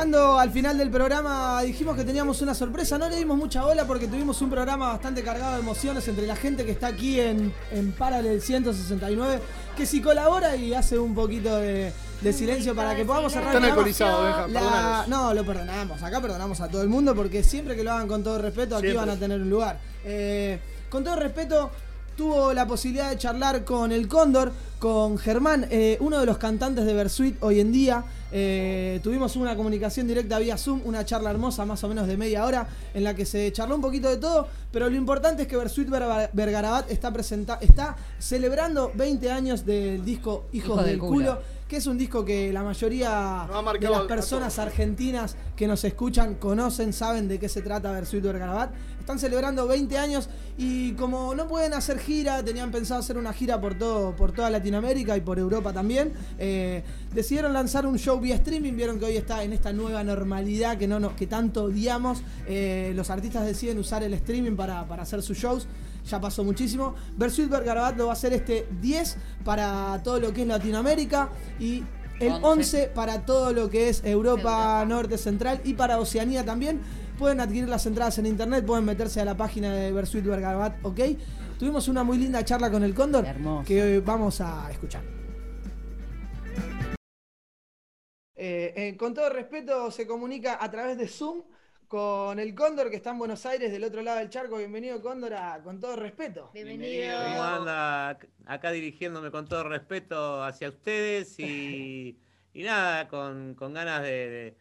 Llegando al final del programa dijimos que teníamos una sorpresa, no le dimos mucha bola porque tuvimos un programa bastante cargado de emociones entre la gente que está aquí en, en Paralel 169, que si colabora y hace un poquito de, de silencio para que podamos cerrar Están el programa. alcoholizados, La-. No, lo perdonamos, acá perdonamos a todo el mundo porque siempre que lo hagan con todo respeto aquí Siempre. van a tener un lugar. Eh, con todo respeto, tuvo la posibilidad de charlar con el Cóndor, con Germán, eh, uno de los cantantes de Versuit hoy en día. Eh, tuvimos una comunicación directa vía Zoom, una charla hermosa, más o menos de media hora, en la que se charló un poquito de todo, pero lo importante es que Versuit Verga- Vergarabat está, presenta está celebrando 20 años del disco Hijos, Hijos del del culo. culo. que es un disco que la mayoría de las personas argentinas que nos escuchan conocen, saben de qué se trata Versuit Vergarabat. Están celebrando 20 años y como no pueden hacer gira, tenían pensado hacer una gira por todo, por toda Latinoamérica y por Europa también. eh, decidieron lanzar un show vía streaming. Vieron que hoy está en esta nueva normalidad que no nos, que tanto odiamos. Eh, los artistas deciden usar el streaming para, para hacer sus shows. Ya pasó muchísimo. Versuit Vergarabat lo va a hacer este 10 para todo lo que es Latinoamérica y el 11. 11 para todo lo que es Europa, Norte, Central y para Oceanía también. Pueden adquirir las entradas en internet, pueden meterse a la página de Versuit Vergarabat, ok. Tuvimos una muy linda charla con el Cóndor que vamos a escuchar. Eh, eh, con todo respeto, se comunica a través de Zoom con el Cóndor que está en Buenos Aires, del otro lado del charco. Bienvenido, Cóndor, a- con todo respeto. ¿Cómo anda? Acá dirigiéndome con todo respeto hacia ustedes y, [LAUGHS] y nada, con, con ganas de, de-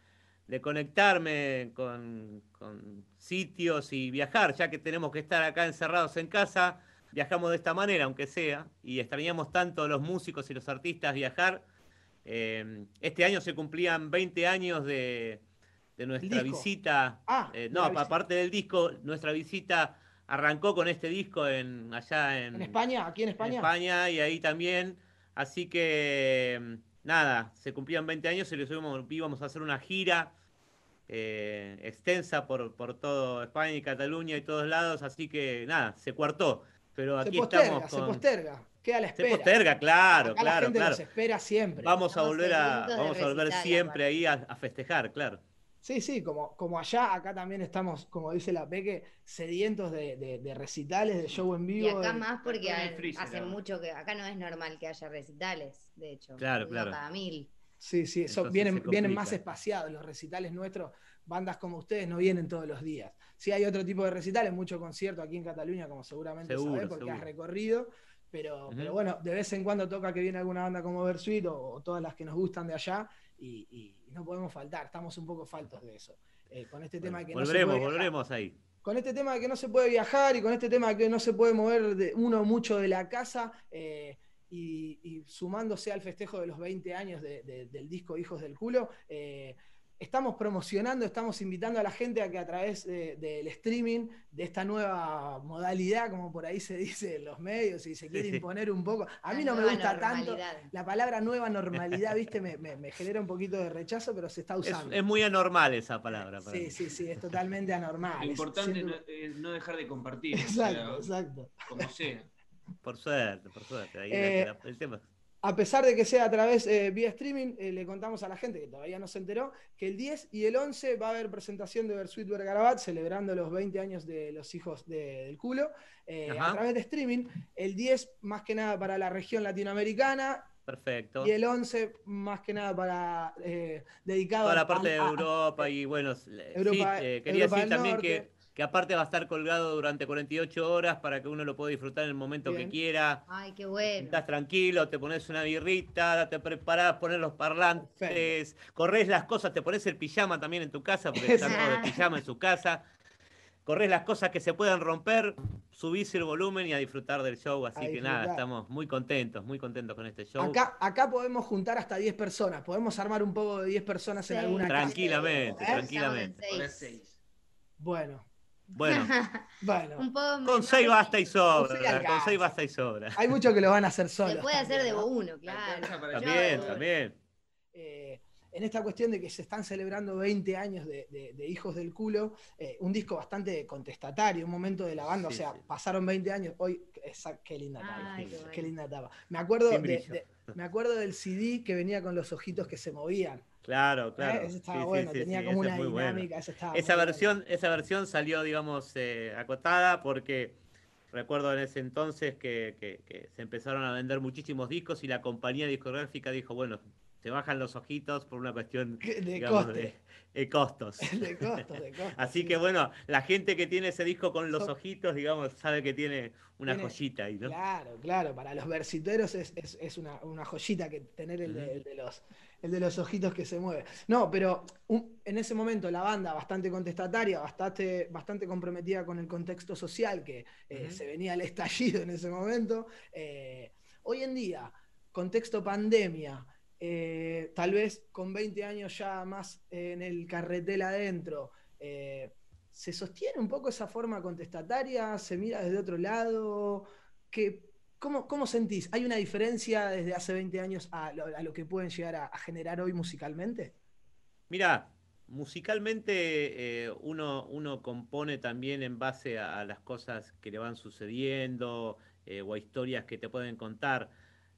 de conectarme con, con sitios y viajar, ya que tenemos que estar acá encerrados en casa, viajamos de esta manera, aunque sea, y extrañamos tanto los músicos y los artistas viajar. Eh, este año se cumplían 20 años de, de nuestra visita. Ah, Eh, no, visita. aparte del disco, nuestra visita arrancó con este disco en, allá en, ¿En España? ¿Aquí en España? en España y ahí también. Así que, mm, nada, se cumplían 20 años y íbamos, íbamos a hacer una gira eh, extensa por, por todo España y Cataluña y todos lados. Así que, nada, se cuartó. Pero Se aquí posterga, estamos se con... posterga. Queda a la Se espera. posterga, claro, Acá la claro, gente claro. los espera siempre. Vamos a volver a, vamos a volver siempre ahí a, a festejar, claro. Sí, sí, como, como allá, acá también estamos, como dice la Peque, sedientos de, de- de recitales, de show en Y vivo. acá de- más porque Con el ha- freezer, hace mucho que acá no es normal que haya recitales, de hecho. Claro, claro. Cada mil. Sí, sí, eso vienen, se vienen más espaciados los recitales nuestros. Bandas como ustedes no vienen todos los días. Sí hay otro tipo de recitales, mucho concierto aquí en Cataluña, como seguramente Seguro, sabés, porque has recorrido. Pero, bueno, de vez en cuando toca que viene alguna banda como Versuit o, o todas las que nos gustan de allá y, y no podemos faltar, estamos un poco faltos de eso. Eh, con este tema que no se Volveremos, puede viajar. volveremos ahí. con este tema de que no se puede viajar y con este tema de que no se puede mover de uno mucho de la casa eh, y, y sumándose al festejo de los 20 años de- de- del disco Hijos del Culo, eh, estamos promocionando, estamos invitando a la gente a que a través de- del streaming, de esta nueva modalidad, como por ahí se dice en los medios y se quiere sí. imponer un poco, a La mí no me gusta tanto, la palabra nueva normalidad, viste, me, me- me genera un poquito de rechazo, pero se está Es, usando. es muy anormal esa palabra para Sí, mí. sí, sí, es totalmente anormal. Lo Es importante no- es no dejar de compartir. Exacto, o exacto. Como sea. Por suerte, por suerte. Ahí Eh, la- el tema. A pesar de que sea a través eh, vía streaming, eh, le contamos a la gente que todavía no se enteró que el 10 y el 11 va a haber presentación de Versuit Vergarabat celebrando los 20 años de los hijos de- del culo eh, a través de streaming. El 10 más que nada para la región latinoamericana Perfecto. y el 11 más que nada para eh, dedicado Toda a- la parte de a- Europa y bueno, Europa- sí, eh, quería Europa decir también Norte. que, que aparte va a estar colgado durante 48 horas para que uno lo pueda disfrutar en el momento Bien. que quiera. Ay, qué bueno. Estás tranquilo, te pones una birrita, te preparás, pones los parlantes, corres las cosas, te pones el pijama también en tu casa, porque están todos de pijama en su casa. Corres las cosas que se puedan romper, subís el volumen y a disfrutar del show. Así que nada, estamos muy contentos, muy contentos con este show. Acá, acá podemos juntar hasta 10 personas, podemos armar un poco de 10 personas en alguna casa. Tranquilamente, ¿Eh? tranquilamente. Bueno, Bueno, [LAUGHS] bueno. Un poco con menos. seis basta y sobra. Con seis basta y sobra. Hay muchos que lo van a hacer solos. Se puede hacer de uno, claro. También, Yo- también. Eh, en esta cuestión de que se están celebrando 20 años de, de- de Hijos del Culo, eh, un disco bastante contestatario, un momento de la banda, Sí, o sea, sí. pasaron 20 años, hoy, esa- qué linda etapa, Ay, qué linda etapa. Me acuerdo, de- me acuerdo del CD que venía con los ojitos que se movían. Claro, claro. ¿eh? Ese estaba Sí, bueno, sí, tenía sí, como ese una es muy bueno. dinámica, estaba Esa bueno. versión, esa versión salió, digamos, eh, acotada porque recuerdo en ese entonces que, que- que se empezaron a vender muchísimos discos y la compañía discográfica dijo, bueno, se bajan los ojitos por una cuestión [LAUGHS] De digamos, coste. de, de costos. [LAUGHS] De costos, de [LAUGHS] costos. Así que bueno, la gente que tiene ese disco con los ojitos, digamos, sabe que tiene una Tiene- joyita ahí, ¿no? Claro, claro, para los versiteros es, es- es una, una joyita que tener el de, el de los, el de los ojitos que se mueve. No, pero un- en ese momento la banda bastante contestataria, bastante, bastante comprometida con el contexto social que eh, se venía el estallido en ese momento. Eh, hoy en día, contexto pandemia, eh, tal vez con 20 años ya más en el carretel adentro, ¿se sostiene un poco esa forma contestataria? ¿Se mira desde otro lado? ¿Qué, cómo, cómo sentís? ¿Hay una diferencia desde hace 20 años a lo, a lo que pueden llegar a, a generar hoy musicalmente? Mira, musicalmente eh, uno, uno compone también en base a, a las cosas que le van sucediendo eh, o a historias que te pueden contar.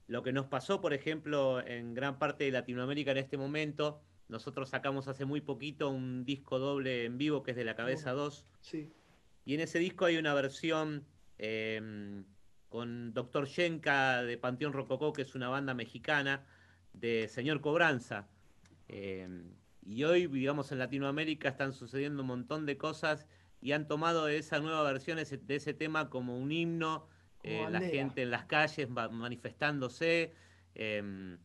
Lo que nos pasó, por ejemplo, en gran parte de Latinoamérica en este momento, nosotros sacamos hace muy poquito un disco doble en vivo que es de La Cabeza 2. Sí. Y en ese disco hay una versión eh, con Doctor Shenka de Panteón Rococó, que es una banda mexicana, de Señor Cobranza. Eh, y hoy, digamos, en Latinoamérica están sucediendo un montón de cosas y han tomado esa nueva versión ese- de ese tema como un himno, Como eh, la gente en las calles manifestándose. eh,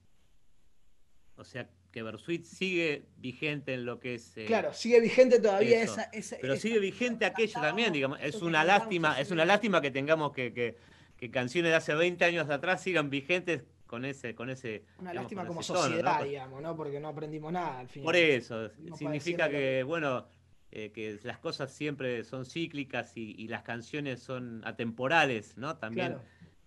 o sea, que Bersuit sigue vigente en lo que es... eh, Claro, sigue vigente todavía esa, esa- Pero esa- sigue vigente aquello también, digamos. Es una lástima, es una lástima que tengamos que, que- que canciones de hace 20 años atrás sigan vigentes con ese, con ese. Una digamos, lástima como ese tono, ¿no? sociedad, digamos, ¿no? Porque no aprendimos nada al final. Por eso, significa que, bueno, eh, que las cosas siempre son cíclicas y, y las canciones son atemporales, ¿no? También. Claro.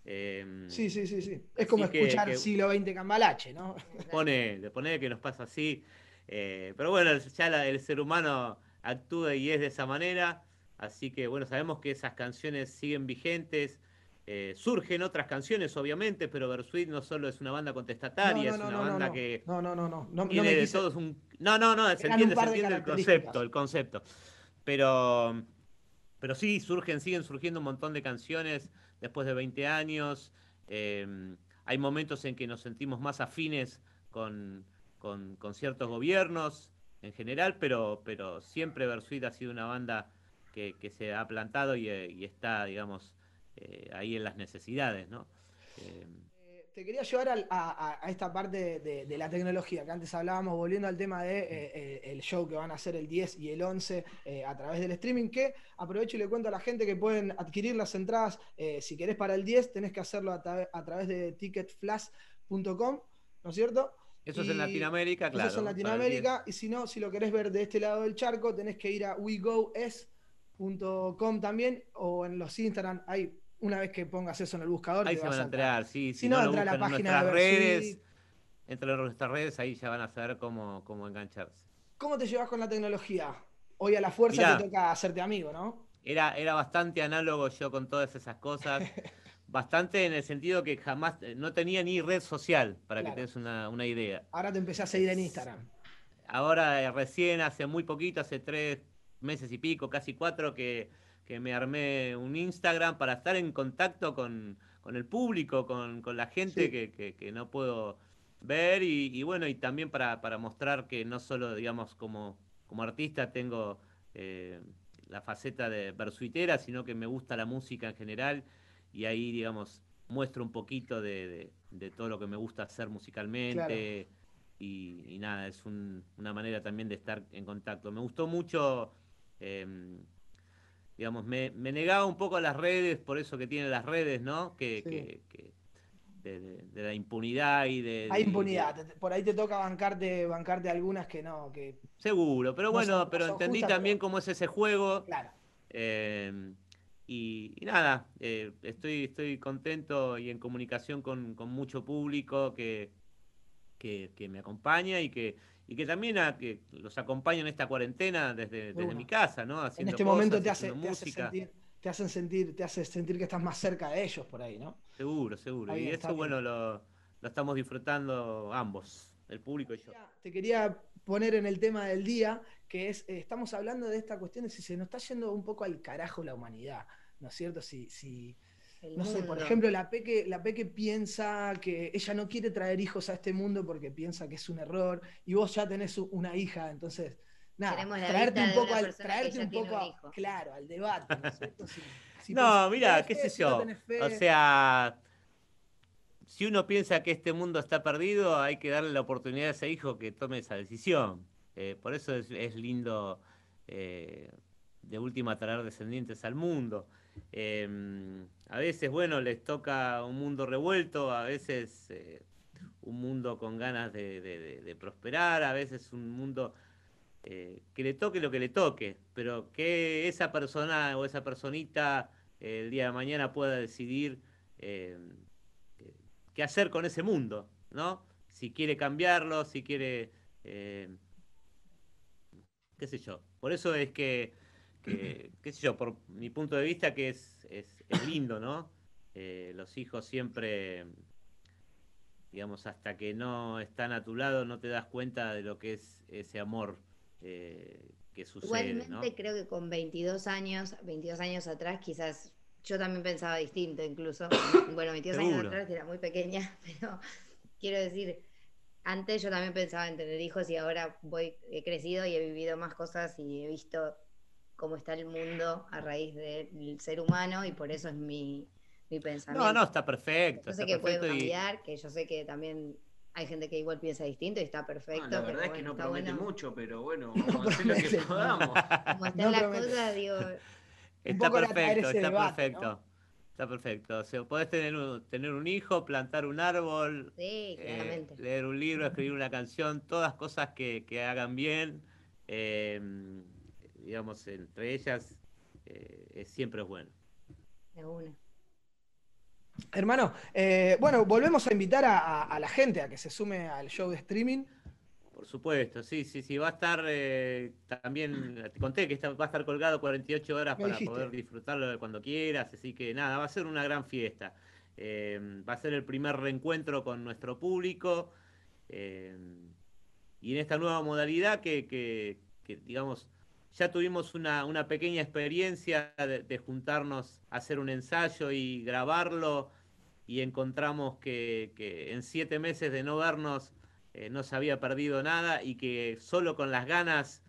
eh, Sí, sí, sí, sí. Es como que- escuchar que- siglo XX Cambalache, ¿no? [LAUGHS] Pone, le pone que nos pasa así. eh, pero bueno, ya la- el ser humano actúa y es de esa manera. Así que bueno, sabemos que esas canciones siguen vigentes. Eh, surgen otras canciones, obviamente, pero Bersuit no solo es una banda contestataria, No, no, es una no, banda no. que No, no, no, no. No, no tiene me quise- todos un. No, no, no, se entiende, se entiende el concepto, el concepto. Pero, pero sí, surgen, siguen surgiendo un montón de canciones después de 20 años. eh, hay momentos en que nos sentimos más afines con, con- con ciertos gobiernos en general, pero, pero siempre Bersuit ha sido una banda que, que se ha plantado y, eh, y está, digamos, eh, ahí en las necesidades, ¿no? Eh, Te quería llevar al- a, esta parte de, de la tecnología, que antes hablábamos, volviendo al tema de eh, eh, el show que van a hacer el 10 y el 11 eh, a través del streaming, que aprovecho y le cuento a la gente que pueden adquirir las entradas, eh, si querés para el 10, tenés que hacerlo a, tra- a través de ticketflash.com, ¿no es cierto? Eso es en Latinoamérica, eso claro. es en Latinoamérica, y si no, si lo querés ver de este lado del charco, tenés que ir a wegoes.com también, o en los Instagram, hay una vez que pongas eso en el buscador, Ahí te se va van a enterar, sí. Si Si, no, entra a la página nuestras de redes, entre nuestras redes, ahí ya van a saber cómo, cómo engancharse. ¿Cómo te llevas con la tecnología? Hoy a la fuerza Mirá. te toca hacerte amigo, ¿no? Era, era bastante análogo yo con todas esas cosas. [LAUGHS] bastante en el sentido que jamás, no tenía ni red social, para Claro. que te des una, una idea. Ahora te empecé a seguir en Instagram. Ahora eh, recién, hace muy poquito, hace tres meses y pico, casi cuatro, que, que me armé un Instagram para estar en contacto con, con el público, con, con la gente Sí. que, que- que no puedo ver y, y bueno, y también para, para mostrar que no solo, digamos, como, como artista tengo eh, la faceta de versuitera, sino que me gusta la música en general y ahí, digamos, muestro un poquito de, de- de todo lo que me gusta hacer musicalmente y, y nada, es un- una manera también de estar en contacto. Me gustó mucho, em, digamos, me, me negaba un poco a las redes, por eso que tienen las redes, ¿no? Que, Sí. que- que de, de- de la impunidad y de... Hay de- impunidad. Por ahí te toca bancarte, bancarte algunas que no, que Seguro, pero No bueno, son- pero son entendí justas, también cómo es ese juego. Claro. Eh, y, y nada, eh, estoy, estoy contento y en comunicación con, con mucho público que, que, que me acompaña y que, y que también a- que los acompaño en esta cuarentena desde, desde bueno. mi casa, ¿no? en Haciendo este momento te hace, te hace sentir, te hacen sentir, te hace sentir que estás más cerca de ellos por ahí, ¿no? Seguro, seguro. Y eso, bien. bueno, lo, lo estamos disfrutando ambos, el público y yo. Te quería poner en el tema del día, que es, eh, estamos hablando de esta cuestión de si se nos está yendo un poco al carajo la humanidad, ¿no es cierto? Si, si no sé, por ejemplo, la Peque, la Peque piensa que ella no quiere traer hijos a este mundo porque piensa que es un error, y vos ya tenés una hija, entonces, nada, traerte un poco al, traerte un poco, un claro, al debate, ¿no? [LAUGHS] Si- no, mira, qué sé si yo. fe. O sea, si uno piensa que este mundo está perdido, hay que darle la oportunidad a ese hijo que tome esa decisión. Eh, por eso es, es lindo eh, de última traer descendientes al mundo. Eh, a veces, bueno, les toca un mundo revuelto, a veces eh, un mundo con ganas de, prosperar, a veces un mundo eh, que le toque lo que le toque, pero que esa persona o esa personita eh, el día de mañana pueda decidir eh, qué hacer con ese mundo, ¿no? Si quiere cambiarlo, si quiere, qué sé yo. Por eso es que, que, qué sé yo, por mi punto de vista que es, es, es lindo, ¿no? Eh, los hijos siempre, digamos, hasta que no están a tu lado no te das cuenta de lo que es ese amor eh, que sucede, Igualmente ¿no? creo que con 22 años, 22 años atrás quizás yo también pensaba distinto incluso. [COUGHS] Bueno, 22 años atrás era muy pequeña, [LAUGHS] pero quiero decir, antes yo también pensaba en tener hijos y ahora voy, he crecido y he vivido más cosas y he visto cómo está el mundo a raíz del ser humano y por eso es mi, mi pensamiento. No, no, está perfecto. Yo sé que puede perfecto y- cambiar, que yo sé que también hay gente que igual piensa distinto y está perfecto. No, la pero verdad es que bueno, no promete bueno. mucho, pero bueno, [LAUGHS] vamos a hacer lo que podamos. Como está No la promete. cosa, digo, Está perfecto, está debate, perfecto. Está perfecto. O sea, podés tener un, tener un hijo, plantar un árbol, sí, eh, leer un libro, escribir una canción, todas cosas que, que hagan bien. eh, digamos, entre ellas, eh, es- siempre es bueno. De una. Hermano, eh, bueno, volvemos a invitar a, a- a la gente a que se sume al show de streaming. Por supuesto, sí, sí, sí. Va a estar eh, también, te conté que está- va a estar colgado 48 horas para dijiste. poder disfrutarlo de cuando quieras. Así que nada, va a ser una gran fiesta. Eh, va a ser el primer reencuentro con nuestro público. eh, y en esta nueva modalidad que, que- que, digamos, ya tuvimos una, una pequeña experiencia de, de juntarnos a hacer un ensayo y grabarlo. Y encontramos que, que en siete meses de no vernos eh, no se había perdido nada y que solo con las ganas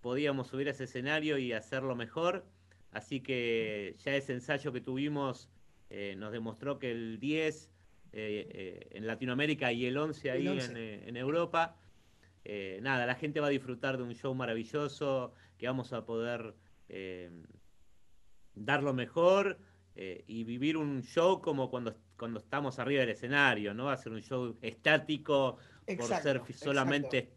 podíamos subir a ese escenario y hacerlo mejor. Así que ya ese ensayo que tuvimos eh, nos demostró que el 10 eh, eh, en Latinoamérica y el 11 ahí El 11. En, eh, en Europa, nada, la gente va a disfrutar de un show maravilloso, que vamos a poder eh, dar lo mejor eh, y vivir un show como cuando, cuando estamos arriba del escenario, no va a ser un show estático por ser solamente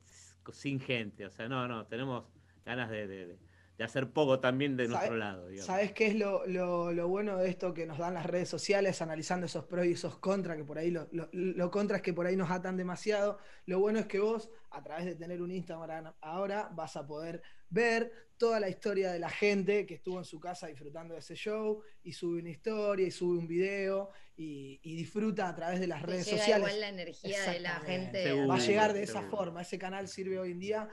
sin gente. O sea, no, no, tenemos ganas de, de- de- de hacer poco también de ¿Sabe- nuestro lado. digamos. ¿Sabes qué es lo, lo- lo bueno de esto que nos dan las redes sociales, analizando esos pros y esos contras, que por ahí lo, lo, lo contra es que por ahí nos atan demasiado? Lo bueno es que vos, a través de tener un Instagram ahora, vas a poder ver toda la historia de la gente que estuvo en su casa disfrutando de ese show y sube una historia y sube un video y, y disfruta a través de las Te redes llega sociales. igual la energía de la gente. Va a llegar Seguro, de esa forma. Ese canal sirve hoy en día.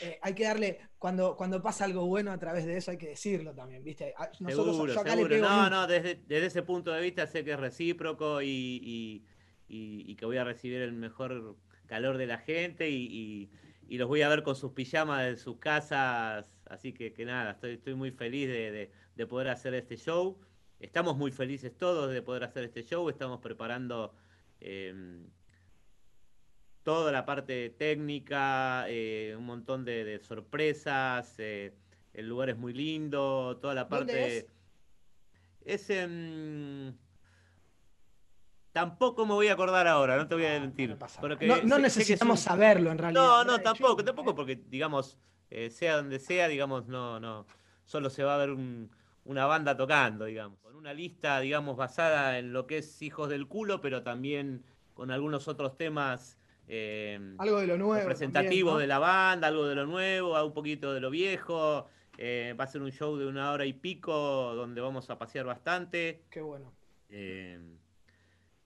Eh, hay que darle, cuando, cuando pasa algo bueno a través de eso, hay que decirlo también, ¿viste? Nosotros, seguro, yo acá seguro. le pego No, un- no, desde, desde ese punto de vista sé que es recíproco y, y- y- y que voy a recibir el mejor calor de la gente y, los voy a ver con sus pijamas de sus casas. Así que, que nada, estoy, estoy muy feliz de, de- de poder hacer este show. Estamos muy felices todos de poder hacer este show. Estamos preparando em, toda la parte técnica, eh, un montón de, de sorpresas. eh, el lugar es muy lindo, toda la ¿Dónde parte. es? Es en. Tampoco me voy a acordar ahora, no te voy a mentir. porque No, no sé- sé que es necesitamos un- saberlo en realidad. No, no, tampoco, tampoco, porque digamos, eh, sea donde sea, digamos, no, no. Solo se va a ver un- una banda tocando, digamos. Con una lista, digamos, basada en lo que es Hijos del Culo, pero también con algunos otros temas. Eh, Algo de lo nuevo. representativo también, ¿no? de la banda, algo de lo nuevo, un poquito de lo viejo. eh, va a ser un show de una hora y pico donde vamos a pasear bastante. Qué bueno. Eh,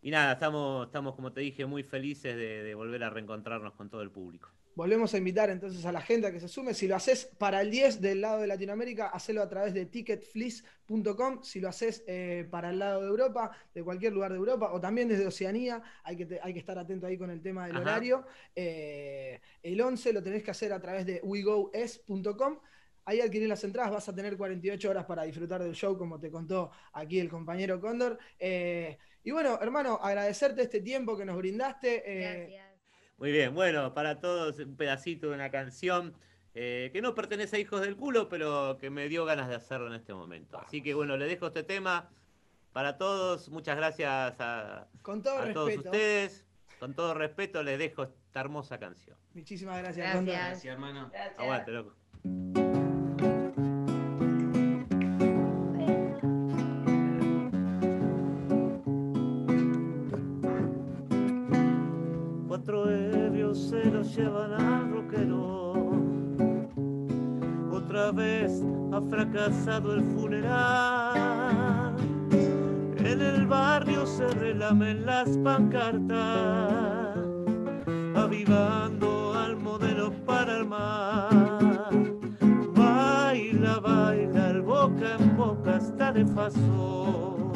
y nada, estamos, estamos, como te dije, muy felices de, de volver a reencontrarnos con todo el público. Volvemos a invitar entonces a la gente a que se sume. Si lo haces para el 10 del lado de Latinoamérica, hacelo a través de ticketflix.com. Si lo haces eh, para el lado de Europa, de cualquier lugar de Europa, o también desde Oceanía, hay que, te- hay que estar atento ahí con el tema del Ajá. horario. Eh, el 11 lo tenés que hacer a través de wegoes.com. Ahí adquirís las entradas, vas a tener 48 horas para disfrutar del show, como te contó aquí el compañero Cóndor. Eh, y bueno, hermano, agradecerte este tiempo que nos brindaste. eh, Muy bien, bueno, para todos un pedacito de una canción eh, que no pertenece a Hijos del Culo, pero que me dio ganas de hacerlo en este momento. Así que bueno, le dejo este tema para todos. Muchas gracias a, Con todo a todos ustedes. con todo respeto, les dejo esta hermosa canción. Muchísimas gracias, Gracias. Gracias, hermano. Aguante, loco. Llevan al roquero. Otra vez ha fracasado el funeral. En el barrio se relamen las pancartas, avivando al modelo para el mar. Baila, baila, el boca en boca está de paso,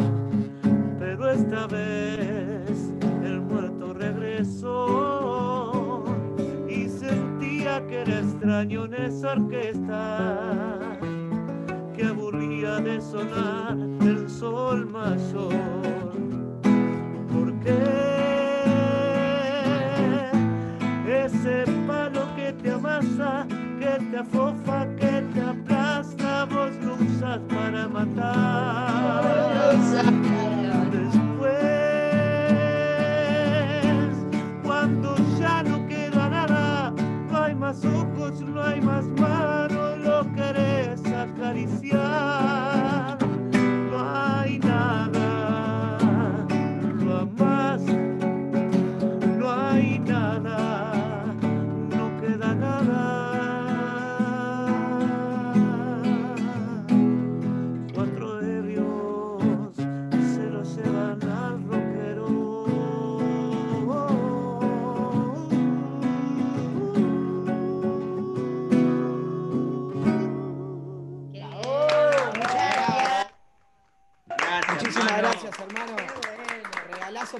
pero esta vez el muerto regresó que era extraño en esa orquesta que aburría de sonar el sol mayor. Porque ese palo que te amasa, que te afofa, que te aplasta, vos lo usas para matar. Más ojos, no hay más manos, lo querés acariciar.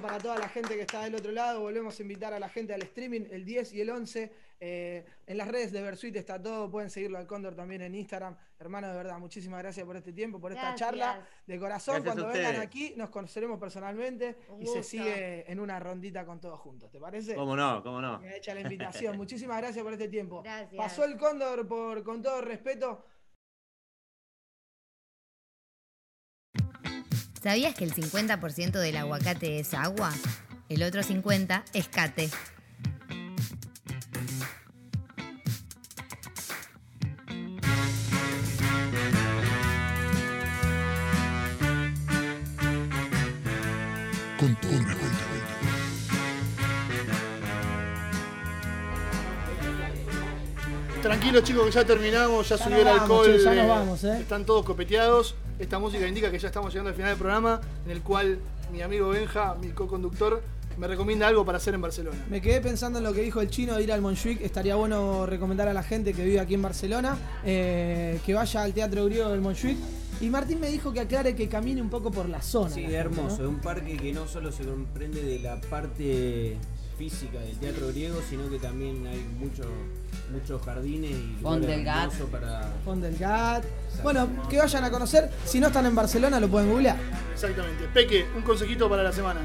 Para toda la gente que está del otro lado. Volvemos a invitar a la gente al streaming el 10 y el 11. Eh, en las redes de Versuit está todo. Pueden seguirlo al Cóndor también en Instagram. Hermano, de verdad, muchísimas gracias por este tiempo, por esta Gracias. charla. De corazón, Gracias cuando vengan aquí, nos conoceremos personalmente y se sigue en una rondita con todos juntos. ¿Te parece? ¿Cómo no? ¿Cómo no? Me echa la invitación. [LAUGHS] Muchísimas gracias por este tiempo. Gracias. Pasó el Cóndor por, con todo respeto. ¿Sabías que el 50% del aguacate es agua? El otro 50% es cate. Con todo respeto. Tranquilos chicos que ya terminamos, ya Ya subió el vamos, alcohol. che, ya nos eh, vamos, eh. Están todos copeteados. Esta música indica que ya estamos llegando al final del programa, en el cual mi amigo Benja, mi co-conductor, me recomienda algo para hacer en Barcelona. Me quedé pensando en lo que dijo el chino de ir al Montjuic. Estaría bueno recomendar a la gente que vive aquí en Barcelona eh, que vaya al Teatro Griego del Montjuic. Y Martín me dijo que aclare que camine un poco por la zona. Sí, la gente, hermoso. ¿no? Es un parque que no solo se comprende de la parte física del teatro griego, sino que también hay muchos muchos jardines y Font del Gat. para Font del Gat. Bueno, que vayan a conocer. Si no están en Barcelona, lo pueden googlear. Exactamente. Peque, un consejito para la semana.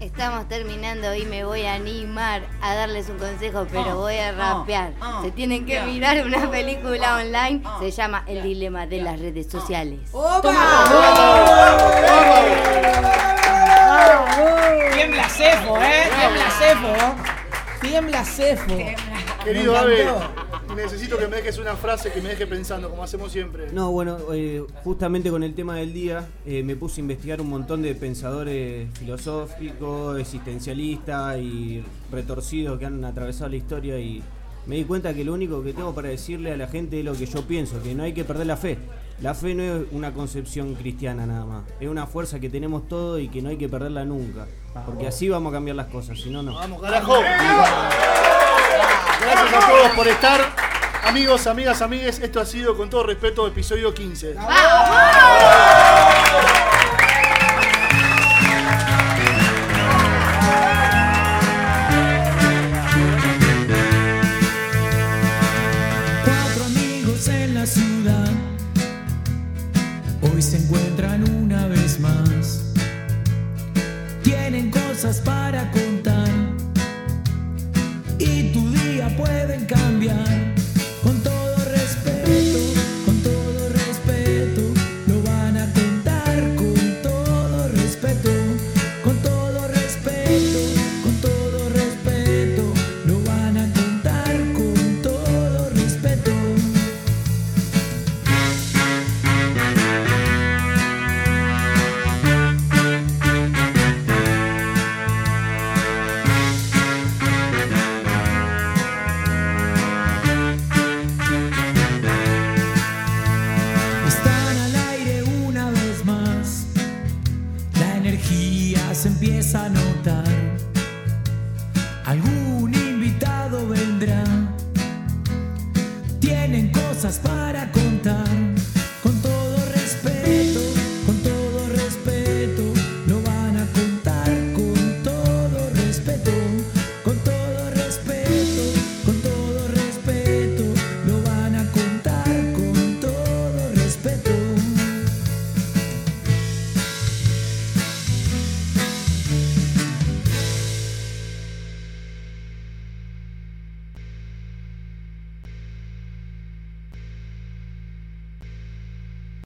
Estamos terminando y me voy a animar a darles un consejo, pero Oh, voy a oh, rapear. oh, Se tienen que yeah, mirar una película oh, online. oh, Se llama El dilema de las redes sociales. Tiembla Cefo, ¿eh? Tiembla Cefo. Tiembla Cefo. Querido encantó. necesito que me dejes una frase que me deje pensando, como hacemos siempre. No, bueno, eh, justamente con el tema del día eh, me puse a investigar un montón de pensadores filosóficos, existencialistas y retorcidos que han atravesado la historia y me di cuenta que lo único que tengo para decirle a la gente es lo que yo pienso, que no hay que perder la fe. La fe no es una concepción cristiana nada más, es una fuerza que tenemos todos y que no hay que perderla nunca, porque así vamos a cambiar las cosas, si no, no. Vamos, carajo. Gracias a todos por estar. Amigos, amigas, amigues, esto ha sido con todo respeto episodio 15. Cuatro